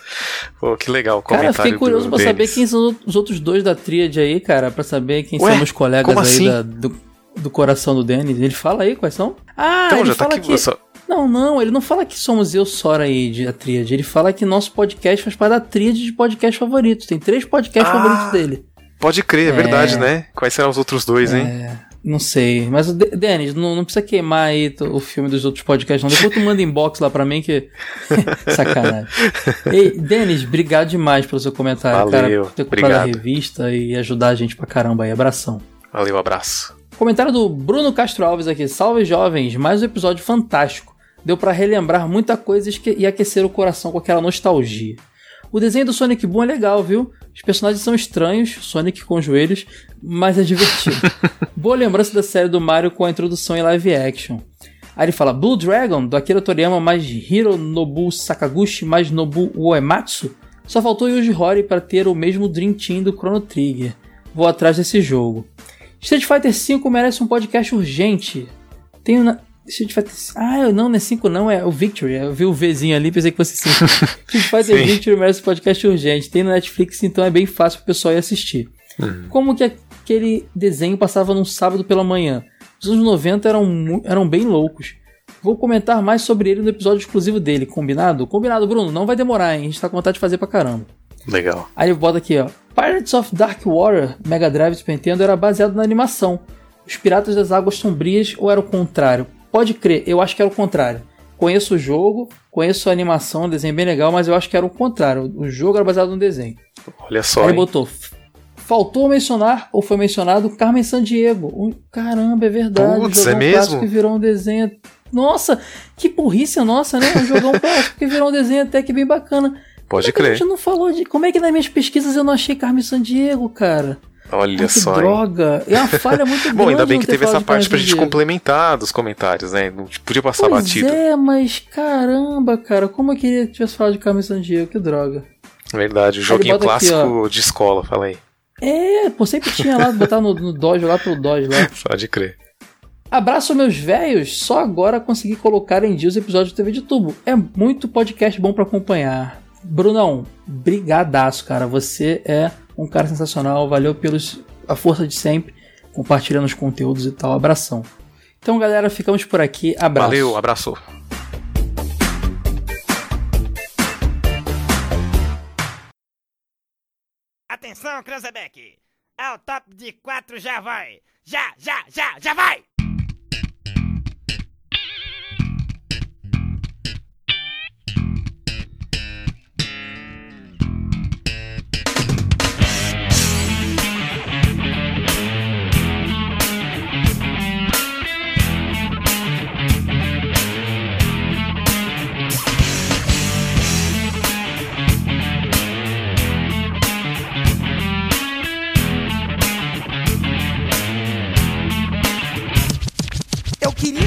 Pô, que legal o Cara, comentário fiquei curioso pra saber Denis. quem são os outros dois da tríade aí, cara, pra saber quem Ué, são os colegas aí assim? da- do, do coração do Denis. Ele fala aí quais são? Ah, Então, ele já tá fala aqui, que... só- Não, não, ele não fala que somos eu, Sora aí, de a tríade. Ele fala que nosso podcast faz parte da tríade de podcast favoritos. Tem três podcasts Ah, favoritos dele. Pode crer, é, É. verdade, né? Quais serão os outros dois, hein? Não sei, mas Denis, não, não precisa queimar aí o filme dos outros podcasts, não. Depois tu manda inbox lá pra mim que. Sacanagem. Ei, Denis, obrigado demais pelo seu comentário, Valeu, cara. Por ter comprado a revista e ajudar a gente pra caramba aí. Abração. Valeu, abraço. Comentário do Bruno Castro Alves aqui. Salve jovens, mais um episódio fantástico. Deu pra relembrar muita coisa e aquecer o coração com aquela nostalgia. O desenho do Sonic Boom é legal, viu? Os personagens são estranhos, Sonic com joelhos, mas é divertido. Boa lembrança da série do Mario com a introdução em live action. Aí ele fala Blue Dragon, do Akira Toriyama mais Hiro Nobu Sakaguchi mais Nobu Uematsu. Só faltou Yuji Horii para ter o mesmo Dream Team do Chrono Trigger. Vou atrás desse jogo. Street Fighter V merece um podcast urgente. Tem na... Street Fighter... Ah, não, não é 5 não, é o Victory. Eu vi o Vzinho ali, pensei que fosse 5. Street Fighter Sim. Victory merece podcast urgente. Tem na Netflix, então é bem fácil pro pessoal ir assistir. Como que aquele desenho passava num sábado pela manhã? Os anos 90 eram, eram bem loucos. Vou comentar mais sobre ele no episódio exclusivo dele, combinado? Combinado, Bruno, não vai demorar, hein? A gente tá com vontade de fazer pra caramba. Legal. Aí ele bota aqui, ó. Pirates of Dark Water, Mega Drive Super Nintendo, era baseado na animação. Os Piratas das Águas Sombrias ou era o contrário? Pode crer, eu acho que era o contrário. Conheço o jogo, conheço a animação, o desenho é bem legal, mas eu acho que era o contrário. O jogo era baseado no desenho. Olha só. Aí hein? botou. Faltou mencionar, ou foi mencionado, Carmen Sandiego. Um- Caramba, é verdade. Putz, um é mesmo? clássico que virou um desenho. Nossa, que burrice nossa, né? Um jogão clássico que virou um desenho até que bem bacana. Pode A crer. gente não falou de. Como é que nas minhas pesquisas eu não achei Carmen Sandiego, cara? Olha Ah, que só. hein? droga. É uma falha muito grande. Bom, ainda bem que teve essa de parte pra gente complementar dos comentários, né? Não podia passar Pois batido. é, mas caramba, cara, como eu queria que tivesse falado de Carmen Sandiego, que droga. Verdade, o joguinho bota aqui, clássico de escola, fala aí. É, pô, sempre tinha lá, botar no, no Dodge lá pelo Dodge lá. Pode crer. Abraço meus velhos, só agora consegui colocar em dia os episódios do TV de Tubo. É muito podcast bom pra acompanhar. Brunão, brigadaço, cara. Você é um cara sensacional. Valeu pelos a força de sempre, compartilhando os conteúdos e tal. Abração. Então, galera, ficamos por aqui. Abraço. Valeu, abraço. Atenção, Cranzebeck! Ao top de quatro já vai! Já, já, já, já vai!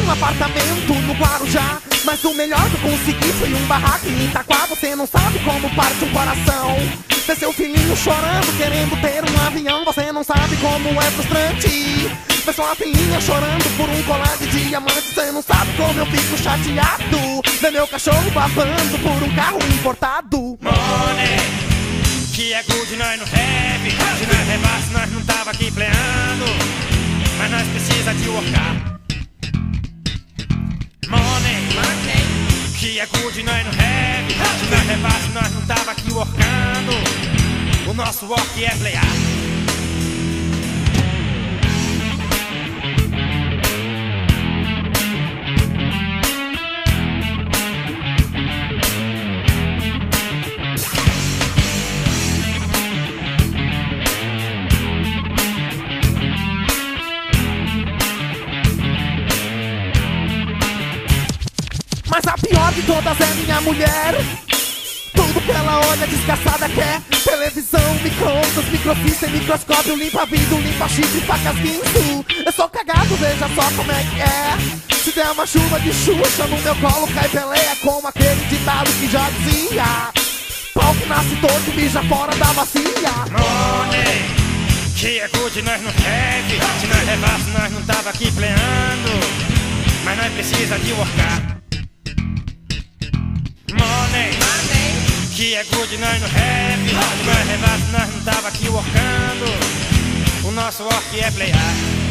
Um apartamento no Guarujá. Mas o melhor que eu consegui foi um barraco em Itaquá. Você não sabe como parte um coração. Ver seu filhinho chorando, querendo ter um avião. Você não sabe como é frustrante. Ver sua filhinha chorando por um colar de diamante. Você não sabe como eu fico chateado. Ver meu cachorro babando por um carro importado. Money, que é good, nós não have Se nós rebasse, nós não tava aqui pleando. Mas nós precisa de workar Money, money, que é good, nós não have Se nós rebasse, nós não tava aqui workando. O nosso work é playar de todas é minha mulher. Tudo que ela olha desgraçada quer. Televisão, micro-ondas, microfície, microscópio. Limpa vidro, limpa chifre, facas, guinso. Eu sou cagado, veja só como é que é. Se der uma chuva de xuxa no meu colo Cai peleia como aquele ditado que já dizia. Pau que nasce torto e mija fora da bacia. Money, que é good, nós não have Se nós rebasse, nós não tava aqui pleando. Mas nós precisa de workar. Money, que é good, nós no rap. Nós revasse, nós não tava aqui workando. O nosso work é playar.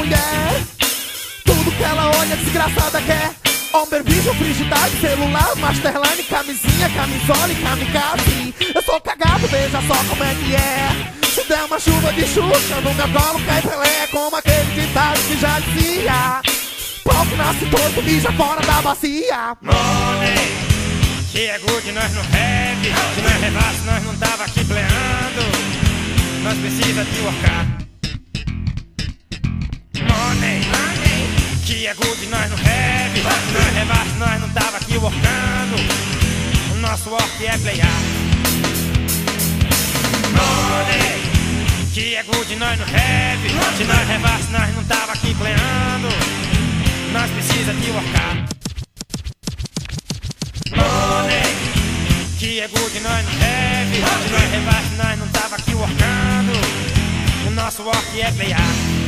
Mulher. Tudo que ela olha, desgraçada quer. Homem, bicho, frigidade, celular, masterline, camisinha, camisola e kamikaze. Eu sou cagado, veja só como é que é. Se der uma chuva de xuxa, no meu colo cai Pelé, como aquele ditado que já dizia. Pau que nasce torto, mija fora da bacia. Money, que é good, nós no rap. Se nós revasse, nós não tava aqui pleando. Nós precisa de workar. Money, que é good, nós rap. Se nós revasse, nós não tava aqui workando. O nosso work é playar. Money, que é good, nós no rap. Se nós revasse, nós não tava aqui pleando. Nós precisa de workar. Money, que é good, nós no rap. Se nós revasse, nós não tava aqui workando. O nosso work é playar.